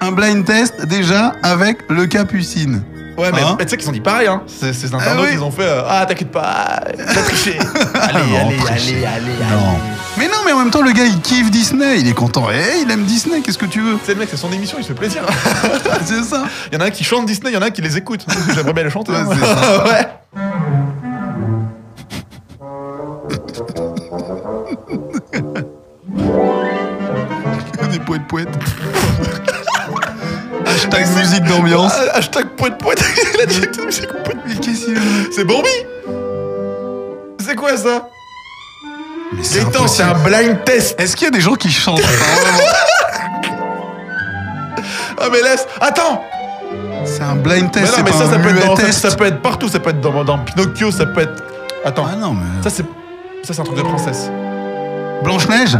un blind test déjà avec le Capucine. Ouais, hein mais tu sais qu'ils ont dit pareil, hein. Ces, ces ah internautes, ils ont fait euh, Ah, t'inquiète pas, t'as triché. allez, allez, allez, allez, Non. allez. Mais non, mais en même temps, le gars, il kiffe Disney, il est content. Eh, il aime Disney, qu'est-ce que tu veux? C'est le mec, c'est son émission, il se fait plaisir. C'est ça. Il y en a un qui chante Disney, il y en a un qui les écoute. J'aimerais bien les chanter. Ouais. Hein. Ouais. Des poètes poètes. Hashtag musique d'ambiance. Ah, Hashtag poète poète. Il a musique poète. Mais qu'est-ce qu'il C'est Bambi C'est quoi ça Mais c'est Gaëtan, c'est un blind test. Est-ce qu'il y a des gens qui chantent Ah mais laisse. Attends. C'est un blind Mais test, non, mais ça, un ça peut, être muet dans, ça, test. ça peut être partout. Ça peut être dans, dans Pinocchio. Ça peut être. Attends. Ah non, mais... Ça c'est. Ça c'est un truc de princesse. Blanche-Neige?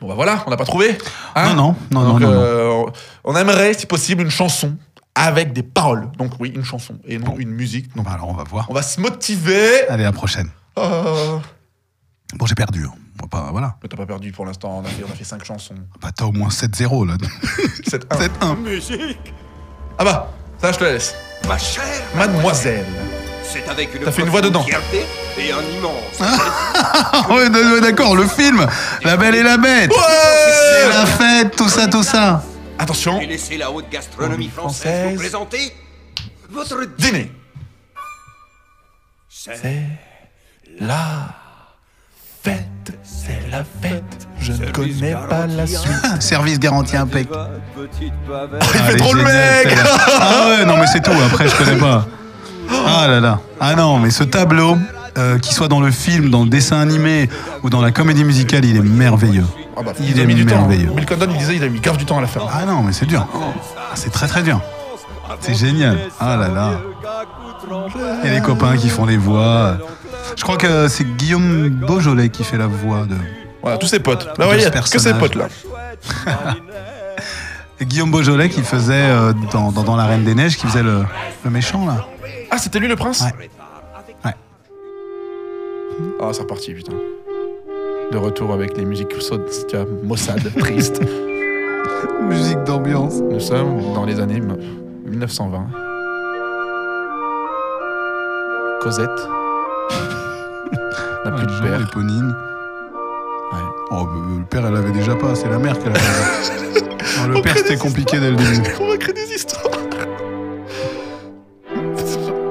Bon bah voilà, on l'a pas trouvé. Non, non, non, non, Donc, non, non. euh, On aimerait, si possible, une chanson avec des paroles. Donc oui, une chanson et non une musique. Bon, bah alors on va voir. On va se motiver. Allez, à la prochaine. Oh. Bon, j'ai perdu. hein. On va pas, voilà. Mais t'as pas perdu pour l'instant. On a fait, on a fait 5 chansons. Bah, t'as au moins 7-0 là. 7-1. 7-1. Musique Ah bah, ça je te la laisse. Ma chère Mademoiselle. C'est avec une T'as fait une voix dedans. et un immense Ah ouais, ouais, d'accord, le film La Belle et la Bête C'est la fête, tout ça, tout ça Attention. Et laissez la haute gastronomie française vous présenter votre Dîner. C'est La fête, c'est la fête. Je ne connais pas la suite. Service garanti impec. bavette. Il fait trop le mec. Ah ouais, non mais c'est tout, après je connais pas. Ah là là. Ah non, mais ce tableau, euh, qu'il soit dans le film, dans le dessin animé ou dans la comédie musicale, il est merveilleux. Ah bah, Il ont est mis du temps. merveilleux. Bill Condon, il disait il a mis grave du temps à la faire. Ah non, mais c'est dur. Ah, c'est très très dur. C'est génial. Ah là là. Et les copains qui font les voix. Je crois que c'est Guillaume Beaujolais qui fait la voix de. Voilà, tous ses potes. Là, il a que ses potes là. Guillaume Beaujolais qui faisait euh, dans, dans, dans La Reine des Neiges, qui faisait le, le méchant là. Ah, c'était lui le prince Ouais. Ouais. Ah, c'est reparti, putain. De retour avec les musiques sautes, tu vois, Mossad, triste. Musique d'ambiance. Nous sommes dans les années 1920. Cosette. N'a plus de père. Éponine. Ouais. Oh, le père, elle avait déjà pas, c'est la mère qu'elle avait. Le père, c'était compliqué dès le début. On va créer des histoires.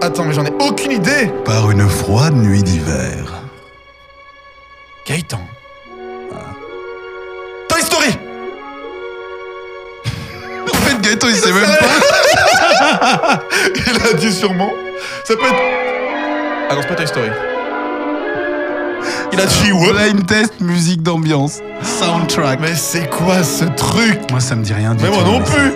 Attends, mais j'en ai aucune idée. Par une froide nuit d'hiver. Gaëtan. Toy Story En fait, Gaëtan, il sait même pas. Il a dit sûrement. Ça peut être. Ah non, c'est pas Toy Story. Il a dit ouais. Blind test, musique d'ambiance. Soundtrack. Mais c'est quoi ce truc? Moi, ça me dit rien du Mais tout. moi non plus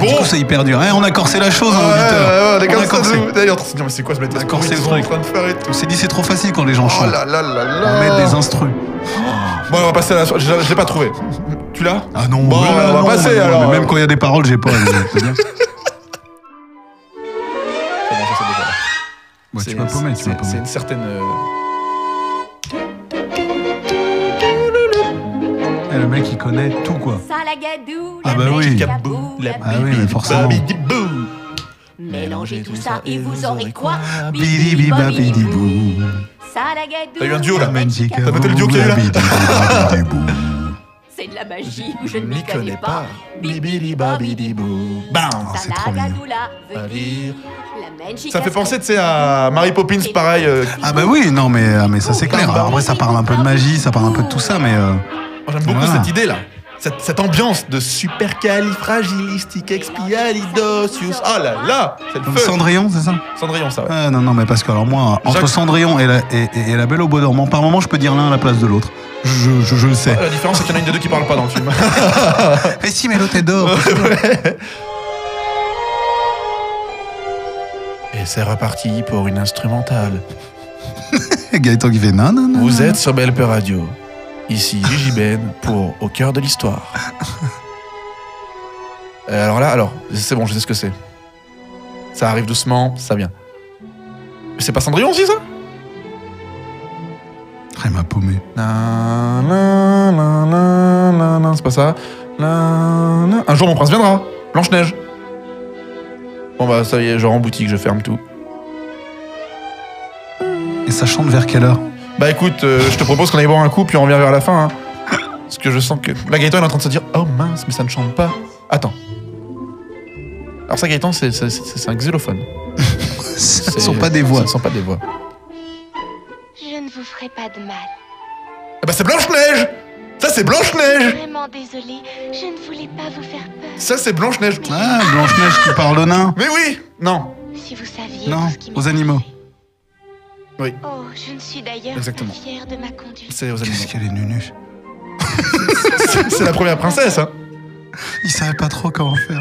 Du coup, c'est hyper dur. Hein, on a corsé la chose, hein, Ouais, auditeur. ouais, ouais, on a corsé. de- D'ailleurs, on s'est dit, mais c'est quoi ce Blind On a Test corsé le truc. en train de faire et tout. On s'est dit, c'est trop facile quand les gens Oh chantent. là là là On là met des instrus. Bon, on va passer à la. Je, je l'ai pas trouvé. Tu l'as? Ah non, Bon, mais on va non, passer, mais non, alors. mais Même quand il y a des paroles, j'ai pas. bon. Ouais, C'est- tu m'as paumé, tu m'as paumé. C'est une certaine. euh, Eh, le mec, il connaît tout, quoi. Salagadou, Ah bah oui. la Ah oui, mais forcément. Mélangez tout ça et vous aurez quoi? Bidi bibabidi-bou. Salagadou. T'as eu un duo là? Magic T'as noté le duo qu'il y a eu là? C'est de la magie je ne m'y connais pas. Bibidi babidi bou. Bam c'est trop la mèche Ça fait penser, tu sais, à Mary Poppins, pareil. euh, Ah bah oui, non, mais, euh, mais ça c'est clair. Alors, après, ça parle un peu de magie, ça parle un peu de tout ça, mais... euh, j'aime beaucoup Voilà. cette idée là. Cette, cette ambiance de supercalifragilisticexpialidocious. Oh là là C'est le Comme feu Cendrillon, c'est ça Cendrillon, ça, ouais. Ah non, non, mais parce que alors moi, entre Jacques- Cendrillon et la, et, et- et la Belle au Bois dormant, par moment, je peux dire l'un à la place de l'autre. Je, je, je le sais. La différence, c'est qu'il y en a une des deux qui parle pas dans le film. Mais si, mais l'autre est d'or. Et c'est reparti pour une instrumentale. Gaëtan qui fait non, non, non. Vous non. êtes sur BLP Radio. Ici Gigi Ben pour Au cœur de l'histoire. Euh, alors là, alors, c'est bon, je sais ce que c'est. Ça arrive doucement, ça vient. Mais c'est pas Cendrillon aussi, ça? Il m'a paumé. Na, na, na, na, na, na, C'est pas ça Na, na. Un jour, mon prince viendra. Blanche-Neige. Bon, bah, ça y est, je rends boutique, je ferme tout. Et ça chante vers quelle heure? Bah écoute, euh, je te propose qu'on aille boire un coup, puis on revient vers la fin. hein. Parce que je sens que. Là, Gaëtan est en train de se dire Oh mince, mais ça ne chante pas. Attends. Alors, ça, Gaëtan, c'est un xylophone. Ce ne sont pas des voix. Ce ne sont pas des voix. Je ne vous ferai pas de mal. Eh bah, c'est Blanche-Neige Ça, c'est Blanche-Neige Vraiment désolée, je ne voulais pas vous faire peur. Ça, c'est Blanche-Neige. Ah, Blanche-Neige qui parle aux nains. Mais oui Non. Si vous saviez Non, tout ce qui m'est aux animaux. Oui, Oh, je ne suis d'ailleurs Exactement. pas fière de ma conduite. c'est aux animaux. Qu'est-ce qu'elle est nunuche. C'est- C'est la première princesse, hein Il savait pas trop comment faire.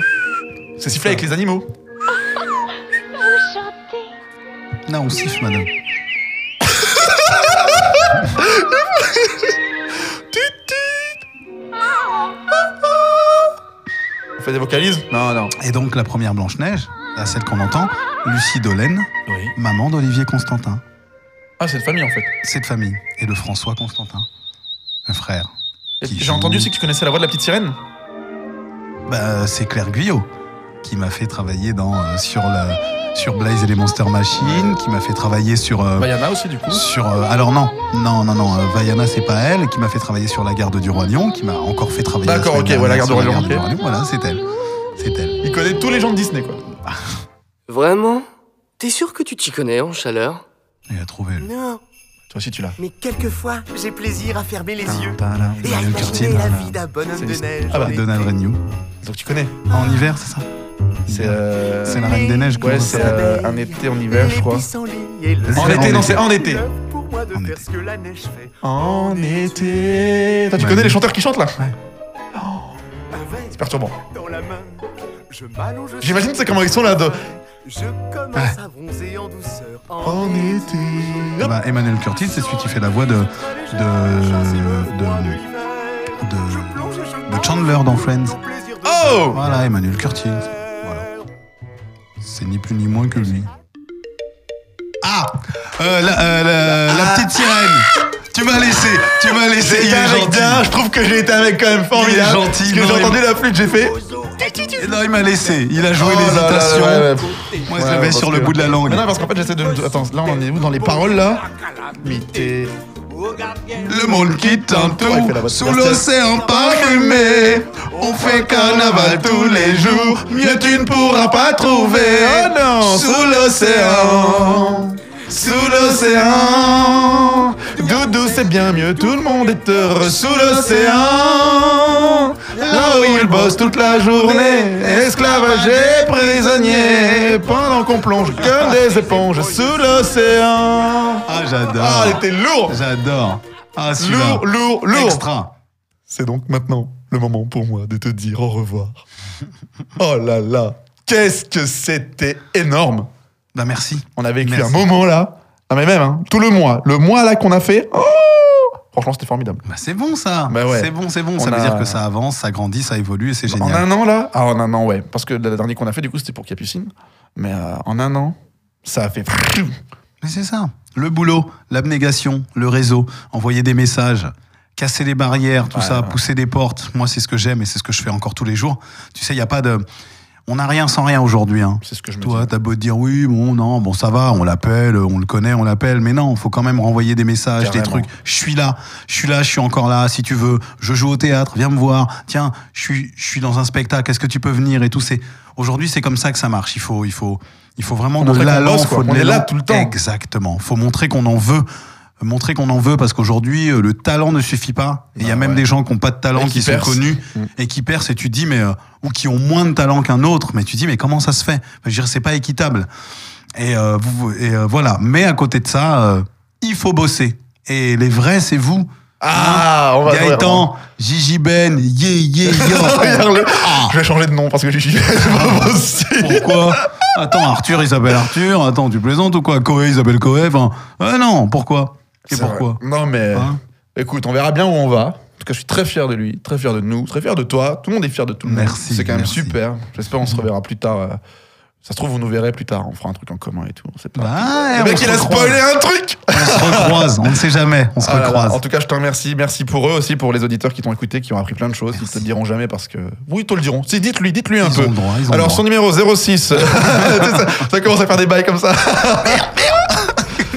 C'est siffler avec les animaux. Vous chantez Non, on siffle, madame. On fait des vocalises? Non, non. Et donc, la première Blanche-Neige, celle qu'on entend, Lucie Dolène, maman d'Olivier Constantin. Ah, c'est de famille en fait. C'est de famille. Et de François Constantin, un frère. J'ai joue- entendu aussi que tu connaissais la voix de la petite sirène. Bah, c'est Claire Guyot qui m'a fait travailler dans, euh, sur, la, sur Blaze et les Monster Machines, qui m'a fait travailler sur. euh, Vaiana aussi, du coup. sur euh, alors non, non, non, non, euh, Vaiana c'est pas elle, qui m'a fait travailler sur la garde du Roi Lion, qui m'a encore fait travailler. la D'accord, ok, voilà, dernière garde du sur Roi la Lion, Voilà, c'est elle. C'est elle. Il connaît tous les gens de Disney, quoi. Vraiment? T'es sûr que tu t'y connais en chaleur? Il a trouvé. Non, Toi aussi, tu l'as. mais quelquefois, j'ai plaisir à fermer les yeux et à imaginer la vie d'un bonhomme de neige. Ah bah. Donald Renew. Donc tu connais. En hiver, c'est ça C'est euh... C'est la Reine des Neiges. Ouais, c'est euh, un été en hiver, je crois. En été, non, c'est en été. En faire été. ce que la neige fait. En été. Toi, tu Ouais. connais les chanteurs qui chantent là Avec C'est perturbant. J'imagine c'est comment ils sont là. De... Je commence à bronzer en douceur. En été. Ah bah, Emmanuel Curtis, c'est celui qui fait la voix de de de, de, de Chandler dans Friends. Oh Voilà, Emmanuel Curtis. Voilà. C'est ni plus ni moins que lui. Ah euh, la, euh, la- la petite sirène Tu m'as laissé Tu m'as laissé Il est avec gentil bien, je trouve que j'ai été avec quand même formidable. gentil, Parce que j'ai il- entendu la flûte, j'ai fait. Non, il m'a laissé. Il a joué Oh l'hésitation. Moi, je l'avais sur le bout de la langue. Mais non, parce qu'en fait, j'essaie de. Attends, là, on en est où dans les paroles là. Le monde qui il de sous l'océan parfumé. On fait carnaval tous les jours. Mieux tu ne pourras pas trouver. Oh non, Sous l'océan. Sous l'océan, Doudou c'est bien mieux, tout le monde est heureux sous l'océan. Là où il bosse toute la journée, esclavagé, prisonnier, pendant qu'on plonge comme des éponges sous l'océan. Ah, j'adore. Ah, elle était lourde J'adore. Ah. Lourd, lourd, lourd Extra. C'est donc maintenant le moment pour moi de te dire au revoir. oh là là, qu'est-ce que c'était énorme Bah, merci. On a vécu Merci. un moment là. Ah mais même, hein, tout le mois. Le mois là qu'on a fait. oh Franchement, c'était formidable. Bah, c'est bon, ça. Bah ouais. C'est bon, c'est bon. Ça On veut a- dire que ça avance, ça grandit, ça évolue et c'est En génial. un an là Ah, en un an, ouais. Parce que le dernier qu'on a fait, du coup, c'était pour Capucine. Mais euh, en un an, ça a fait. Mais c'est ça. Le boulot, l'abnégation, le réseau, envoyer des messages, casser les barrières, tout Ouais, ça, ouais. pousser des portes. Moi, c'est ce que j'aime et c'est ce que je fais encore tous les jours. Tu sais, il n'y a pas de. On n'a rien sans rien aujourd'hui. Hein. C'est ce que je me Toi, t'as beau te dire oui, bon, non, bon, ça va, on l'appelle, on le connaît, on l'appelle, mais non, faut quand même renvoyer des messages, des trucs. Je suis là, je suis là, je suis encore là, si tu veux. Je joue au théâtre, viens me voir. Tiens, je suis, je suis dans un spectacle, est-ce que tu peux venir et tout. C'est aujourd'hui, c'est comme ça que ça marche. Il faut, il faut, il faut vraiment Faut de l'allant, faut de On est là tout le temps. Exactement. Faut montrer qu'on en veut. Montrer qu'on en veut parce qu'aujourd'hui euh, le talent ne suffit pas. Et il y a Bah même ouais. des gens qui n'ont pas de talent Et qui qui, sont connus Mm. et qui percent et tu dis mais euh, ou qui ont moins de talent qu'un autre mais tu dis mais comment ça se fait? Je veux dire c'est pas équitable et, euh, vous, et euh, voilà mais à côté de ça il faut bosser et les vrais c'est vous Ah, on va Gaëtan Gigi Ben yeah yeah. Ah. Je vais changer de nom parce que j'y suis c'est pas possible. pourquoi? Attends Arthur il s'appelle Arthur attends tu plaisantes ou quoi? Koé il s'appelle Koé enfin ah non pourquoi? Et C'est pourquoi vrai. Non, mais. Hein écoute, on verra bien où on va. En tout cas, je suis très fier de lui, très fier de nous, très fier de toi. Tout le monde est fier de tout le monde. Merci, C'est quand même merci. super. J'espère qu'on se reverra plus tard. euh. Ça se trouve, vous nous verrez plus tard. On fera un truc en commun et tout. On sait pas. Bah, Le mec, il a spoilé un truc on se recroise on ne sait jamais on se Ah là là. recroise En tout cas, je te remercie. Merci pour eux aussi, pour les auditeurs qui t'ont écouté, qui ont appris plein de choses. Ils te le diront jamais parce que. Oui, ils te le diront. Si, dites-lui, dites-lui un Ils peu. ont le droit, ils ont le Alors, droit. son numéro 06. ça, ça commence à faire des bails comme ça.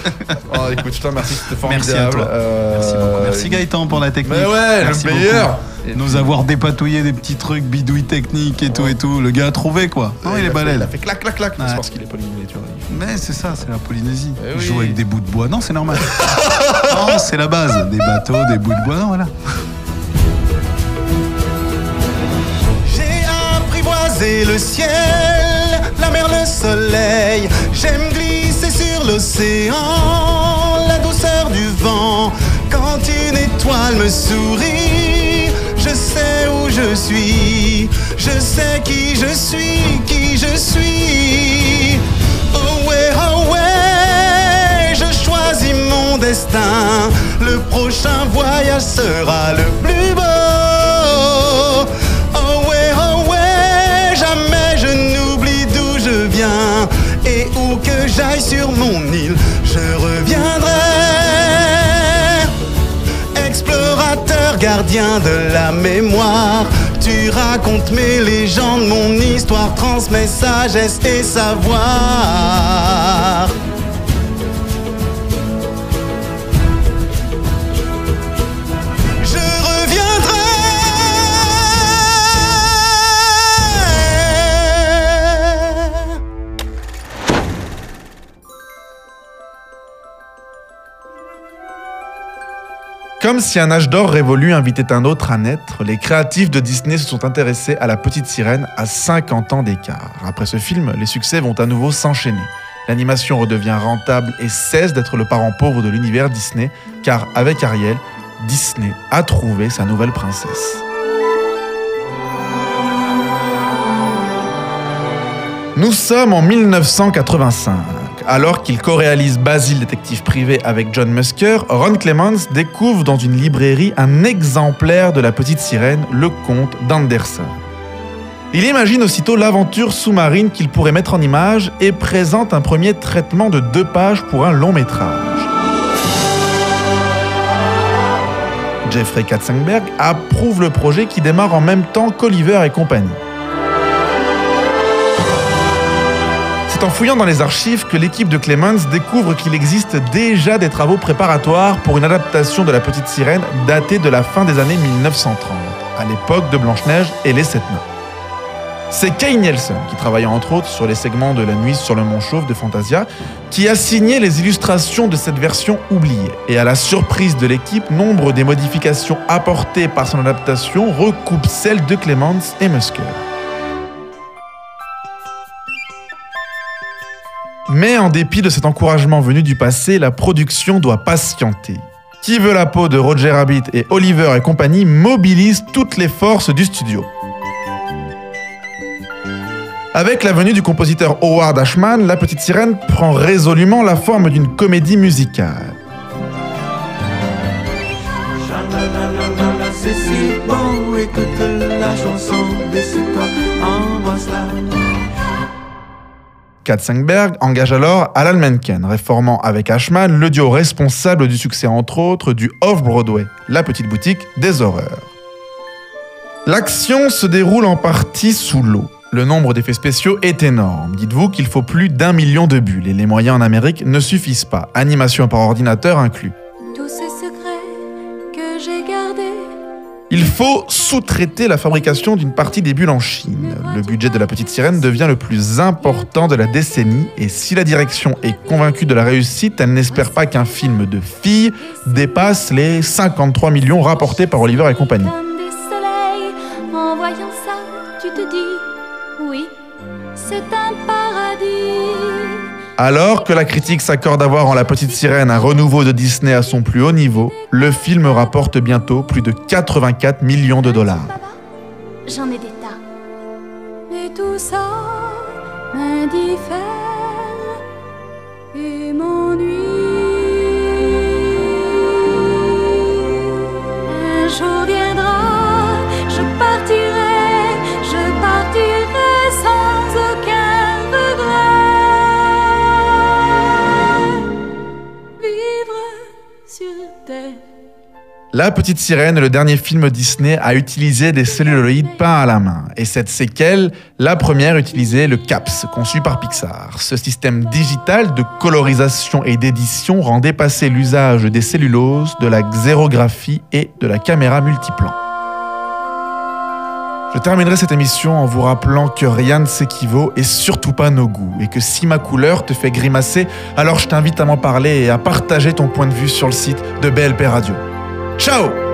oh, écoute, te. Merci à toi. Euh, Merci Gaëtan pour la technique. Mais ouais, Merci le meilleur. Nous avoir dépatouillé des petits trucs bidouilles techniques et tout et tout. Le gars a trouvé quoi. Non, il, est balèze. Il a fait clac clac clac. C'est parce qu'il est polynésien, tu vois. Mais c'est ça, c'est la Polynésie. Eh Jouer avec des bouts de bois. Non, c'est normal. non, c'est la base. Des bateaux, des bouts de bois. Non, voilà. J'ai apprivoisé le ciel, la mer, le soleil. J'aime l'océan, la douceur du vent. Quand une étoile me sourit, je sais où je suis. Je sais qui je suis, qui je suis. Oh ouais, oh ouais, je choisis mon destin. Le prochain voyage sera le plus beau. Sur mon île, je reviendrai. Explorateur, gardien de la mémoire, tu racontes mes légendes, mon histoire transmet sagesse et savoir. Comme si un âge d'or révolu invitait un autre à naître, les créatifs de Disney se sont intéressés à la petite sirène à 50 ans d'écart. Après ce film, les succès vont à nouveau s'enchaîner. L'animation redevient rentable et cesse d'être le parent pauvre de l'univers Disney, car avec Ariel, Disney a trouvé sa nouvelle princesse. Nous sommes en 1985. Alors qu'il co-réalise Basil, détective privé avec John Musker, Ron Clements découvre dans une librairie un exemplaire de la petite sirène, le conte d'Anderson. Il imagine aussitôt l'aventure sous-marine qu'il pourrait mettre en image et présente un premier traitement de deux pages pour un long métrage. Jeffrey Katzenberg approuve le projet qui démarre en même temps qu'Oliver et compagnie. C'est en fouillant dans les archives que l'équipe de Clemens découvre qu'il existe déjà des travaux préparatoires pour une adaptation de La Petite Sirène datée de la fin des années 1930, à l'époque de Blanche-Neige et les Sept Nains. C'est Kay Nielsen, qui travaille entre autres sur les segments de La Nuit sur le Mont Chauve de Fantasia, qui a signé les illustrations de cette version oubliée. Et à la surprise de l'équipe, nombre des modifications apportées par son adaptation recoupent celles de Clemens et Musker. Mais en dépit de cet encouragement venu du passé, la production doit patienter. Qui veut la peau de Roger Rabbit et Oliver et compagnie mobilise toutes les forces du studio. Avec la venue du compositeur Howard Ashman, La Petite Sirène prend résolument la forme d'une comédie musicale. Katzenberg engage alors Alan Menken, réformant avec Ashman le duo responsable du succès entre autres du Off-Broadway, la petite boutique des horreurs. L'action se déroule en partie sous l'eau. Le nombre d'effets spéciaux est énorme. Dites-vous qu'il faut plus d'un million de bulles et les moyens en Amérique ne suffisent pas, animation par ordinateur inclus. Il faut sous-traiter la fabrication d'une partie des bulles en Chine. Le budget de la petite sirène devient le plus important de la décennie et si la direction est convaincue de la réussite, elle n'espère pas qu'un film de filles dépasse les 53 millions rapportés par Oliver et compagnie. Alors que la critique s'accorde à voir en La Petite Sirène un renouveau de Disney à son plus haut niveau, le film rapporte bientôt plus de 84 millions de dollars. J'en ai des tas. Tout ça m'indiffère et m'ennuie. La Petite Sirène, le dernier film Disney, a utilisé des celluloïdes peints à la main. Et cette séquelle, la première utilisait le CAPS, conçu par Pixar. Ce système digital de colorisation et d'édition rend dépasser l'usage des celluloses, de la xérographie et de la caméra multiplan. Je terminerai cette émission en vous rappelant que rien ne s'équivaut et surtout pas nos goûts, et que si ma couleur te fait grimacer, alors je t'invite à m'en parler et à partager ton point de vue sur le site de BLP Radio. Ciao